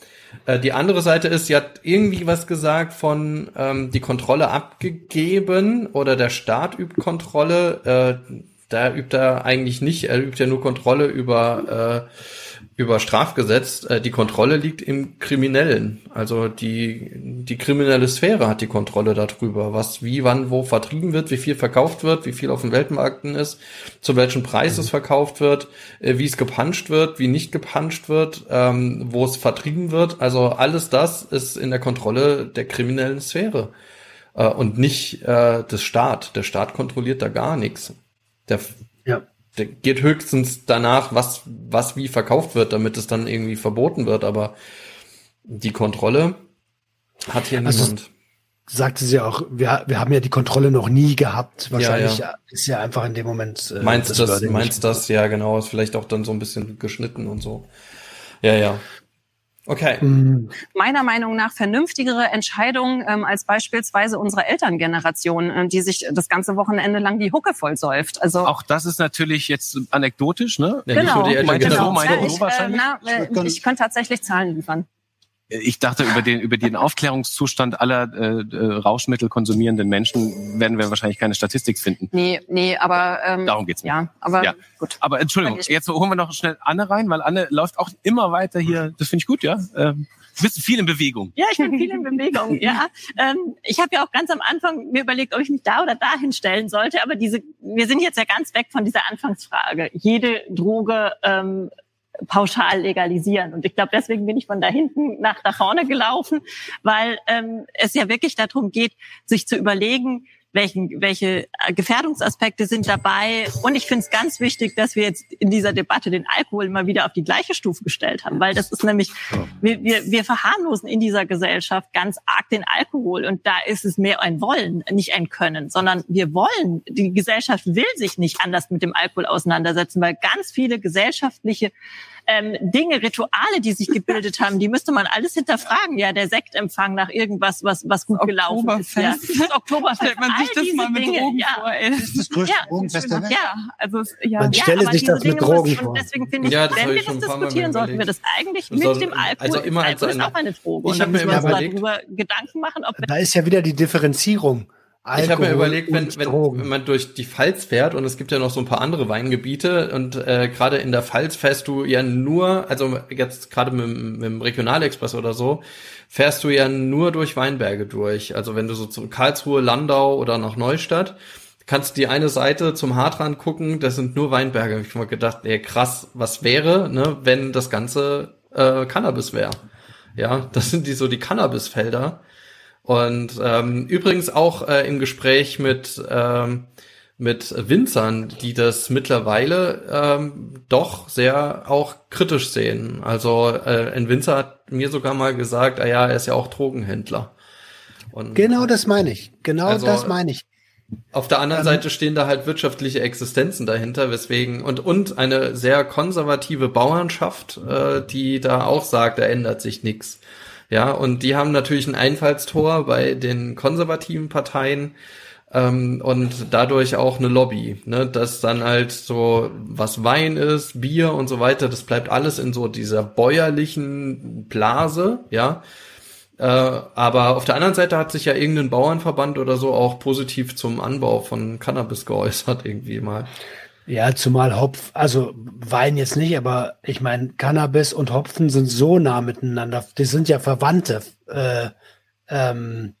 Äh, die andere Seite ist, sie hat irgendwie was gesagt von ähm, die Kontrolle abgegeben oder der Staat übt Kontrolle. Äh, da übt er eigentlich nicht, er übt ja nur Kontrolle über äh, über Strafgesetz. Äh, die Kontrolle liegt im Kriminellen. Also die die kriminelle Sphäre hat die Kontrolle darüber, was wie, wann, wo vertrieben wird, wie viel verkauft wird, wie viel auf den Weltmärkten ist, zu welchem Preis es verkauft wird, äh, wie es gepanscht wird, wie nicht gepanscht wird, ähm, wo es vertrieben wird. Also alles das ist in der Kontrolle der kriminellen Sphäre äh, und nicht äh, des Staat. Der Staat kontrolliert da gar nichts. Der, Ja. Der geht höchstens danach, was, was wie verkauft wird, damit es dann irgendwie verboten wird, aber die Kontrolle hat hier Also- niemand. Sagte sie auch, wir, wir haben ja die Kontrolle noch nie gehabt. Wahrscheinlich Ja, ist ja einfach in dem Moment. Äh, Meinst das, Wording meinst das, ja genau, ist vielleicht auch dann so ein bisschen geschnitten und so. Ja, ja. Okay. Mm, meiner Meinung nach vernünftigere Entscheidungen ähm, als beispielsweise unsere Elterngeneration, ähm, die sich das ganze Wochenende lang die Hucke voll säuft. Also Auch das ist natürlich jetzt anekdotisch, ne? Ja, nicht genau, nur die Elterngeneration. so, meinte Ja, so ich, äh, na, äh, ich könnte tatsächlich Zahlen liefern. Ich dachte, über den, über den Aufklärungszustand aller äh, äh, Rauschmittel konsumierenden Menschen werden wir wahrscheinlich keine Statistik finden. Nee, nee, aber ähm, Darum geht's mir. ja, aber Ja. gut. Aber Entschuldigung, jetzt holen wir noch schnell Anne rein, weil Anne läuft auch immer weiter hier. Das finde ich gut, ja. Ähm, du bist viel in Bewegung. Ja, ich bin viel in Bewegung. [laughs] Ja, ähm, ich habe ja auch ganz am Anfang mir überlegt, ob ich mich da oder da hinstellen sollte. Aber diese, wir sind jetzt ja ganz weg von dieser Anfangsfrage. Jede Droge ähm, pauschal legalisieren. Und ich glaube, deswegen bin ich von da hinten nach da vorne gelaufen, weil ähm, es ja wirklich darum geht, sich zu überlegen, welchen, welche äh, Gefährdungsaspekte sind dabei. Und ich finde es ganz wichtig, dass wir jetzt in dieser Debatte den Alkohol mal wieder auf die gleiche Stufe gestellt haben, weil das ist nämlich, wir, wir, wir verharmlosen in dieser Gesellschaft ganz arg den Alkohol. Und da ist es mehr ein Wollen, nicht ein Können, sondern wir wollen, die Gesellschaft will sich nicht anders mit dem Alkohol auseinandersetzen, weil ganz viele gesellschaftliche ähm, Dinge, Rituale, die sich gebildet haben, die müsste man alles hinterfragen. Ja, der Sektempfang nach irgendwas, was, was gut gelaufen ist. Ja. Oktoberfest. Das Oktoberfest. Stellt man sich all das diese mal mit Dinge, Drogen ja. vor, ey. Das ist das größte Ja, Drogenfest der Welt. Ja, also ja, Man ja, stelle aber sich diese das mit Dinge Drogen müssen- vor. Deswegen finde ich, Ja, wenn wir das Mal diskutieren, sollten wir das eigentlich Das mit dem Alkohol. also immer als Alkohol ist eine- auch eine Droge. Ich Und hab dann mir müssen wir immer uns überlegt- darüber Gedanken machen, ob wir Da ist ja wieder die Differenzierung. Ich habe mir Alkohol überlegt, wenn, wenn, wenn man durch die Pfalz fährt und es gibt ja noch so ein paar andere Weingebiete und äh, gerade in der Pfalz fährst du ja nur, also jetzt gerade mit, dem- mit dem Regionalexpress oder so, fährst du ja nur durch Weinberge durch. Also wenn du so zu Karlsruhe, Landau oder nach Neustadt, kannst die eine Seite zum Hartrand gucken, das sind nur Weinberge. Hab Ich habe mir gedacht, ey, krass, was wäre, ne, wenn das Ganze äh, Cannabis wäre. Ja, das sind die so die Cannabisfelder. Und ähm, übrigens auch äh, im Gespräch mit ähm, mit Winzern, die das mittlerweile ähm, doch sehr auch kritisch sehen. Also äh, ein Winzer hat mir sogar mal gesagt, ah ja, er ist ja auch Drogenhändler. Und Genau das meine ich. Genau Also- das meine ich. auf der anderen Ähm, Seite stehen da halt wirtschaftliche Existenzen dahinter, weswegen und und eine sehr konservative Bauernschaft, äh, die da auch sagt, da ändert sich nichts. Ja, und die haben natürlich ein Einfallstor bei den konservativen Parteien ähm, und dadurch auch eine Lobby, ne, dass dann halt so was Wein ist, Bier und so weiter, das bleibt alles in so dieser bäuerlichen Blase, ja. Äh, aber auf der anderen Seite hat sich ja irgendein Bauernverband oder so auch positiv zum Anbau von Cannabis geäußert irgendwie mal. Ja, zumal Hopf, also Wein jetzt nicht, aber ich meine, Cannabis und Hopfen sind so nah miteinander. Die sind ja Verwandte, äh, ähm,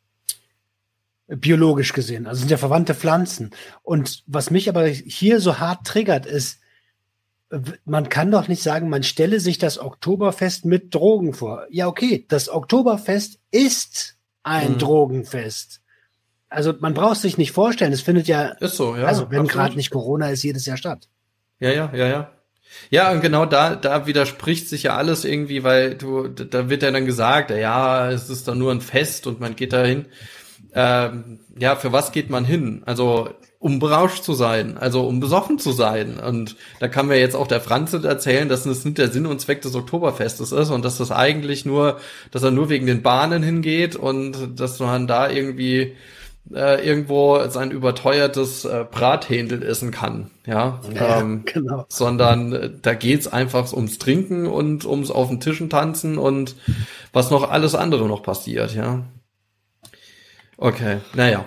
biologisch gesehen. Also sind ja verwandte Pflanzen. Und was mich aber hier so hart triggert, ist, man kann doch nicht sagen, man stelle sich das Oktoberfest mit Drogen vor. Ja, okay, das Oktoberfest ist ein Mhm. Drogenfest. Also man braucht sich nicht vorstellen, es findet ja, Ist so, ja. also wenn gerade nicht Corona ist, jedes Jahr statt. Ja, ja, ja, ja. Ja, und genau da, da widerspricht sich ja alles irgendwie, weil du, da wird ja dann gesagt, ja, es ist doch nur ein Fest und man geht da hin. Ähm, ja, für was geht man hin? Also, um berauscht zu sein, also um besoffen zu sein. Und da kann mir jetzt auch der Franz erzählen, dass das nicht der Sinn und Zweck des Oktoberfestes ist und dass das eigentlich nur, dass er nur wegen den Bahnen hingeht und dass man da irgendwie äh, irgendwo sein überteuertes äh, Brathändel essen kann, ja, Ja, ähm, [laughs] genau. sondern äh, da geht's einfach ums Trinken und ums auf den Tischen tanzen und was noch alles andere noch passiert, ja. Okay, naja.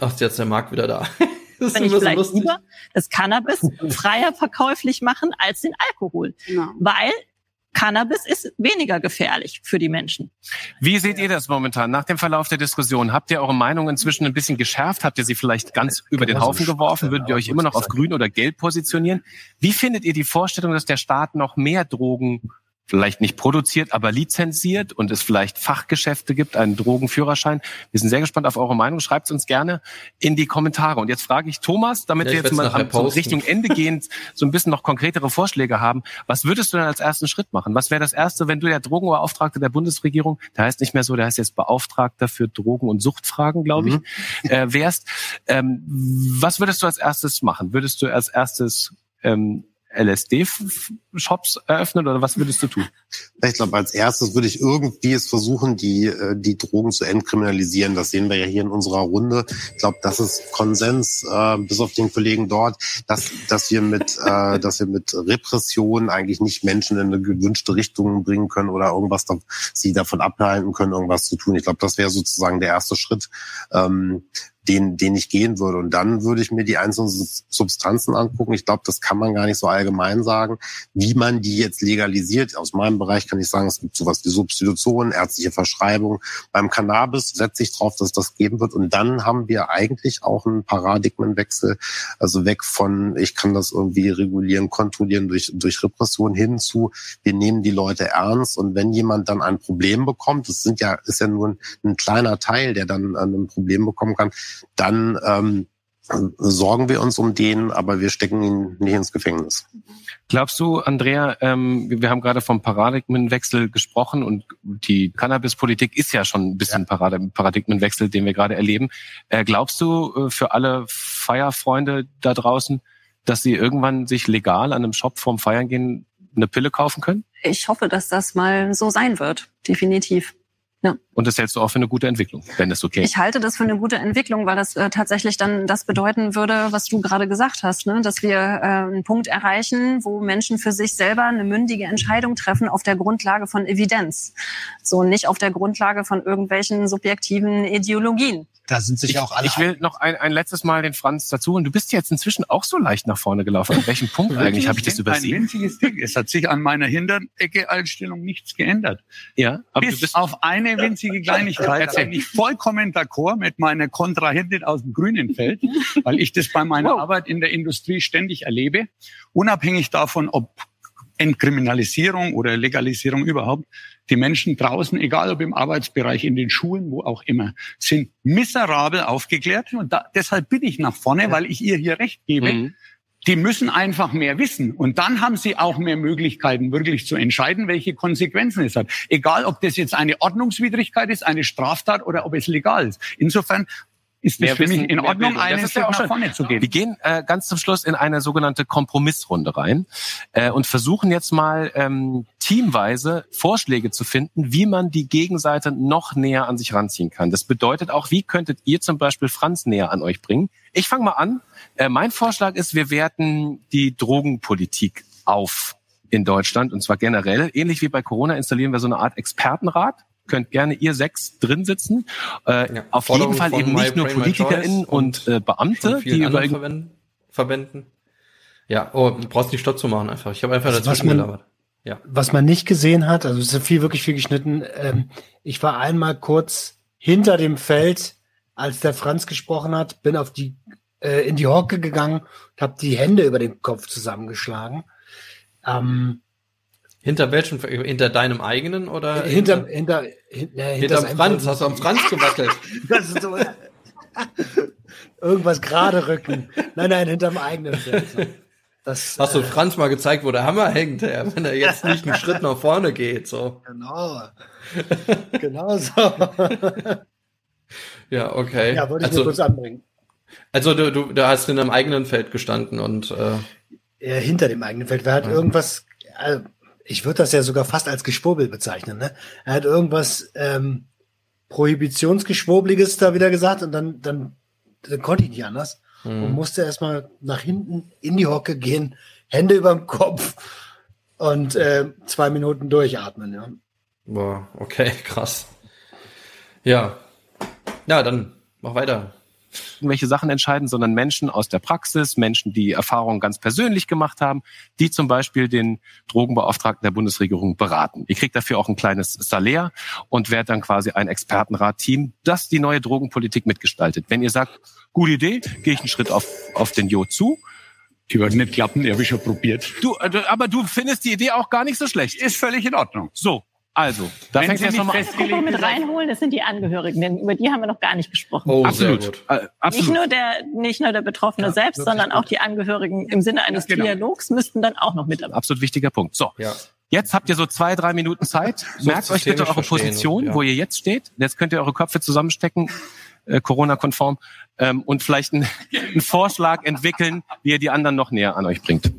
Ach, ist jetzt der Markt wieder da. [laughs] Das ist wenn ich immer so vielleicht lustig. lieber das Cannabis [laughs] freier verkäuflich machen als den Alkohol. Genau. Weil Cannabis ist weniger gefährlich für die Menschen. Wie seht ihr das momentan nach dem Verlauf der Diskussion? Habt ihr eure Meinung inzwischen ein bisschen geschärft? Habt ihr sie vielleicht ganz über den man so Haufen geworfen? Würdet ihr euch immer noch auf grün oder gelb positionieren? Wie findet ihr die Vorstellung, dass der Staat noch mehr Drogen vielleicht nicht produziert, aber lizenziert und es vielleicht Fachgeschäfte gibt, einen Drogenführerschein? Wir sind sehr gespannt auf eure Meinung. Schreibt uns gerne in die Kommentare. Und jetzt frage ich Thomas, damit Ja, wir ich jetzt mal am, posten. Richtung Ende gehend so ein bisschen noch konkretere Vorschläge haben. Was würdest du denn als ersten Schritt machen? Was wäre das Erste, wenn du der Drogenbeauftragte der Bundesregierung, der heißt nicht mehr so, der heißt jetzt Beauftragter für Drogen- und Suchtfragen, glaube ich, Mhm. äh, wärst? Ähm, was würdest du als erstes machen? Würdest du als erstes ähm, LSD-Shops eröffnen oder was würdest du tun? Ich glaube, als erstes würde ich irgendwie es versuchen, die, äh, die Drogen zu entkriminalisieren. Das sehen wir ja hier in unserer Runde. Ich glaube, das ist Konsens, äh, bis auf den Kollegen dort, dass, dass wir mit, äh, dass wir mit Repression eigentlich nicht Menschen in eine gewünschte Richtung bringen können oder irgendwas, da, sie davon abhalten können, irgendwas zu tun. Ich glaube, das wäre sozusagen der erste Schritt. Ähm, den, den ich gehen würde. Und dann würde ich mir die einzelnen Substanzen angucken. Ich glaube, das kann man gar nicht so allgemein sagen, wie man die jetzt legalisiert. Aus meinem Bereich kann ich sagen, es gibt sowas wie Substitution, ärztliche Verschreibung. Beim Cannabis setze ich drauf, dass das geben wird. Und dann haben wir eigentlich auch einen Paradigmenwechsel, also weg von, ich kann das irgendwie regulieren, kontrollieren durch, durch Repression hin zu, wir nehmen die Leute ernst. Und wenn jemand dann ein Problem bekommt, das sind ja, ist ja nur ein, ein kleiner Teil, der dann ein Problem bekommen kann, dann ähm, sorgen wir uns um den, aber wir stecken ihn nicht ins Gefängnis. Glaubst du, Andrea, ähm, wir haben gerade vom Paradigmenwechsel gesprochen und die Cannabispolitik ist ja schon ein bisschen Parad- Paradigmenwechsel, den wir gerade erleben. Äh, glaubst du äh, für alle Feierfreunde da draußen, dass sie irgendwann sich legal an einem Shop vorm Feiern gehen eine Pille kaufen können? Ich hoffe, dass das mal so sein wird. Definitiv. Ja. Und das hältst du auch für eine gute Entwicklung, wenn das okay ist. Ich halte das für eine gute Entwicklung, weil das äh, tatsächlich dann das bedeuten würde, was du gerade gesagt hast, ne? dass wir äh, einen Punkt erreichen, wo Menschen für sich selber eine mündige Entscheidung treffen auf der Grundlage von Evidenz. So nicht auf der Grundlage von irgendwelchen subjektiven Ideologien. Da sind sich Ich, auch alle ich will noch ein, ein letztes Mal den Franz dazu und du bist jetzt inzwischen auch so leicht nach vorne gelaufen. An welchem Punkt eigentlich habe ich das Ein übersehen? winziges Ding. Es hat sich an meiner Hinterecke-Einstellung nichts geändert. Ja, aber du Bis bist auf eine winzige Kleinigkeit Erzähl. bin ich vollkommen d'accord mit meiner Kontrahentin aus dem grünen Feld, weil ich das bei meiner Arbeit in der Industrie ständig erlebe. Unabhängig davon, ob Entkriminalisierung oder Legalisierung überhaupt, die Menschen draußen, egal ob im Arbeitsbereich, in den Schulen, wo auch immer, sind miserabel aufgeklärt. Und da, deshalb bin ich nach vorne, weil ich ihr hier recht gebe. Mhm. Die müssen einfach mehr wissen. Und dann haben sie auch mehr Möglichkeiten, wirklich zu entscheiden, welche Konsequenzen es hat. Egal, ob das jetzt eine Ordnungswidrigkeit ist, eine Straftat oder ob es legal ist. Insofern ist es für mich in Ordnung, einen ja Schritt auch nach vorne zu gehen. Wir gehen äh, ganz zum Schluss in eine sogenannte Kompromissrunde rein äh, und versuchen jetzt mal ähm, teamweise Vorschläge zu finden, wie man die Gegenseite noch näher an sich ranziehen kann. Das bedeutet auch, wie könntet ihr zum Beispiel Franz näher an euch bringen? Ich fange mal an. Äh, mein Vorschlag ist, wir werten die Drogenpolitik auf in Deutschland und zwar generell. Ähnlich wie bei Corona installieren wir so eine Art Expertenrat. Könnt gerne ihr sechs drin sitzen. Äh, Ja, auf Forderung jeden Fall eben nicht nur PolitikerInnen Choice und, äh, Beamte, die vielen über anderen irgend- Verbänden, Verbänden. Ja, oh, du brauchst nicht Stopp zu machen einfach. Ich habe einfach Also, was dazwischen man- gelabert. Ja. Was man nicht gesehen hat, also es ist viel, wirklich viel geschnitten. Ähm, ich war einmal kurz hinter dem Feld, als der Franz gesprochen hat, bin auf die äh, in die Hocke gegangen und habe die Hände über den Kopf zusammengeschlagen. Ähm, Hinter welchem? Hinter deinem eigenen oder? hinter, hinter, hin, äh, hinter Franz. Hast du am Franz gewackelt? [laughs] Das ist so, irgendwas gerade rücken. Nein, nein, hinterm eigenen Feld. So. Das, Hast du äh, Franz mal gezeigt, wo der Hammer hängt, ja, wenn er jetzt nicht einen Schritt nach vorne geht, so. Genau. [laughs] genau so. Ja, okay. Ja, wollte ich also, nur kurz anbringen. also du, du, du hast in einem eigenen Feld gestanden und äh, äh, hinter dem eigenen Feld. Wer hat irgendwas, äh, ich würde das ja sogar fast als Geschwurbel bezeichnen, ne? Er hat irgendwas ähm, Prohibitionsgeschwurbliges da wieder gesagt und dann, dann, dann konnte ich nicht anders und musste erstmal nach hinten in die Hocke gehen, Hände über dem Kopf und äh, zwei Minuten durchatmen, ja. boah, okay, [laughs] krass. Ja. Ja, dann mach weiter. Irgendwelche Sachen entscheiden, sondern Menschen aus der Praxis, Menschen, die Erfahrungen ganz persönlich gemacht haben, die zum Beispiel den Drogenbeauftragten der Bundesregierung beraten. Ihr kriegt dafür auch ein kleines Salär und werdet dann quasi ein Expertenrat-Team, das die neue Drogenpolitik mitgestaltet. Wenn ihr sagt, gute Idee, gehe ich einen Schritt auf, auf den Jo zu. Die wird nicht klappen, die habe ich schon probiert. Du, äh, aber du findest die Idee auch gar nicht so schlecht. Ist völlig in Ordnung. So, also, da Wenn fängt Sie jetzt nicht nochmal an. Mit reinholen, das sind die Angehörigen, denn über die haben wir noch gar nicht gesprochen. Oh, Absolut, gut. äh, Nicht absolut. nur der, nicht nur der Betroffene selbst, sondern auch die Angehörigen im Sinne eines Ja, genau. Dialogs müssten dann auch noch mit dabei. Absolut wichtiger Punkt. So, Ja. Jetzt habt ihr so zwei, drei Minuten Zeit. So Merkt euch bitte eure Position, und- ja. wo ihr jetzt steht. Jetzt könnt ihr eure Köpfe zusammenstecken, äh, Corona-konform, ähm, und vielleicht einen, [laughs] einen Vorschlag entwickeln, wie ihr die anderen noch näher an euch bringt.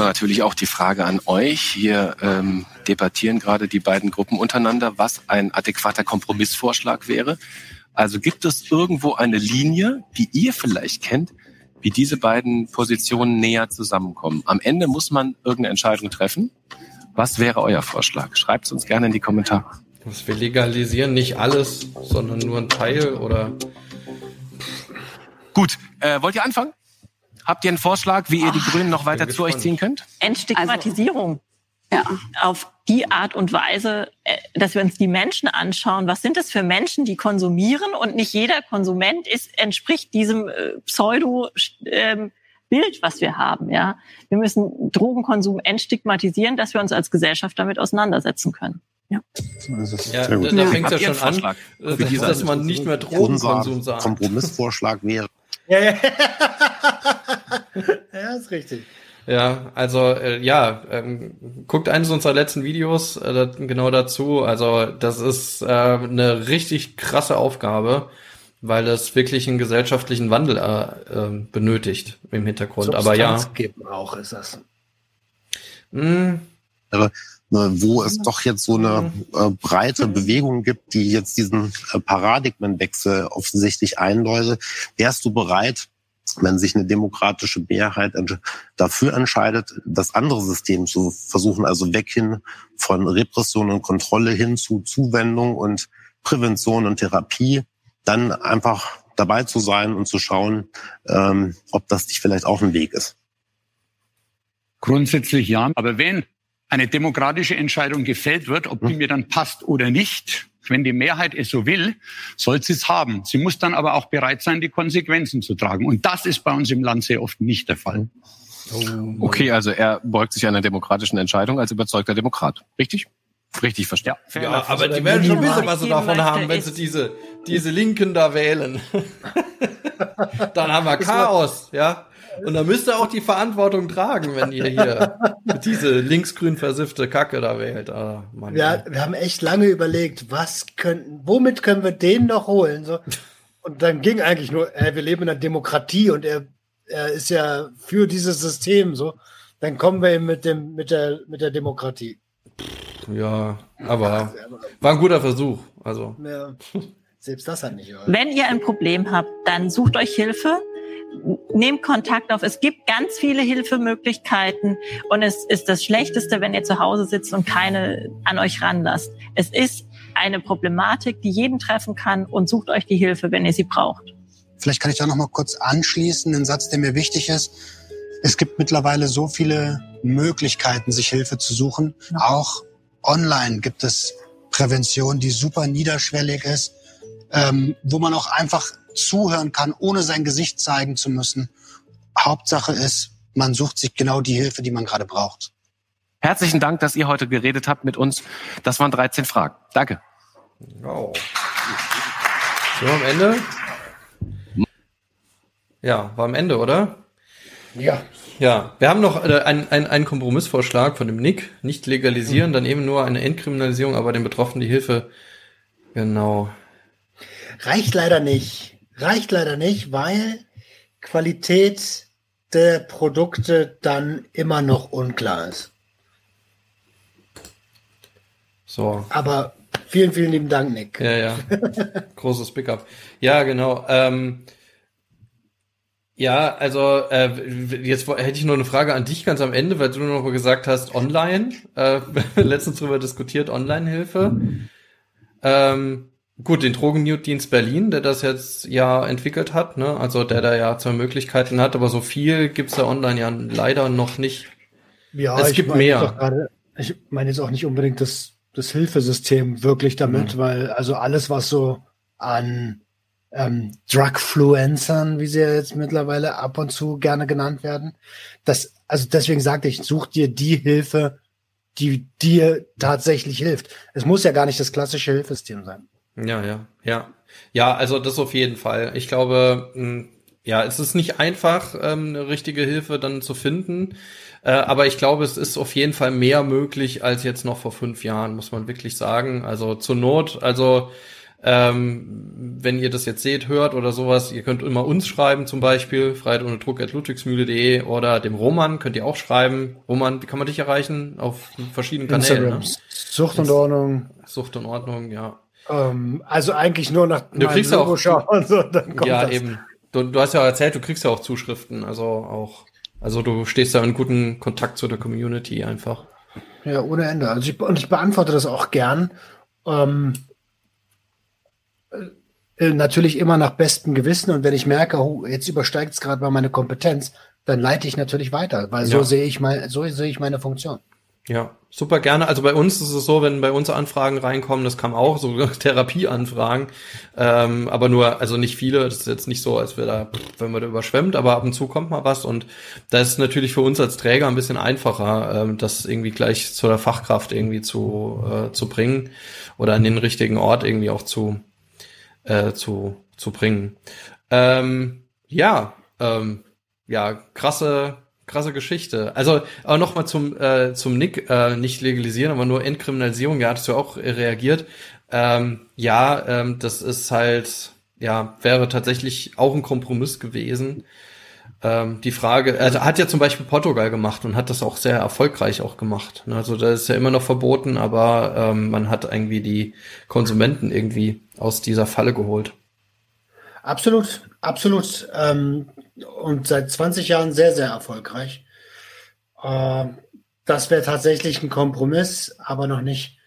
So, natürlich auch die Frage an euch. Hier ähm, debattieren gerade die beiden Gruppen untereinander, was ein adäquater Kompromissvorschlag wäre. Also gibt es irgendwo eine Linie, die ihr vielleicht kennt, wie diese beiden Positionen näher zusammenkommen? Am Ende muss man irgendeine Entscheidung treffen. Was wäre euer Vorschlag? Schreibt es uns gerne in die Kommentare. Wir legalisieren nicht alles, sondern nur ein Teil oder Gut, äh, wollt ihr anfangen? Habt ihr einen Vorschlag, wie ihr die Grünen noch weiter zu euch ziehen könnt? Entstigmatisierung. Ja. Auf die Art und Weise, äh, dass wir uns die Menschen anschauen. Was sind das für Menschen, die konsumieren? Und nicht jeder Konsument ist, entspricht diesem äh, Pseudo, ähm, Bild, was wir haben, ja. Wir müssen Drogenkonsum entstigmatisieren, dass wir uns als Gesellschaft damit auseinandersetzen können. Ja. ja, Sehr gut. da, da fängt ja schon an, Vorschlag äh, diese dass man nicht mehr Drogenkonsum Unser sagt. Kompromissvorschlag wäre, Ja, ja. [laughs] ja, ist richtig. Ja, also äh, ja, ähm, guckt eines unserer letzten Videos äh, da- genau dazu. Also das ist äh, eine richtig krasse Aufgabe, weil es wirklich einen gesellschaftlichen Wandel äh, äh, benötigt im Hintergrund. Aber ja, Substanzgebrauch ist das. mh, wäre, ne, wo es doch jetzt so eine äh, breite Bewegung gibt, die jetzt diesen äh, Paradigmenwechsel offensichtlich einläutet. Wärst du bereit, wenn sich eine demokratische Mehrheit dafür entscheidet, das andere System zu versuchen, also weg hin von Repression und Kontrolle hin zu Zuwendung und Prävention und Therapie, dann einfach dabei zu sein und zu schauen, ähm, ob das nicht vielleicht auch ein Weg ist. Grundsätzlich ja, aber wenn eine demokratische Entscheidung gefällt wird, ob die hm. mir dann passt oder nicht, wenn die Mehrheit es so will, soll sie es haben. Sie muss dann aber auch bereit sein, die Konsequenzen zu tragen. Und das ist bei uns im Land sehr oft nicht der Fall. Oh, okay, also er beugt sich einer demokratischen Entscheidung als überzeugter Demokrat. Richtig? Richtig verstanden. Ja, ja aber die werden schon wissen, was sie davon haben, wenn sie diese, diese Linken da wählen. [laughs] Dann haben wir Chaos, ja. Und dann müsst ihr auch die Verantwortung tragen, wenn ihr hier [laughs] diese linksgrün versiffte Kacke da wählt. Ah, Mann, ja, wir haben echt lange überlegt, was können, womit können wir den noch holen? So. Und dann ging eigentlich nur, äh, wir leben in einer Demokratie und er, er ist ja für dieses System so. Dann kommen wir eben mit dem, mit der, mit der Demokratie. Ja, aber war ein guter Versuch. Also. Ja, [laughs] selbst das hat nicht. Wenn ihr ein Problem habt, dann sucht euch Hilfe nehmt Kontakt auf. Es gibt ganz viele Hilfemöglichkeiten und es ist das Schlechteste, wenn ihr zu Hause sitzt und keine an euch ranlasst. Es ist eine Problematik, die jeden treffen kann und sucht euch die Hilfe, wenn ihr sie braucht. Vielleicht kann ich da noch mal kurz anschließen, einen Satz, der mir wichtig ist. Es gibt mittlerweile so viele Möglichkeiten, sich Hilfe zu suchen. Auch online gibt es Prävention, die super niederschwellig ist, ähm, wo man auch einfach zuhören kann, ohne sein Gesicht zeigen zu müssen. Hauptsache ist, man sucht sich genau die Hilfe, die man gerade braucht. Herzlichen Dank, dass ihr heute geredet habt mit uns. Das waren 13 Fragen. Danke. Oh. So am Ende? Ja, war am Ende, oder? Ja. Ja, wir haben noch äh, einen, einen, einen Kompromissvorschlag von dem Nick. Nicht legalisieren, mhm. dann eben nur eine Entkriminalisierung, aber den Betroffenen die Hilfe. Genau. Reicht leider nicht. Reicht leider nicht, weil Qualität der Produkte dann immer noch unklar ist. So. Aber vielen, vielen lieben Dank, Nick. Ja, ja. [laughs] Großes Pickup. Ja, genau. Ähm, ja, also äh, jetzt hätte ich nur eine Frage an dich ganz am Ende, weil du noch gesagt hast, online, äh, [laughs] letztens drüber diskutiert, Online-Hilfe. Ähm, Gut, den Drogennewtdienst Berlin, der das jetzt ja entwickelt hat, ne? also der da ja zwei Möglichkeiten hat, aber so viel gibt's da online ja leider noch nicht. Ja, es gibt mehr. Grade, ich meine jetzt auch nicht unbedingt das, das Hilfesystem wirklich damit, mhm. weil also alles, was so an ähm, Drugfluencern, wie sie ja jetzt mittlerweile ab und zu gerne genannt werden, das, also deswegen sagte ich, such dir die Hilfe, die dir tatsächlich hilft. Es muss ja gar nicht das klassische Hilfesystem sein. Ja, ja, ja. Ja, also das auf jeden Fall. Ich glaube, hm, ja, es ist nicht einfach, ähm, eine richtige Hilfe dann zu finden. Äh, aber ich glaube, es ist auf jeden Fall mehr möglich als jetzt noch vor fünf Jahren, muss man wirklich sagen. Also zur Not, also ähm, wenn ihr das jetzt seht, hört oder sowas, ihr könnt immer uns schreiben, zum Beispiel, Freiheit ohne Druck at ludwigsmühle.de oder dem Roman könnt ihr auch schreiben. Roman, wie kann man dich erreichen? Auf verschiedenen Kanälen. Ne? Sucht und Ordnung. Sucht und Ordnung, ja. Ähm, also eigentlich nur nach du kriegst Logo auch, schauen, [laughs] so, Ja, das. eben. Du, du hast ja erzählt, du kriegst ja auch Zuschriften, also auch, also du stehst da in guten Kontakt zu der Community einfach. Ja, ohne Ende. Also ich, und ich beantworte das auch gern. Ähm, äh, natürlich immer nach bestem Gewissen und wenn ich merke, oh, jetzt übersteigt es gerade mal meine Kompetenz, dann leite ich natürlich weiter, weil ja. so sehe ich mal, so sehe ich meine Funktion. Ja, super gerne. Also bei uns ist es so, wenn bei uns Anfragen reinkommen, das kam auch, so [laughs] Therapieanfragen, ähm, aber nur, also nicht viele, das ist jetzt nicht so, als wir da, wenn wir da überschwemmt, aber ab und zu kommt mal was und da ist natürlich für uns als Träger ein bisschen einfacher, ähm, das irgendwie gleich zu der Fachkraft irgendwie zu, äh, zu bringen oder an den richtigen Ort irgendwie auch zu, äh, zu, zu bringen. Ähm, ja, ähm, ja, krasse, krasse Geschichte. Also, aber nochmal zum, äh, zum Nick, äh, nicht legalisieren, aber nur Entkriminalisierung, ja, hattest du auch reagiert. Ähm, ja, ähm, das ist halt, ja, wäre tatsächlich auch ein Kompromiss gewesen. ähm, die Frage, also hat ja zum Beispiel Portugal gemacht und hat das auch sehr erfolgreich auch gemacht. Ne? Also da ist ja immer noch verboten, aber ähm, man hat irgendwie die Konsumenten irgendwie aus dieser Falle geholt. Absolut, absolut. Ähm, und seit 20 Jahren sehr, sehr erfolgreich. Äh, das wäre tatsächlich ein Kompromiss, aber noch nicht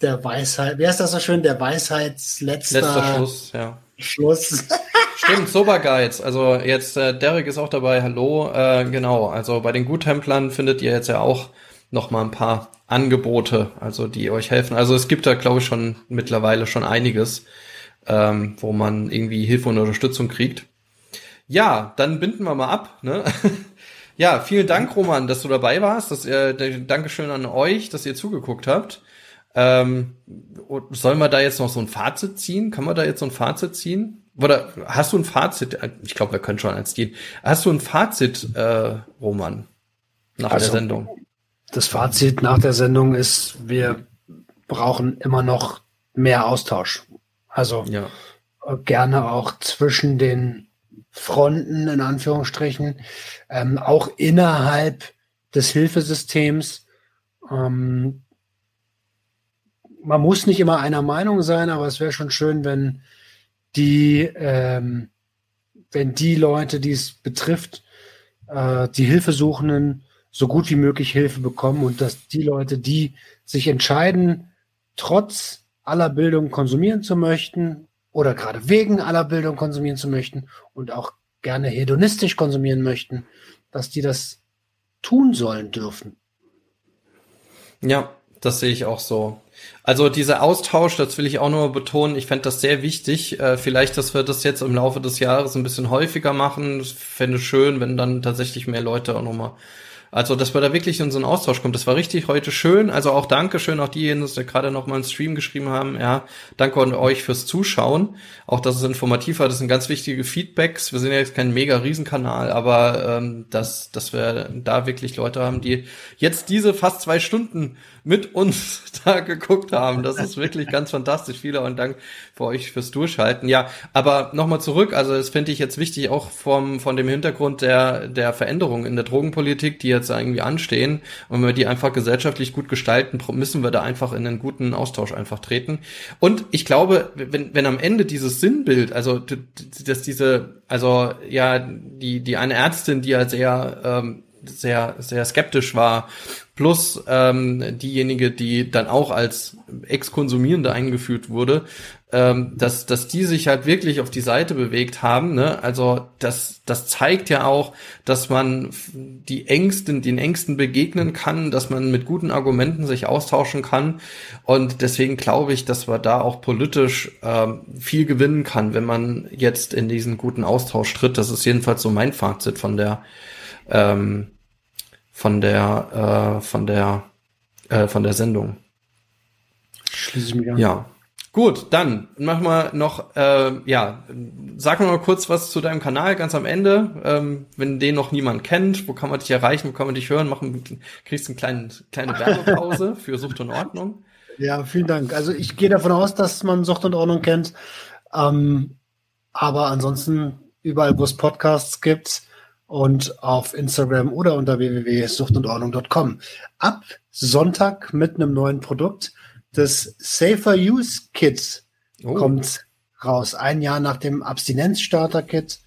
der Weisheit. Wer ist das so schön? Der Weisheitsletzter Letzter Schluss, ja. Schluss. [laughs] Stimmt, Sober Guides. Also jetzt, äh, Derek ist auch dabei, hallo. Äh, genau, also bei den Guttemplern findet ihr jetzt ja auch noch mal ein paar Angebote, also die euch helfen. Also es gibt da, glaube ich, schon mittlerweile schon einiges, ähm, wo man irgendwie Hilfe und Unterstützung kriegt. Ja, dann binden wir mal ab. Ne? [laughs] ja, vielen Dank, Roman, dass du dabei warst. Das, äh, Dankeschön an euch, dass ihr zugeguckt habt. Ähm, sollen wir da jetzt noch so ein Fazit ziehen? Kann man da jetzt so ein Fazit ziehen? Oder hast du ein Fazit? Ich glaube, wir können schon als ziehen. Hast du ein Fazit, äh, Roman, nach Also, der Sendung? Das Fazit nach der Sendung ist, wir brauchen immer noch mehr Austausch. Also Ja. äh, gerne auch zwischen den Fronten, in Anführungsstrichen, ähm, auch innerhalb des Hilfesystems. Ähm, man muss nicht immer einer Meinung sein, aber es wäre schon schön, wenn die, ähm, wenn die Leute, die es betrifft, äh, die Hilfesuchenden so gut wie möglich Hilfe bekommen und dass die Leute, die sich entscheiden, trotz aller Bildung konsumieren zu möchten oder gerade wegen aller Bildung konsumieren zu möchten und auch gerne hedonistisch konsumieren möchten, dass die das tun sollen dürfen. Ja, das sehe ich auch so. Also dieser Austausch, das will ich auch nur betonen, ich fände das sehr wichtig. Äh, vielleicht, dass wir das jetzt im Laufe des Jahres ein bisschen häufiger machen. Ich fände schön, wenn dann tatsächlich mehr Leute auch nochmal. Also, dass wir da wirklich in so einen Austausch kommen. Das war richtig heute schön. Also auch Dankeschön auch diejenigen, die gerade noch mal einen Stream geschrieben haben. Ja, danke an euch fürs Zuschauen. Auch, dass es informativ war. Das sind ganz wichtige Feedbacks. Wir sind ja jetzt kein mega Riesenkanal, aber ähm, dass, dass wir da wirklich Leute haben, die jetzt diese fast zwei Stunden mit uns [laughs] da geguckt haben. Das ist wirklich ganz fantastisch. Vielen Dank für euch fürs Durchhalten. Ja, aber nochmal zurück. Also das finde ich jetzt wichtig, auch vom, von dem Hintergrund der, der Veränderungen in der Drogenpolitik, die jetzt irgendwie anstehen. Und wenn wir die einfach gesellschaftlich gut gestalten, müssen wir da einfach in einen guten Austausch einfach treten. Und ich glaube, wenn, wenn am Ende dieses Sinnbild, also dass diese, also ja, die, die eine Ärztin, die ja sehr, ähm, sehr, sehr skeptisch war, plus ähm, diejenige, die dann auch als Ex-Konsumierende eingeführt wurde, ähm, dass, dass die sich halt wirklich auf die Seite bewegt haben. Ne? Also das, das zeigt ja auch, dass man die Ängsten, den Ängsten begegnen kann, dass man mit guten Argumenten sich austauschen kann. Und deswegen glaube ich, dass man da auch politisch ähm, viel gewinnen kann, wenn man jetzt in diesen guten Austausch tritt. Das ist jedenfalls so mein Fazit von der ähm, von der äh, von der äh, von der Sendung. Schließe ich mich an. Ja. Gut, dann machen wir noch, äh, ja, sag mal kurz was zu deinem Kanal ganz am Ende. Ähm, wenn den noch niemand kennt, wo kann man dich erreichen, wo kann man dich hören? Machen, kriegst du eine kleine, kleine Werbepause [laughs] für Sucht und Ordnung. Ja, vielen Dank. Also ich gehe davon aus, dass man Sucht und Ordnung kennt. Ähm, aber ansonsten überall, wo es Podcasts gibt und auf Instagram oder unter www.suchtundordnung.com. Ab Sonntag mit einem neuen Produkt. Das Safer Use Kit Oh. kommt raus. Ein Jahr nach dem Abstinenz-Starter-Kit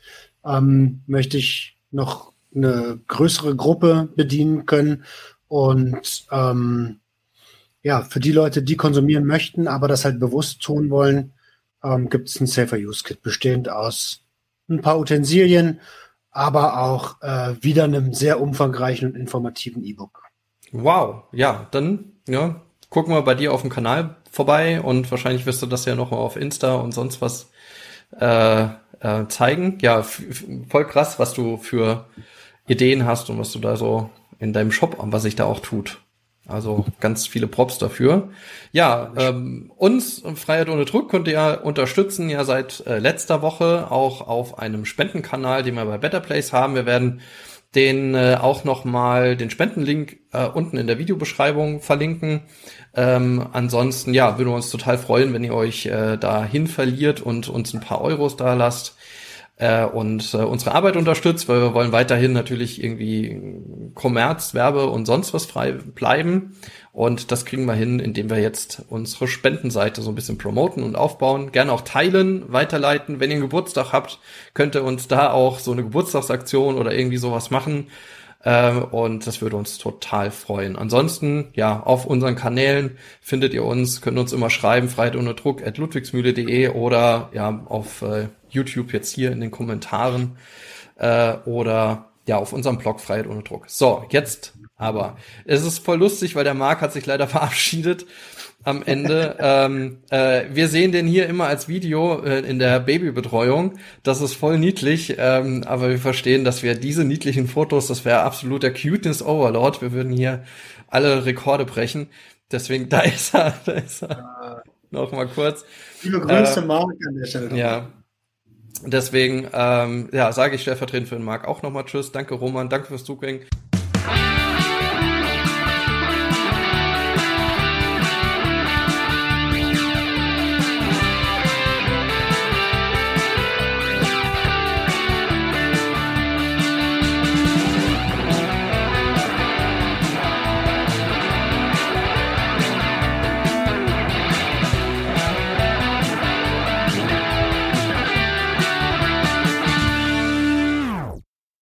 ähm, möchte ich noch eine größere Gruppe bedienen können und ähm, ja, für die Leute, die konsumieren möchten, aber das halt bewusst tun wollen, ähm, gibt es ein Safer Use Kit, bestehend aus ein paar Utensilien, aber auch äh, wieder einem sehr umfangreichen und informativen E-Book. Wow, ja, dann ja, gucken wir bei dir auf dem Kanal vorbei und wahrscheinlich wirst du das ja noch auf Insta und sonst was äh, äh, zeigen. Ja, voll krass, was du für Ideen hast und was du da so in deinem Shop, was sich da auch tut. Also ganz viele Props dafür. Ja, ähm, uns Freiheit ohne Druck könnt ihr unterstützen ja seit äh, letzter Woche auch auf einem Spendenkanal, den wir bei Better Place haben. Wir werden den äh, auch noch mal den Spendenlink äh, unten in der Videobeschreibung verlinken. Ähm, ansonsten ja, würden wir uns total freuen, wenn ihr euch äh, dahin verliert und uns ein paar Euros da lasst. Äh, und äh, unsere Arbeit unterstützt, weil wir wollen weiterhin natürlich irgendwie Kommerz, Werbe und sonst was frei bleiben. Und das kriegen wir hin, indem wir jetzt unsere Spendenseite so ein bisschen promoten und aufbauen. Gerne auch teilen, weiterleiten. Wenn ihr einen Geburtstag habt, könnt ihr uns da auch so eine Geburtstagsaktion oder irgendwie sowas machen. Ähm, und das würde uns total freuen. Ansonsten, ja, auf unseren Kanälen findet ihr uns, könnt uns immer schreiben, Freiheit ohne Druck at ludwigsmühle.de oder ja, auf äh, YouTube jetzt hier in den Kommentaren äh, oder ja, auf unserem Blog Freiheit ohne Druck. So, jetzt aber. Es ist voll lustig, weil der Marc hat sich leider [laughs] verabschiedet am Ende. ähm, äh, wir sehen den hier immer als Video äh, in der Babybetreuung. Das ist voll niedlich, ähm, aber wir verstehen, dass wir diese niedlichen Fotos, das wäre absoluter Cuteness Overlord. Wir würden hier alle Rekorde brechen. Deswegen, [laughs] da ist er, da ist er. Noch mal kurz. Liebe Grüße, äh, Marc, an der Stelle. Ja. Deswegen, ähm, ja, sage ich stellvertretend für den Marc auch nochmal Tschüss. Danke, Roman. Danke fürs Zugängen.